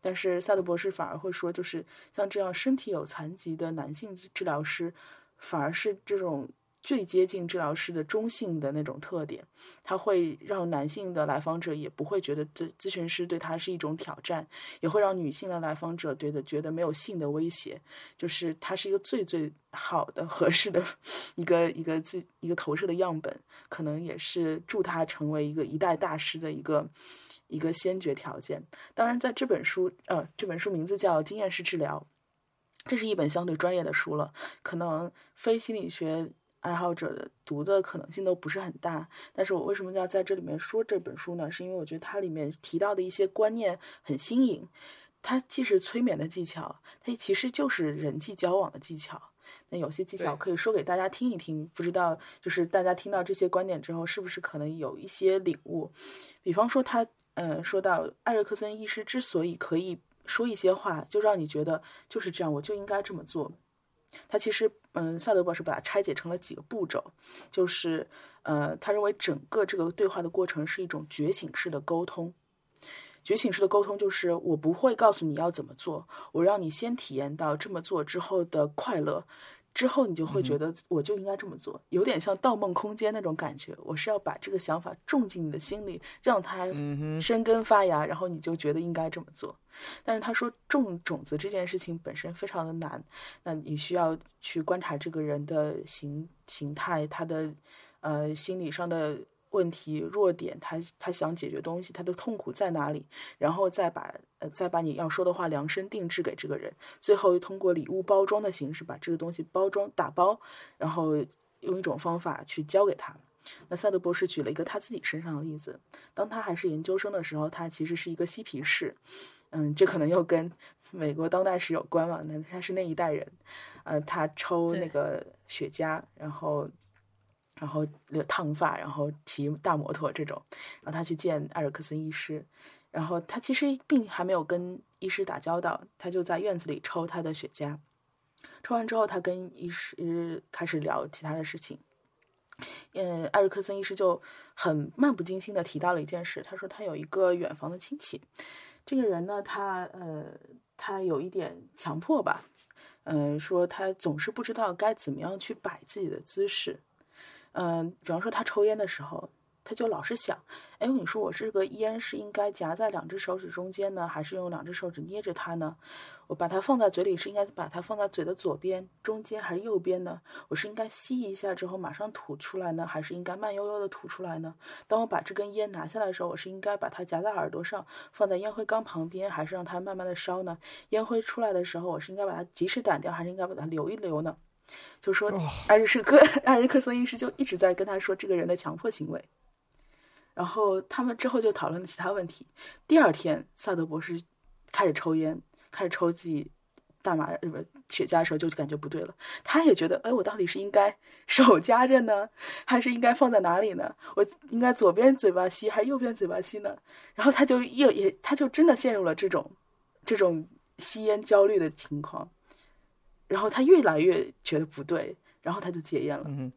但是萨德博士反而会说，就是像这样身体有残疾的男性治疗师，反而是这种最接近治疗师的中性的那种特点，它会让男性的来访者也不会觉得咨咨询师对他是一种挑战，也会让女性的来访者对的觉得没有性的威胁，就是它是一个最最好的合适的一个一个自一个投射的样本，可能也是助他成为一个一代大师的一个一个先决条件。当然，在这本书，呃，这本书名字叫《经验式治疗》，这是一本相对专业的书了，可能非心理学爱好者的读的可能性都不是很大。但是我为什么要在这里面说这本书呢？是因为我觉得它里面提到的一些观念很新颖，它既是催眠的技巧，它其实就是人际交往的技巧。那有些技巧可以说给大家听一听，不知道就是大家听到这些观点之后，是不是可能有一些领悟？比方说他，呃，说到艾瑞克森医师之所以可以说一些话，就让你觉得就是这样，我就应该这么做。他其实，嗯，萨德博士把它拆解成了几个步骤，就是，呃，他认为整个这个对话的过程是一种觉醒式的沟通。觉醒式的沟通就是我不会告诉你要怎么做，我让你先体验到这么做之后的快乐，之后你就会觉得我就应该这么做，有点像《盗梦空间》那种感觉。我是要把这个想法种进你的心里，让它生根发芽，然后你就觉得应该这么做。但是他说种种子这件事情本身非常的难，那你需要去观察这个人的形形态，他的呃心理上的。问题弱点，他他想解决东西，他的痛苦在哪里？然后再把呃再把你要说的话量身定制给这个人，最后又通过礼物包装的形式把这个东西包装打包，然后用一种方法去交给他。那赛德博士举了一个他自己身上的例子，当他还是研究生的时候，他其实是一个嬉皮士，嗯，这可能又跟美国当代史有关嘛？那他是那一代人，呃，他抽那个雪茄，然后。然后留烫发，然后骑大摩托这种，然后他去见艾尔克森医师，然后他其实并还没有跟医师打交道，他就在院子里抽他的雪茄，抽完之后他跟医师开始聊其他的事情，嗯，艾尔克森医师就很漫不经心的提到了一件事，他说他有一个远房的亲戚，这个人呢，他呃，他有一点强迫吧，嗯，说他总是不知道该怎么样去摆自己的姿势。嗯，比方说他抽烟的时候，他就老是想，哎，你说我这个烟是应该夹在两只手指中间呢，还是用两只手指捏着它呢？我把它放在嘴里是应该把它放在嘴的左边、中间还是右边呢？我是应该吸一下之后马上吐出来呢，还是应该慢悠悠的吐出来呢？当我把这根烟拿下来的时候，我是应该把它夹在耳朵上，放在烟灰缸旁边，还是让它慢慢的烧呢？烟灰出来的时候，我是应该把它及时掸掉，还是应该把它留一留呢？就说 [laughs] 艾瑞克艾瑞克森医师就一直在跟他说这个人的强迫行为，然后他们之后就讨论了其他问题。第二天，萨德博士开始抽烟，开始抽自己大麻不雪茄的时候，就感觉不对了。他也觉得，哎，我到底是应该手夹着呢，还是应该放在哪里呢？我应该左边嘴巴吸还是右边嘴巴吸呢？然后他就又也他就真的陷入了这种这种吸烟焦虑的情况。然后他越来越觉得不对，然后他就戒烟了。嗯，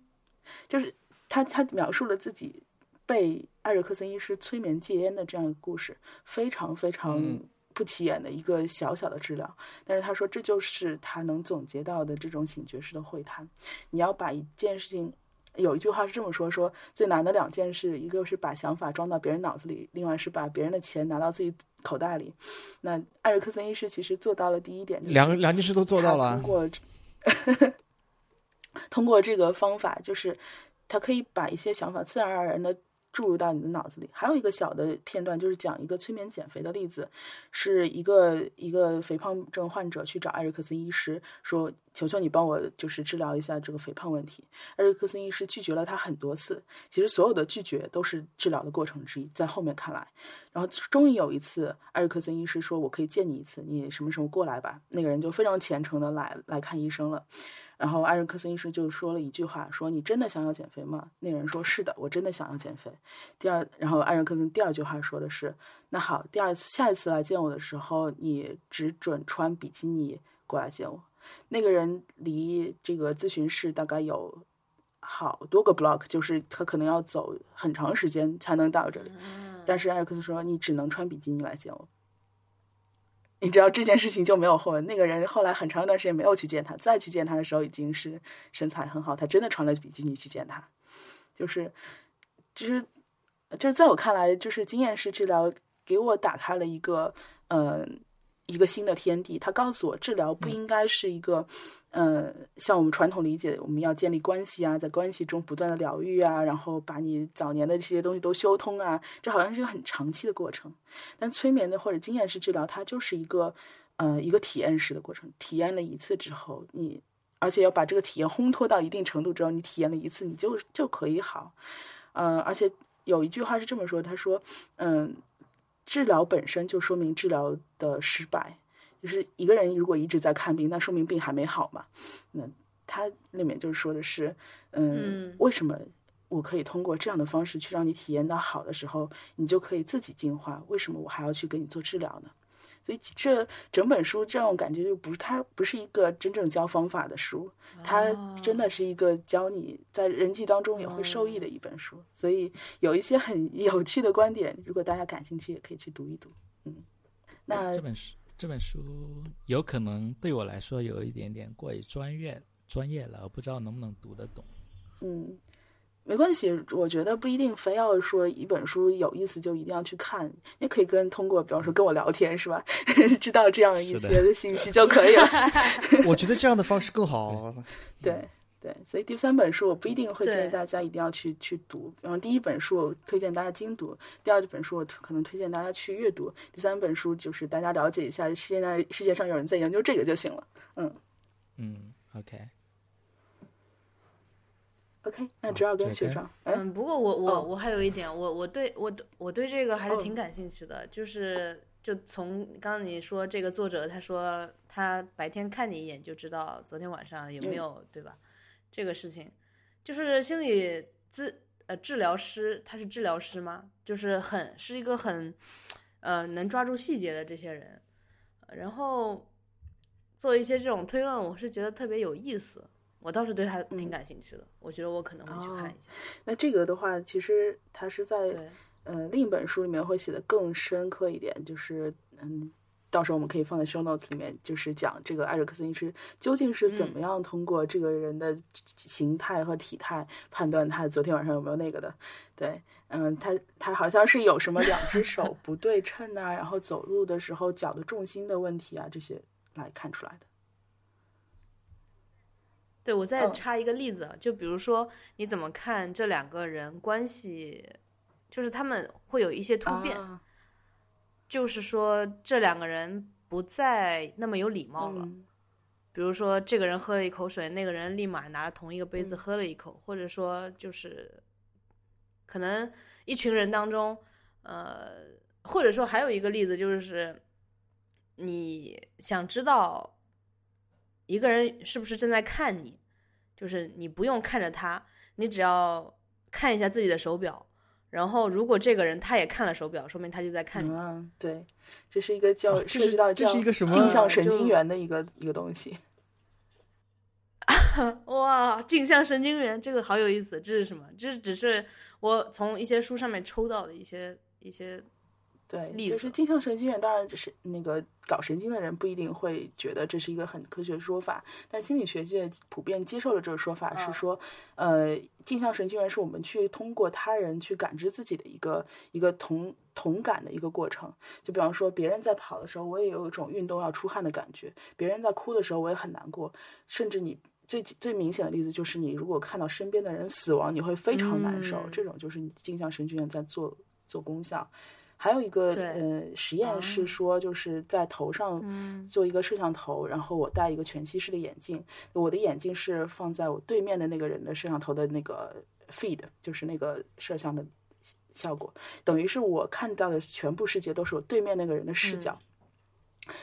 就是他他描述了自己被艾瑞克森医师催眠戒烟的这样一个故事，非常非常不起眼的一个小小的治疗。但是他说这就是他能总结到的这种醒觉式的会谈。你要把一件事情，有一句话是这么说：说最难的两件事，一个是把想法装到别人脑子里，另外是把别人的钱拿到自己。口袋里，那艾瑞克森医师其实做到了第一点，两两件事都做到了。通过 [laughs] 通过这个方法，就是他可以把一些想法自然而然的。注入到你的脑子里。还有一个小的片段，就是讲一个催眠减肥的例子，是一个一个肥胖症患者去找艾瑞克森医师，说：“求求你帮我，就是治疗一下这个肥胖问题。”艾瑞克森医师拒绝了他很多次，其实所有的拒绝都是治疗的过程之一，在后面看来。然后终于有一次，艾瑞克森医师说：“我可以见你一次，你什么时候过来吧？”那个人就非常虔诚的来来看医生了。然后艾瑞克森医生就说了一句话：“说你真的想要减肥吗？”那个人说：“是的，我真的想要减肥。”第二，然后艾瑞克森第二句话说的是：“那好，第二次下一次来见我的时候，你只准穿比基尼过来见我。”那个人离这个咨询室大概有好多个 block，就是他可能要走很长时间才能到这里。但是艾瑞克森说：“你只能穿比基尼来见我。”你知道这件事情就没有后文。那个人后来很长一段时间没有去见他，再去见他的时候已经是身材很好，他真的穿了比基尼去见他。就是，就是，就是在我看来，就是经验式治疗给我打开了一个，嗯。一个新的天地，他告诉我，治疗不应该是一个，呃，像我们传统理解，我们要建立关系啊，在关系中不断的疗愈啊，然后把你早年的这些东西都修通啊，这好像是一个很长期的过程。但催眠的或者经验式治疗，它就是一个，呃，一个体验式的过程。体验了一次之后，你而且要把这个体验烘托到一定程度之后，你体验了一次，你就就可以好。嗯，而且有一句话是这么说，他说，嗯。治疗本身就说明治疗的失败，就是一个人如果一直在看病，那说明病还没好嘛。那他里面就是说的是，嗯，为什么我可以通过这样的方式去让你体验到好的时候，你就可以自己进化？为什么我还要去给你做治疗呢？所以这整本书这种感觉就不是它不是一个真正教方法的书，它真的是一个教你在人际当中也会受益的一本书。所以有一些很 [laughs] 有趣的观点，如果大家感兴趣，也可以去读一读。嗯，那这本书这本书有可能对我来说有一点点过于专业，专业了，我不知道能不能读得懂。嗯，没关系，我觉得不一定非要说一本书有意思就一定要去看，也可以跟通过，比方说跟我聊天是吧，[laughs] 知道这样一些的信息就可以了。[laughs] 我觉得这样的方式更好。对。对，所以第三本书我不一定会建议大家一定要去去读。然后第一本书我推荐大家精读，第二本书我可能推荐大家去阅读，第三本书就是大家了解一下现在世界上有人在研究这个就行了。嗯嗯，OK OK，那只要跟学长。嗯，不过我我我还有一点，我我对我我对这个还是挺感兴趣的，就是就从刚刚你说这个作者他说他白天看你一眼就知道昨天晚上有没有对吧？这个事情，就是心理治呃治疗师，他是治疗师吗？就是很是一个很，呃能抓住细节的这些人，然后做一些这种推论，我是觉得特别有意思，我倒是对他挺感兴趣的，我觉得我可能会去看一下。那这个的话，其实他是在呃另一本书里面会写的更深刻一点，就是嗯。到时候我们可以放在 show notes 里面，就是讲这个艾瑞克森医师究竟是怎么样通过这个人的形态和体态判断他昨天晚上有没有那个的。对，嗯，他他好像是有什么两只手 [laughs] 不对称啊，然后走路的时候脚的重心的问题啊，这些来看出来的。对，我再插一个例子，就比如说你怎么看这两个人关系，就是他们会有一些突变。就是说，这两个人不再那么有礼貌了。比如说，这个人喝了一口水，那个人立马拿同一个杯子喝了一口，或者说，就是可能一群人当中，呃，或者说还有一个例子，就是你想知道一个人是不是正在看你，就是你不用看着他，你只要看一下自己的手表。然后，如果这个人他也看了手表，说明他就在看你。嗯，对，这是一个叫涉及到这是一个什么镜像神经元的一个一个东西。[laughs] 哇，镜像神经元，这个好有意思。这是什么？这是只是我从一些书上面抽到的一些一些。对，就是镜像神经元，当然只是那个搞神经的人不一定会觉得这是一个很科学的说法，但心理学界普遍接受了这个说法，是说，呃，镜像神经元是我们去通过他人去感知自己的一个一个同同感的一个过程。就比方说，别人在跑的时候，我也有一种运动要出汗的感觉；别人在哭的时候，我也很难过。甚至你最最明显的例子就是，你如果看到身边的人死亡，你会非常难受。这种就是你镜像神经元在做做功效。还有一个呃实验是说，就是在头上做一个摄像头，然后我戴一个全息式的眼镜，我的眼镜是放在我对面的那个人的摄像头的那个 feed，就是那个摄像的效果，等于是我看到的全部世界都是我对面那个人的视角。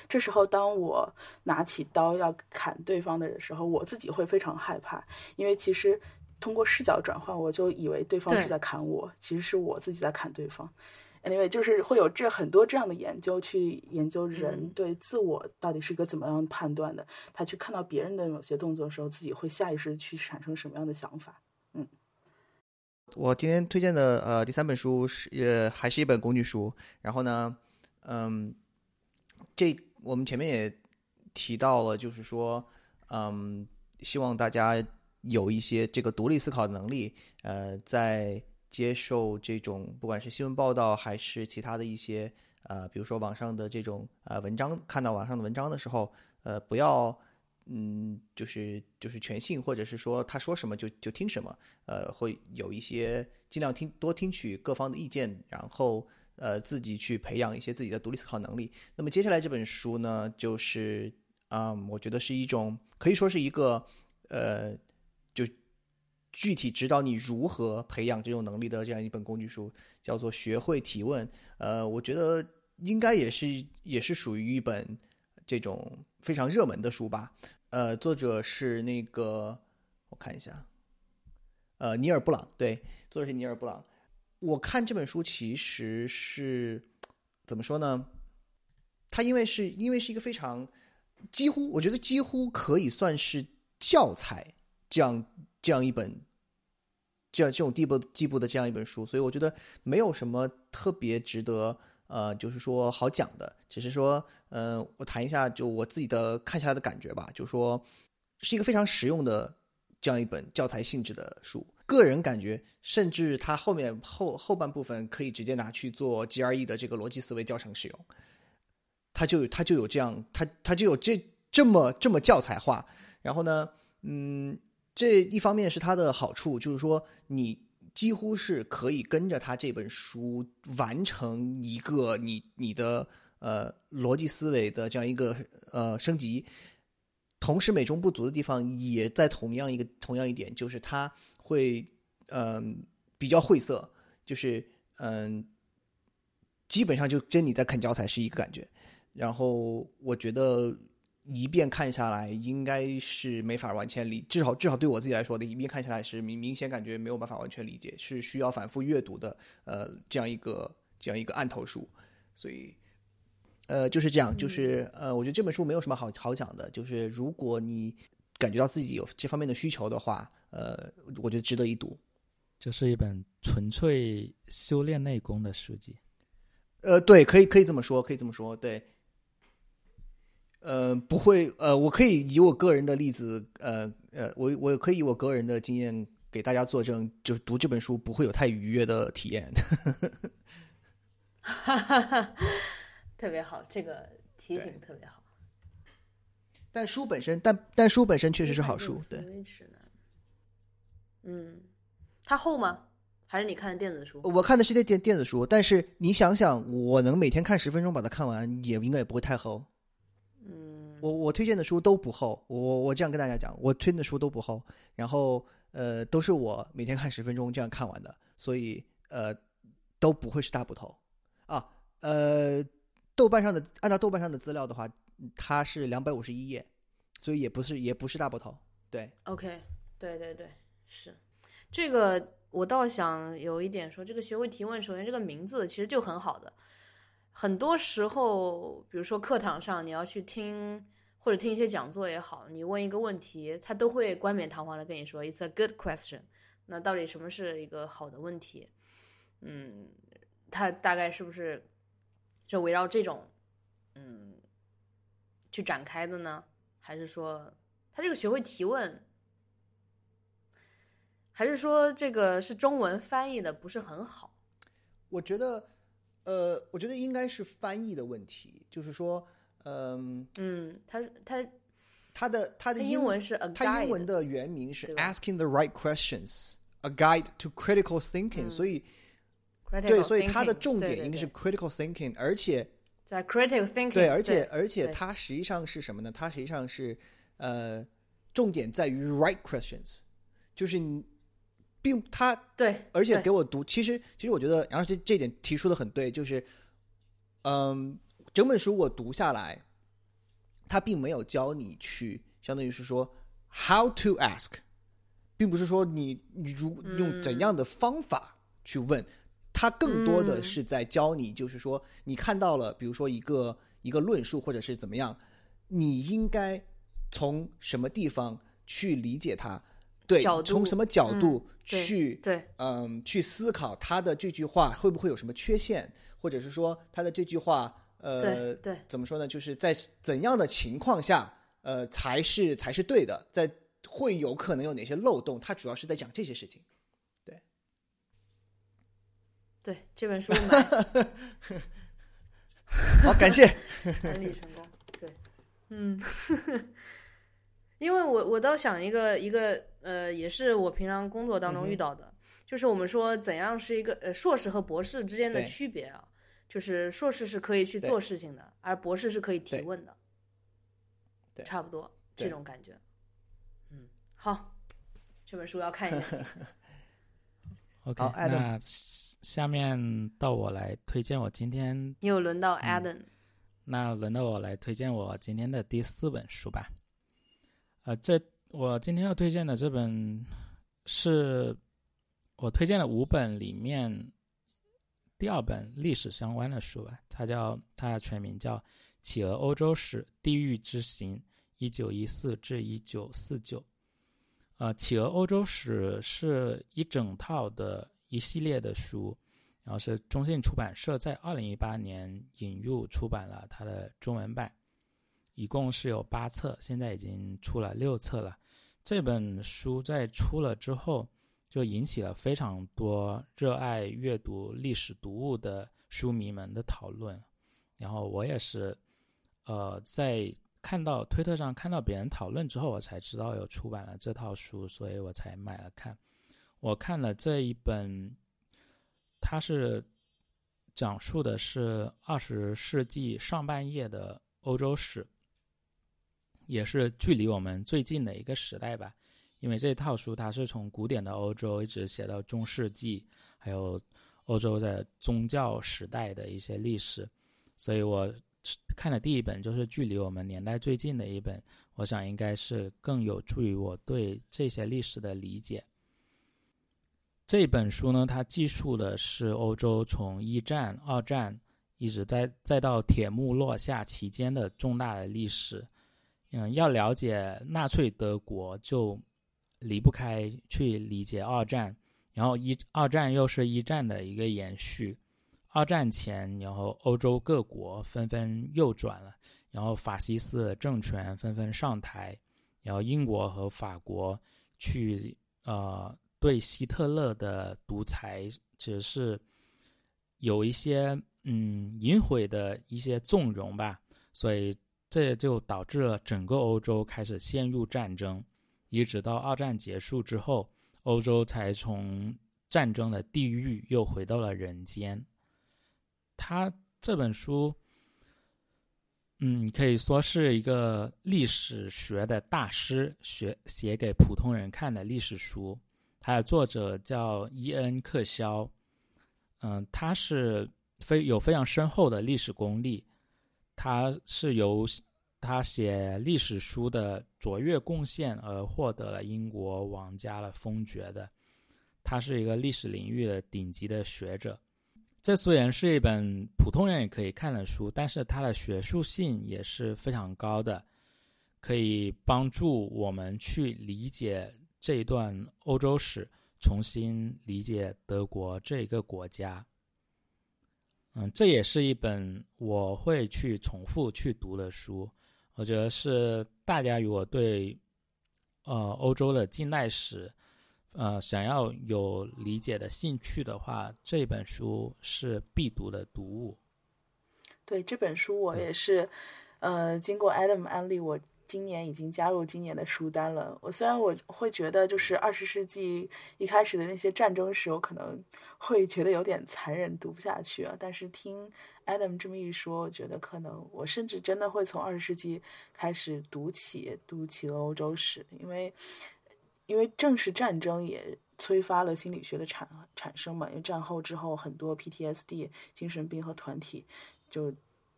这时候，当我拿起刀要砍对方的时候，我自己会非常害怕，因为其实通过视角转换，我就以为对方是在砍我，其实是我自己在砍对方。Anyway，就是会有这很多这样的研究，去研究人对自我到底是一个怎么样判断的。他去看到别人的某些动作的时候，自己会下意识去产生什么样的想法？嗯，我今天推荐的呃第三本书是也还是一本工具书。然后呢，嗯，这我们前面也提到了，就是说，嗯，希望大家有一些这个独立思考的能力。呃，在接受这种不管是新闻报道还是其他的一些呃，比如说网上的这种呃文章，看到网上的文章的时候，呃，不要嗯，就是就是全信，或者是说他说什么就就听什么，呃，会有一些尽量听多听取各方的意见，然后呃自己去培养一些自己的独立思考能力。那么接下来这本书呢，就是啊，我觉得是一种可以说是一个呃。具体指导你如何培养这种能力的这样一本工具书，叫做《学会提问》。呃，我觉得应该也是也是属于一本这种非常热门的书吧。呃，作者是那个我看一下，呃，尼尔布朗。对，作者是尼尔布朗。我看这本书其实是怎么说呢？它因为是因为是一个非常几乎，我觉得几乎可以算是教材这样。这样一本，这样这种地步地步的这样一本书，所以我觉得没有什么特别值得呃，就是说好讲的，只是说，嗯，我谈一下就我自己的看下来的感觉吧。就是说，是一个非常实用的这样一本教材性质的书。个人感觉，甚至它后面后后半部分可以直接拿去做 GRE 的这个逻辑思维教程使用。它就它就有这样，它它就有这这么这么教材化。然后呢，嗯，这一方面是它的好处，就是说你几乎是可以跟着它这本书完成一个你你的呃逻辑思维的这样一个呃升级。同时，美中不足的地方也在同样一个同样一点，就是它会嗯比较晦涩，就是嗯基本上就跟你在啃教材是一个感觉。然后我觉得一遍看下来应该是没法完全理，至少至少对我自己来说的一遍看下来是明明显感觉没有办法完全理解，是需要反复阅读的。呃，这样一个这样一个案头书，所以呃就是这样，就是呃，我觉得这本书没有什么好好讲的，就是如果你感觉到自己有这方面的需求的话，呃，我觉得值得一读。这是一本纯粹修炼内功的书籍。呃，对，可以可以这么说，可以这么说，对。呃，不会，呃，我可以以我个人的例子，呃呃，我我可以以我个人的经验给大家作证，就是读这本书不会有太愉悦的体验。哈哈哈，特别好，这个提醒特别好。但书本身，但但书本身确实是好书，对。嗯，它厚吗？还是你看的电子书？我看的是电电电子书，但是你想想，我能每天看十分钟把它看完，也应该也不会太厚。我我推荐的书都不厚，我我这样跟大家讲，我推荐的书都不厚，然后呃都是我每天看十分钟这样看完的，所以呃都不会是大部头啊。呃，豆瓣上的按照豆瓣上的资料的话，它是两百五十一页，所以也不是也不是大部头。对，OK，对对对，是这个我倒想有一点说，这个学会提问，首先这个名字其实就很好的。很多时候，比如说课堂上你要去听或者听一些讲座也好，你问一个问题，他都会冠冕堂皇的跟你说 "It's a good question"。那到底什么是一个好的问题？嗯，他大概是不是就围绕这种嗯去展开的呢？还是说他这个学会提问？还是说这个是中文翻译的不是很好？我觉得。呃，我觉得应该是翻译的问题，就是说，嗯嗯，他他他的他的英文是他英文的原名是 Asking the Right Questions：A Guide to Critical Thinking，所以对，所以它的重点应该是 Critical Thinking，而且在 Critical Thinking 对，而且而且它实际上是什么呢？它实际上是呃，重点在于 Right Questions，就是你。并他对，而且给我读，其实其实我觉得杨老师这点提出的很对，就是，嗯，整本书我读下来，它并没有教你去，相当于是说 how to ask，并不是说你你如用怎样的方法去问，它更多的是在教你，就是说你看到了，比如说一个一个论述或者是怎么样，你应该从什么地方去理解它。对，从什么角度去对，嗯，去思考他的这句话会不会有什么缺陷，或者是说他的这句话，呃，对，怎么说呢？就是在怎样的情况下，呃，才是才是对的，在会有可能有哪些漏洞？他主要是在讲这些事情。对，对，这本书买，[laughs] 好，感谢，安利成功。对，嗯。[laughs] 因为我我倒想一个一个呃，也是我平常工作当中遇到的，就是我们说怎样是一个呃硕士和博士之间的区别啊，就是硕士是可以去做事情的，而博士是可以提问的，对，差不多这种感觉。嗯，好，这本书要看一下。[laughs] OK，那下面到我来推荐我今天又轮到 Adam，那轮到我来推荐我今天的第四本书吧。呃，这我今天要推荐的这本，是我推荐的五本里面第二本历史相关的书吧。它叫它的全名叫《企鹅欧洲史：地狱之行（一九一四至一九四九）》。呃，《企鹅欧洲史》是一整套的一系列的书，然后是中信出版社在二零一八年引入出版了它的中文版。一共是有八册，现在已经出了六册了。这本书在出了之后，就引起了非常多热爱阅读历史读物的书迷们的讨论。然后我也是，呃，在看到推特上看到别人讨论之后，我才知道有出版了这套书，所以我才买了看。我看了这一本，它是讲述的是二十世纪上半叶的欧洲史，也是距离我们最近的一个时代吧。因为这套书它是从古典的欧洲一直写到中世纪，还有欧洲的宗教时代的一些历史，所以我看的第一本就是距离我们年代最近的一本，我想应该是更有助于我对这些历史的理解。这本书呢，它记述的是欧洲从一战、二战，一直在再到铁幕落下期间的重大的历史。嗯，要了解纳粹德国，就离不开去理解二战。然后一二战又是一战的一个延续。二战前，然后欧洲各国纷纷右转了，然后法西斯政权纷纷上台，然后英国和法国去呃。对希特勒的独裁其实是有一些嗯隐晦的一些纵容吧，所以这就导致了整个欧洲开始陷入战争，一直到二战结束之后，欧洲才从战争的地狱又回到了人间。他这本书，嗯，可以说是一个历史学的大师学写给普通人看的历史书。它的作者叫伊恩·克肖，嗯，他是非有非常深厚的历史功力，他是由他写历史书的卓越贡献而获得了英国王家的封爵的，他是一个历史领域的顶级的学者。这虽然是一本普通人也可以看的书，但是它的学术性也是非常高的，可以帮助我们去理解。这一段欧洲史，重新理解德国这一个国家。嗯，这也是一本我会去重复去读的书。我觉得是大家如果对呃欧洲的近代史，呃想要有理解的兴趣的话，这本书是必读的读物。对这本书，我也是呃经过 Adam 安利我。今年已经加入今年的书单了。我虽然我会觉得，就是二十世纪一开始的那些战争史，我可能会觉得有点残忍，读不下去啊。但是听 Adam 这么一说，我觉得可能我甚至真的会从二十世纪开始读起，读起了欧洲史，因为因为正是战争也催发了心理学的产产生嘛。因为战后之后，很多 PTSD 精神病和团体就。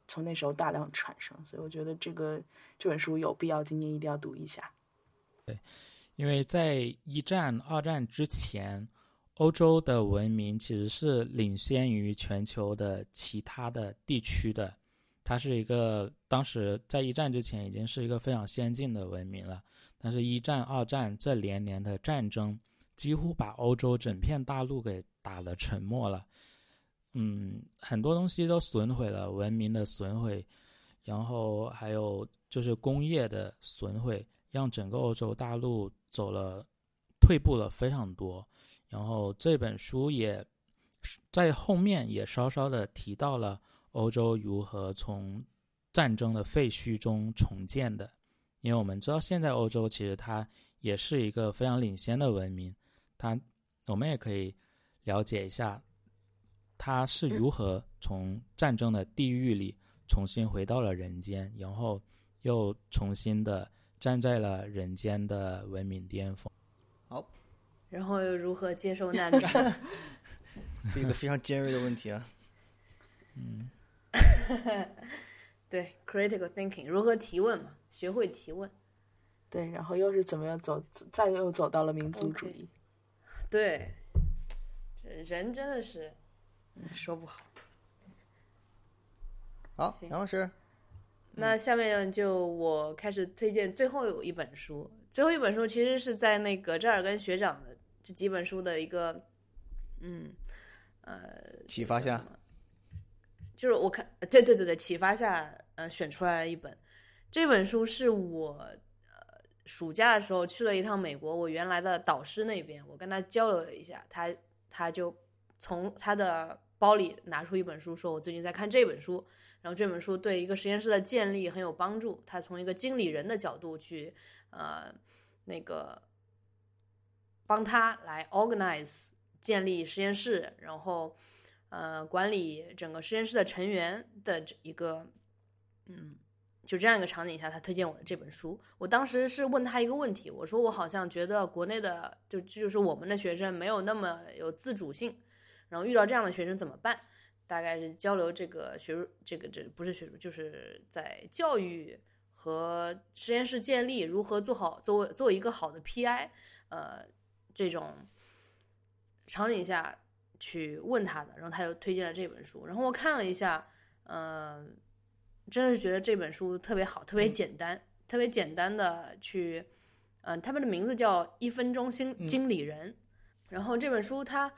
从那时候大量产生，所以我觉得这个这本书有必要今年一定要读一下。对，因为在一战、二战之前，欧洲的文明其实是领先于全球的其他的地区的。它是一个当时在一战之前已经是一个非常先进的文明了，但是一战、二战这连年的战争几乎把欧洲整片大陆给打了沉默了。嗯，很多东西都损毁了，文明的损毁，然后还有就是工业的损毁，让整个欧洲大陆走了退步了非常多。然后这本书也在后面也稍稍的提到了欧洲如何从战争的废墟中重建的，因为我们知道现在欧洲其实它也是一个非常领先的文明，它我们也可以了解一下。他是如何从战争的地狱里重新回到了人间，然后又重新的站在了人间的文明巅峰？好，然后又如何接受难民？[laughs] 一个非常尖锐的问题啊。嗯，[laughs] 对，critical thinking，如何提问嘛？学会提问。对，然后又是怎么样走？再又走到了民族主义。对，人真的是。说不好。好，杨老师。那下面就我开始推荐最后有一本书。最后一本书其实是在那个扎尔根学长的这几本书的一个，嗯，呃，启发下。就是我看，对对对对，启发下，呃，选出来一本。这本书是我呃暑假的时候去了一趟美国，我原来的导师那边，我跟他交流了一下，他他就从他的包里拿出一本书，说我最近在看这本书，然后这本书对一个实验室的建立很有帮助，他从一个经理人的角度去呃那个帮他来 organize 建立实验室，然后呃管理整个实验室的成员的这一个嗯。就这样一个场景下，他推荐我的这本书。我当时是问他一个问题，我说我好像觉得国内的就就是我们的学生没有那么有自主性，然后遇到这样的学生怎么办？大概是交流这个学术，这个这不是学术，就是在教育和实验室建立如何做好，做做一个好的 PI，呃，这种场景下去问他的，然后他又推荐了这本书，然后我看了一下，嗯。真的是觉得这本书特别好，特别简单，特别简单的去，嗯，他们的名字叫《一分钟经经理人》，然后这本书它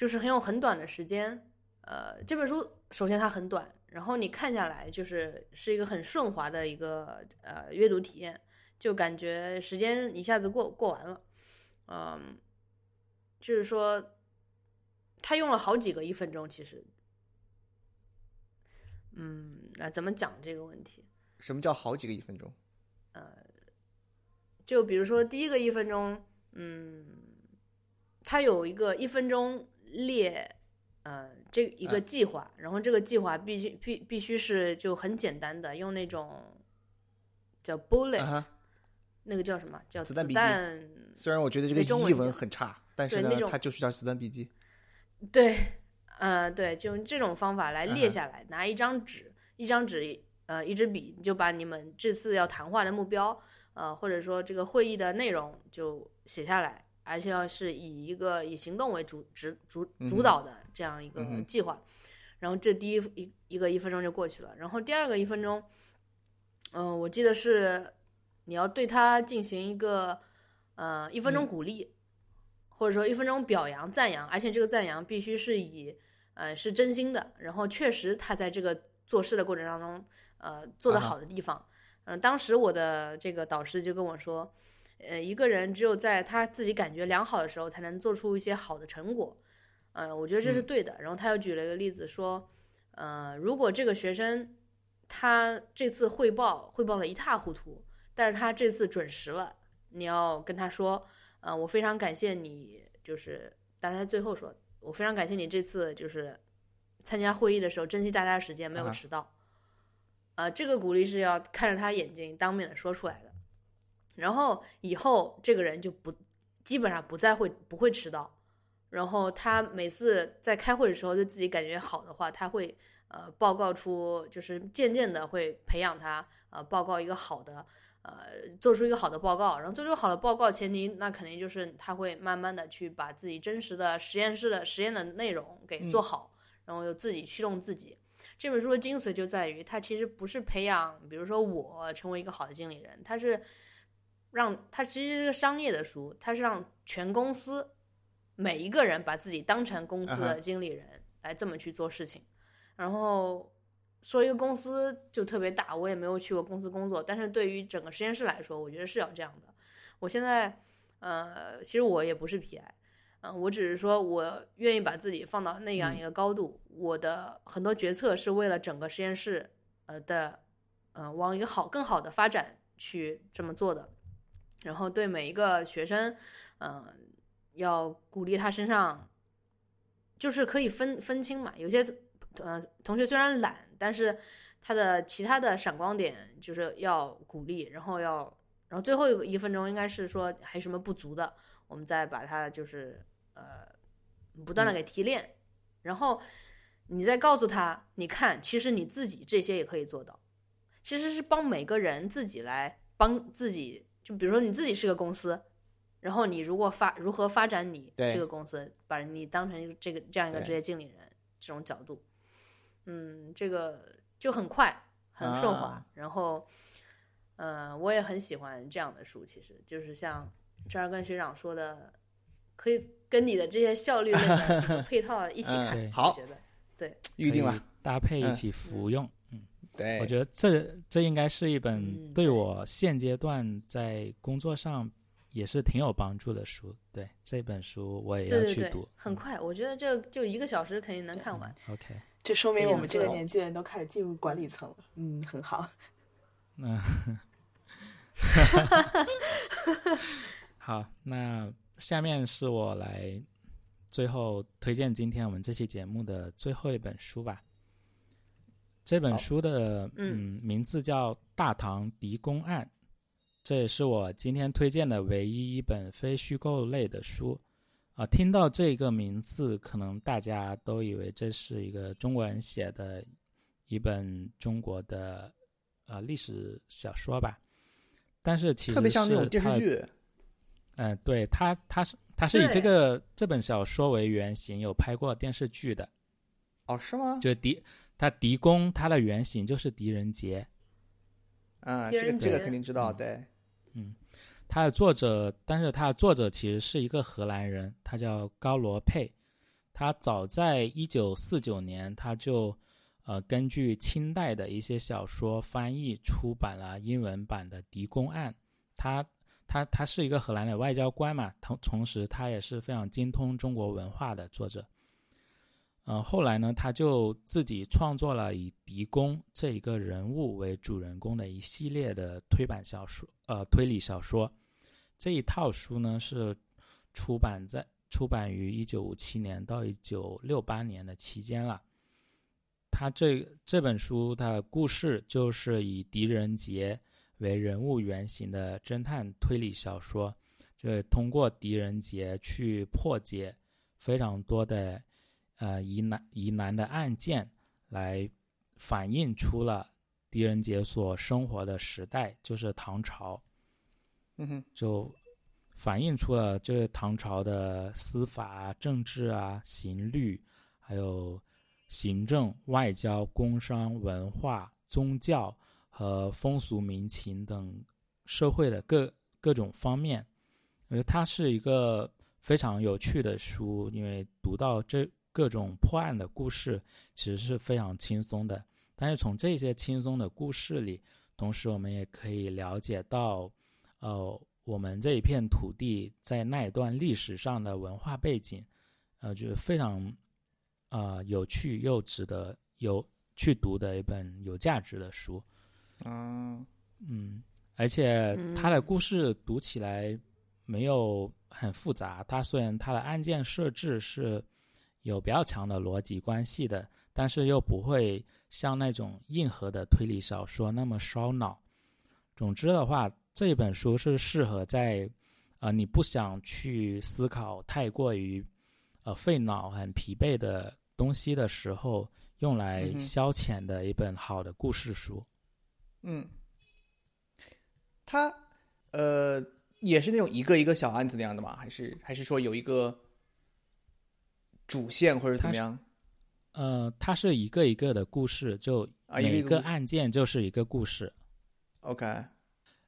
就是很有很短的时间，呃，这本书首先它很短，然后你看下来就是是一个很顺滑的一个呃阅读体验，就感觉时间一下子过过完了，嗯，就是说他用了好几个一分钟，其实。嗯，那怎么讲这个问题？什么叫好几个一分钟？呃，就比如说第一个一分钟，嗯，它有一个一分钟列，呃，这一个计划，然后这个计划必须必必须是就很简单的，用那种叫 bullet，那个叫什么叫子弹笔记？虽然我觉得这个译文很差，但是呢，它就是叫子弹笔记。[laughs] 对。呃，对，就用这种方法来列下来，拿一张纸，一张纸，呃，一支笔，就把你们这次要谈话的目标，呃，或者说这个会议的内容就写下来，而且要是以一个以行动为主、主、主主导的这样一个计划。然后这第一一一个一分钟就过去了，然后第二个一分钟，嗯，我记得是你要对他进行一个呃一分钟鼓励，或者说一分钟表扬、赞扬，而且这个赞扬必须是以。呃，是真心的。然后确实，他在这个做事的过程当中，呃，做得好的地方。嗯，当时我的这个导师就跟我说，呃，一个人只有在他自己感觉良好的时候，才能做出一些好的成果。呃，我觉得这是对的。然后他又举了一个例子说，呃，如果这个学生他这次汇报汇报的一塌糊涂，但是他这次准时了，你要跟他说，呃，我非常感谢你，就是，但是他最后说。我非常感谢你这次就是参加会议的时候珍惜大家的时间，没有迟到。呃，这个鼓励是要看着他眼睛当面的说出来的。然后以后这个人就不基本上不再会不会迟到。然后他每次在开会的时候就自己感觉好的话，他会呃报告出就是渐渐的会培养他呃报告一个好的。呃，做出一个好的报告，然后做出好的报告前提，那肯定就是他会慢慢的去把自己真实的实验室的实验的内容给做好，然后又自己驱动自己。这本书的精髓就在于，它其实不是培养，比如说我成为一个好的经理人，它是让它其实是个商业的书，它是让全公司每一个人把自己当成公司的经理人来这么去做事情，然后。说一个公司就特别大，我也没有去过公司工作，但是对于整个实验室来说，我觉得是要这样的。我现在，呃，其实我也不是 PI，嗯，我只是说我愿意把自己放到那样一个高度，我的很多决策是为了整个实验室，呃的，嗯，往一个好更好的发展去这么做的。然后对每一个学生，嗯，要鼓励他身上，就是可以分分清嘛，有些。呃，同学虽然懒，但是他的其他的闪光点就是要鼓励，然后要，然后最后一个一分钟应该是说还有什么不足的，我们再把它就是呃不断的给提炼，然后你再告诉他，你看，其实你自己这些也可以做到，其实是帮每个人自己来帮自己，就比如说你自己是个公司，然后你如果发如何发展你这个公司，把你当成这个这样一个职业经理人这种角度。嗯，这个就很快，很顺滑，然后，呃，我也很喜欢这样的书。其实就是像这儿跟学长说的，可以跟你的这些效率类的 [laughs] 配套一起看。好，觉得对，预定了，搭配一起服用。嗯，对，我觉得这这应该是一本对我现阶段在工作上也是挺有帮助的书。对这本书我也对对对要去读，，很快，我觉得这就一个小时肯定能看完。[laughs] OK，这说明我们这个年纪的人都开始进入管理层了。嗯，很好。嗯，[laughs] 好，那下面是我来最后推荐今天我们这期节目的最后一本书吧。这本书的嗯嗯名字叫《大唐狄公案》，这也是我今天推荐的唯一一本非虚构类的书。啊、听到这个名字，可能大家都以为这是一个中国人写的一本中国的呃历史小说吧，但是其实特别像那种电视剧。嗯、对，它它是它是以这个这本小说为原型，有拍过电视剧的。哦，是吗？就狄他狄公，他的原型就是狄仁杰。啊，这个这个肯定知道，对嗯对。他的作者，但是他的作者其实是一个荷兰人，他叫高罗佩。他早在一九四九年，他就呃根据清代的一些小说翻译出版了英文版的《狄公案》。他他他是一个荷兰的外交官嘛，同同时他也是非常精通中国文化的作者。呃，后来呢，他就自己创作了以狄公这一个人物为主人公的一系列的推版小说，呃，推理小说。这一套书呢是出版在出版于一九五七年到一九六八年的期间了。他这这本书的故事就是以狄仁杰为人物原型的侦探推理小说，就是通过狄仁杰去破解非常多的呃疑难疑难的案件，来反映出了狄仁杰所生活的时代，就是唐朝。嗯哼，就反映出了就是唐朝的司法啊、政治啊、刑律，还有行政、外交、工商、文化、宗教和风俗民情等社会的各各种方面。我觉得它是一个非常有趣的书，因为读到这各种破案的故事，其实是非常轻松的。但是从这些轻松的故事里，同时我们也可以了解到。呃，我们这一片土地在那一段历史上的文化背景，呃，就是非常呃有趣又值得有去读的一本有价值的书。嗯，嗯，而且它的嗯故事读起来没有很复杂，它虽然它的案件设置是有比较强的逻辑关系的，但是又不会像那种硬核的推理小说那么烧脑。总之的话，这本书是适合在呃你不想去思考太过于呃费脑、很疲惫的东西的时候，用来消遣的一本好的故事书。嗯，它呃也是那种一个一个小案子那样的吗？还是还是说有一个主线或者怎么样？呃，它是一个一个的故事，就啊一个每个一个案件就是一个故事。OK，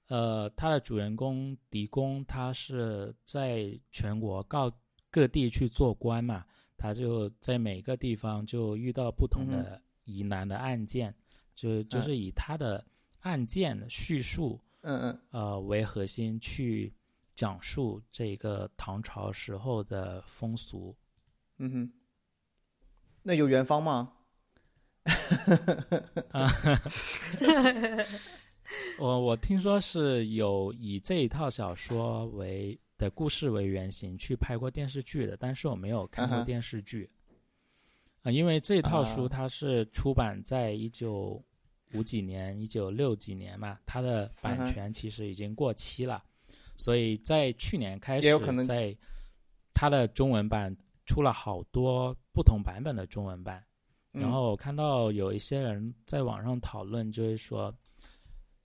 呃，他的主人公狄公，他是在全国各各地去做官嘛，他就在每个地方就遇到不同嗯的疑难的案件，就就嗯是以他的案件叙述嗯嗯呃为核心去讲述这个唐朝时候的风俗。嗯哼，那有元芳吗？[laughs] 我我听说是有以这一套小说为的故事为原型去拍过电视剧的，但是我没有看过电视剧。啊、因为这套书啊它是出版在一九五几年、一九六几年嘛，它的版权其实已经过期了，所以在去年开始在它的中文版出了好多不同版本的中文版。然嗯后我看到有一些人在网上讨论，就是说，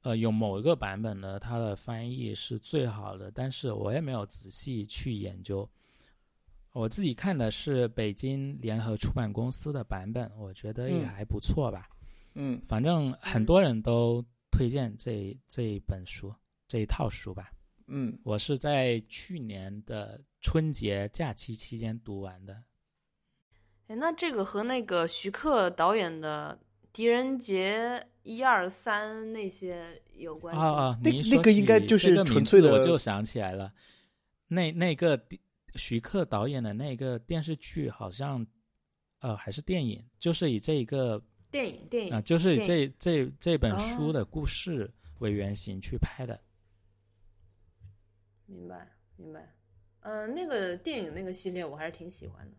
呃，有某一个版本呢，它的翻译是最好的，但是我也没有仔细去研究。我自己看的是北京联合出版公司的版本，我觉得也嗯还不错吧。嗯反正很多人都推荐这这一本书，这一套书吧。嗯我是在去年的春节假期期间读完的。哎，那这个和那个徐克导演的《狄仁杰》一二三那些有关系。啊啊，那个应该就是这个名纯粹的字我就想起来了，那那个徐克导演的那个电视剧好像，呃，还是电影，就是以这一个电影电影、啊、就是以这这这本书哦的故事为原型去拍的。明白明白。嗯、那个电影那个系列我还是挺喜欢的。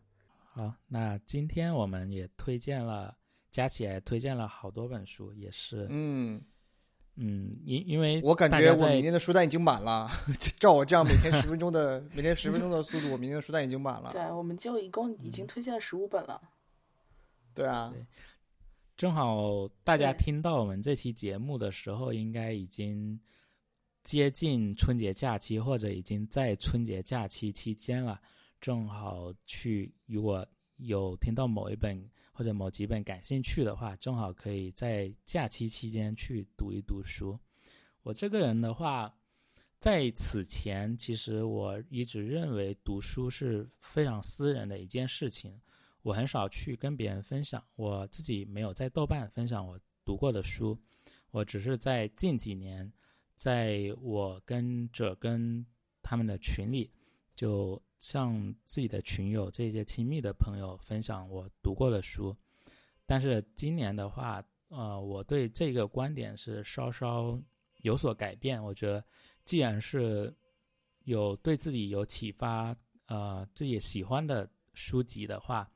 好，那今天我们也推荐了，加起来推荐了好多本书，也是，嗯，嗯，因因为我感觉我明天的书单已经满了，[laughs] 照我这样每天十分钟的每天十分钟的速度，我明天的书单已经满了。对，我们就一共已经推荐了十五本了。对啊，对正好大家听到我们这期节目的时候，应该已经接近春节假期，或者已经在春节假期期间了。正好去，如果有听到某一本或者某几本感兴趣的话，正好可以在假期期间去读一读书。我这个人的话，在此前，其实我一直认为读书是非常私人的一件事情。我很少去跟别人分享，我自己没有在豆瓣分享我读过的书，我只是在近几年，在我跟着跟他们的群里，就向自己的群友这些亲密的朋友分享我读过的书。但是今年的话，呃，我对这个观点是稍稍有所改变。我觉得，既然是有对自己有启发，呃，自己喜欢的书籍的话，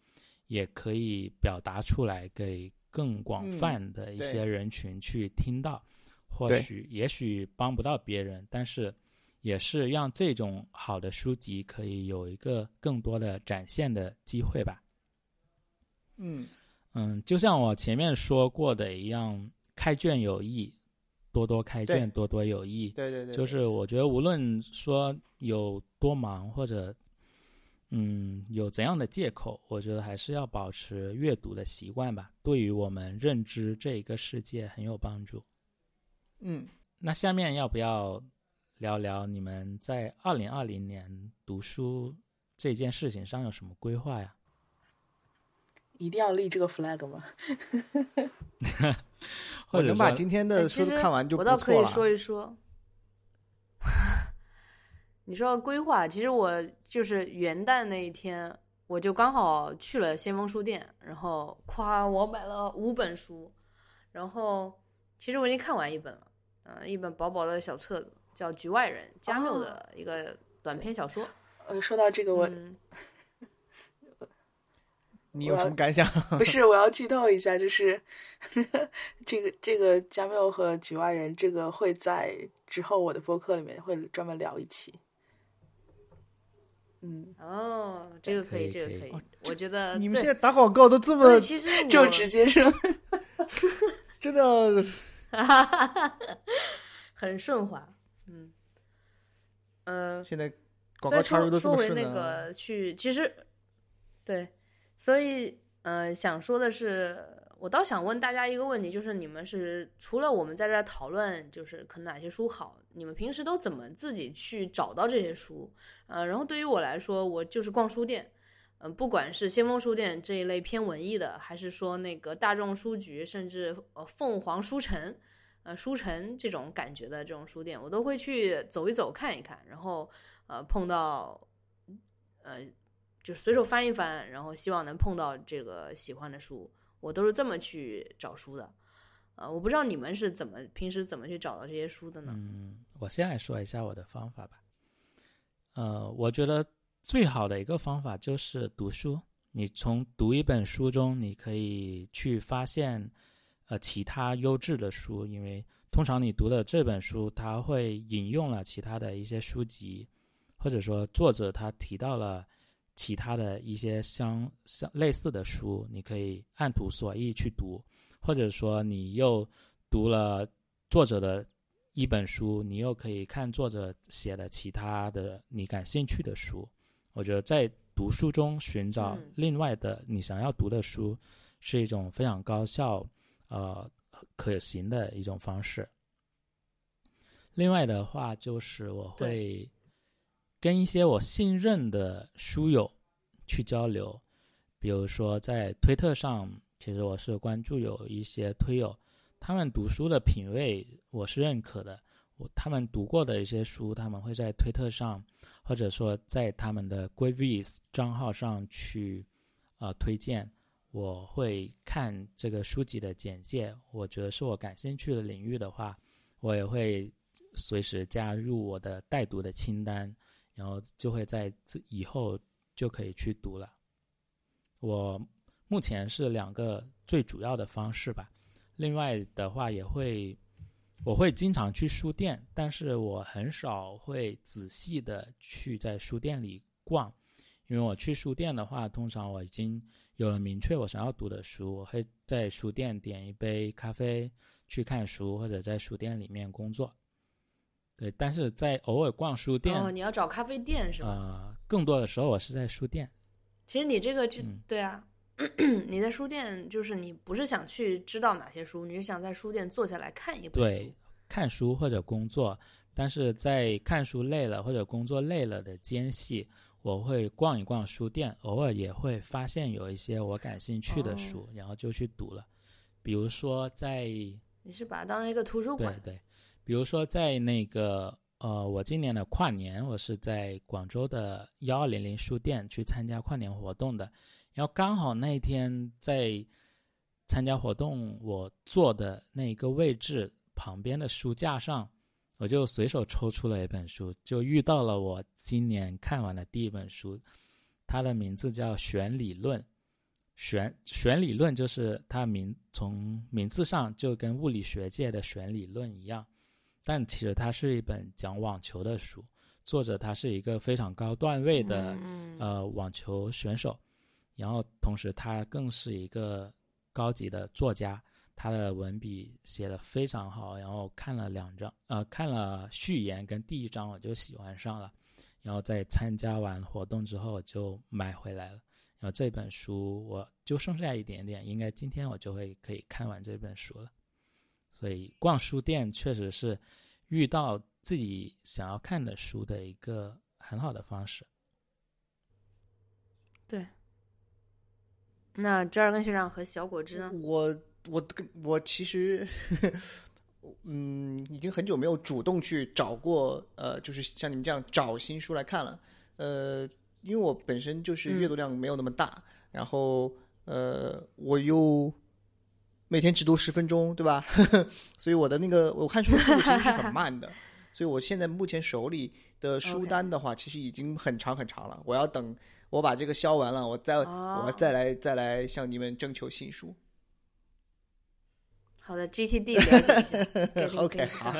也可以表达出来，给更广嗯泛的一些人群去听到。或许也许帮不到别人，但是也是让这种好的书籍可以有一个更多的展现的机会吧。嗯，嗯，就像我前面说过的一样，开卷有益，多多开卷，多多有益。对对对，就是我觉得无论说有多忙或者嗯有怎样的借口，我觉得还是要保持阅读的习惯吧，对于我们认知这一个世界很有帮助。嗯，那下面要不要聊聊你们在二零二零年读书这件事情上有什么规划呀？一定要立这个 flag 吗？[laughs] 或者我能把今天的书看完就不我倒可错了。以说一说。[laughs] 你说到规划，其实我就是元旦那一天，我就刚好去了先锋书店，然后夸我买了五本书，然后其实我已经看完一本了，嗯、一本薄薄的小册子，叫《局外人》，加缪的一个短篇小说。呃，说到这个，我、嗯，[laughs] 你有什么感想？不是我要剧透一下，就是 [laughs] 这个这个加缪和局外人这个会在之后我的播客里面会专门聊一期。嗯，哦，这个可以，这个可以，我觉得你们现在打广告都这么其实就直接说，[laughs] 真的，[laughs] 很顺滑，嗯，呃，现在广再告插入都这说说回那么顺呢。个去，其实对，所以呃，想说的是，我倒想问大家一个问题，就是你们是除了我们在这儿讨论，就是可能哪些书好，你们平时都怎么自己去找到这些书？呃，然后对于我来说，我就是逛书店。嗯、不管是先锋书店这一类偏文艺的，还是说那个大众书局，甚至呃凤凰书城，呃书城这种感觉的这种书店，我都会去走一走看一看，然后呃碰到呃就随手翻一翻，然后希望能碰到这个喜欢的书，我都是这么去找书的。呃，我不知道你们是怎么平时怎么去找到这些书的呢？嗯，我先来说一下我的方法吧。呃，我觉得最好的一个方法就是读书。你从读一本书中，你可以去发现呃其他优质的书，因为通常你读的这本书，它会引用了其他的一些书籍，或者说作者他提到了其他的一些相相类似的书，你可以按图索骥去读，或者说你又读了作者的一本书，你又可以看作者写的其他的你感兴趣的书。我觉得在读书中寻找嗯另外的你想要读的书，是一种非常高效、呃可行的一种方式。另外的话，就是我会跟一些我信任的书友去交流，比如说在推特上，其实我是关注有一些推友，他们读书的品味我是认可的。他们读过的一些书，他们会在推特上，或者说在他们的 Goodreads 账号上去呃推荐。我会看这个书籍的简介，我觉得是我感兴趣的领域的话，我也会随时加入我的待读的清单，然后就会在这以后就可以去读了。我目前是两个最主要的方式吧，另外的话也会，我会经常去书店，但是我很少会仔细的去在书店里逛，因为我去书店的话，通常我已经。有了明确我想要读的书，我会在书店点一杯咖啡去看书，或者在书店里面工作。对，但是在偶尔逛书店，哦，你要找咖啡店是吧？呃，更多的时候我是在书店。其实你这个就对啊，[clears throat] 你在书店就是你不是想去知道哪些书，你是想在书店坐下来看一本书。对，看书或者工作，但是在看书累了或者工作累了的间隙。我会逛一逛书店，偶尔也会发现有一些我感兴趣的书，然后就去读了。比如说在，你是把它当成一个图书馆？对对。比如说在那个呃，我今年的跨年，我是在广州的幺二零零书店去参加跨年活动的。然后刚好那一天在参加活动，我坐的那一个位置旁边的书架上。我就随手抽出了一本书，就遇到了我今年看完的第一本书，它的名字叫《弦理论》。弦弦理论就是它名从名字上就跟物理学界的弦理论一样，但其实它是一本讲网球的书。作者他是一个非常高段位的呃网球选手，然后同时他更是一个高级的作家。他的文笔写的非常好，然后看了两章，呃，看了序言跟第一章，我就喜欢上了，然后在参加完活动之后就买回来了。然后这本书我就剩下一点点，应该今天我就会可以看完这本书了。所以逛书店确实是遇到自己想要看的书的一个很好的方式。对。那折耳根学长和小果汁呢？我。我跟我其实，嗯，已经很久没有主动去找过，呃，就是像你们这样找新书来看了，呃，因为我本身就是阅读量没有那么大，然后呃，我又每天只读十分钟，对吧？[laughs] 所以我的那个我看书的速度其实是很慢的，[laughs] 所以我现在目前手里的书单的话，其实已经很长很长了。我要等我把这个销完了，我再我再来再来向你们征求新书。好的，GTD 了解一下。[laughs] OK，好。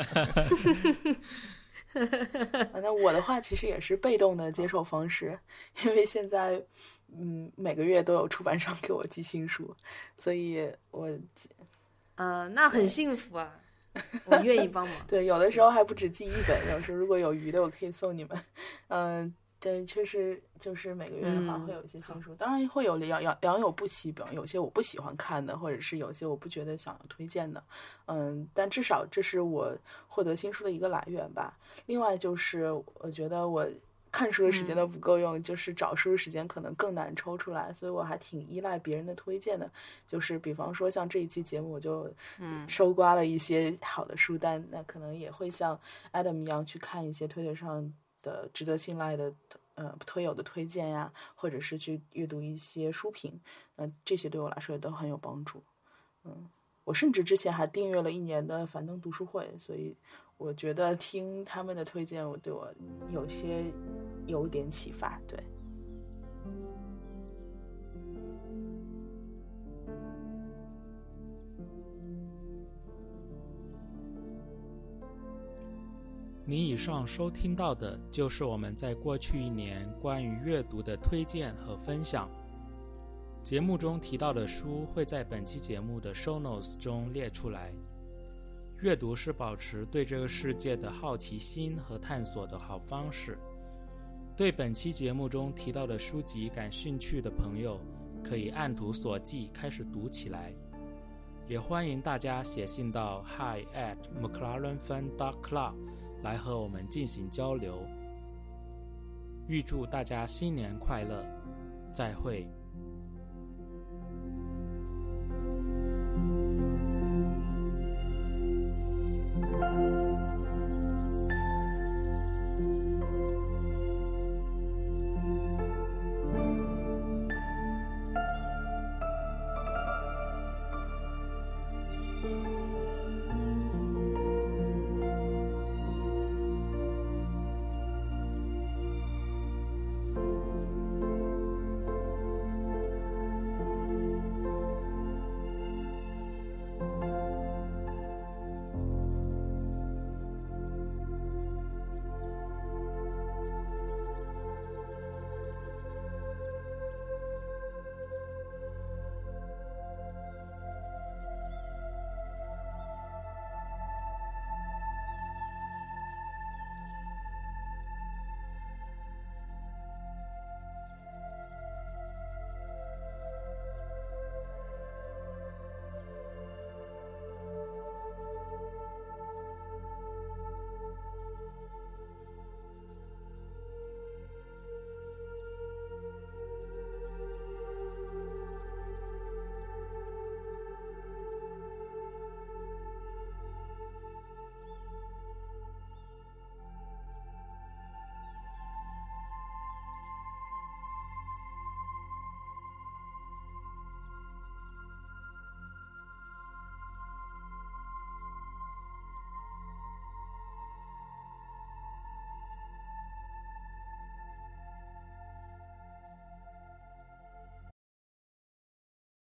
[laughs] 那我的话其实也是被动的接受方式，因为现在嗯每个月都有出版商给我寄新书，所以我呃那很幸福啊，我愿意帮忙。[laughs] 对，有的时候还不止寄一本，有时候如果有余的，我可以送你们。嗯。对，确实就是每个月的话会有一些新书，当然会有良良良莠不齐，比方有些我不喜欢看的，或者是有些我不觉得想要推荐的，嗯，但至少这是我获得新书的一个来源吧。另外就是我觉得我看书的时间都不够用，就是找书的时间可能更难抽出来，所以我还挺依赖别人的推荐的。就是比方说像这一期节目，我就嗯收刮了一些好的书单，那可能也会像 Adam 一样去看一些推特上。的值得信赖的呃推友的推荐呀，或者是去阅读一些书评，那这些对我来说也都很有帮助。嗯，我甚至之前还订阅了一年的樊登读书会，所以我觉得听他们的推荐，我对我有些有点启发。对。您以上收听到的就是我们在过去一年关于阅读的推荐和分享。节目中提到的书会在本期节目的 show notes 中列出来。阅读是保持对这个世界的好奇心和探索的好方式。对本期节目中提到的书籍感兴趣的朋友，可以按图索骥开始读起来。也欢迎大家写信到 hi at mclarenfan.club。来和我们进行交流。预祝大家新年快乐，再会。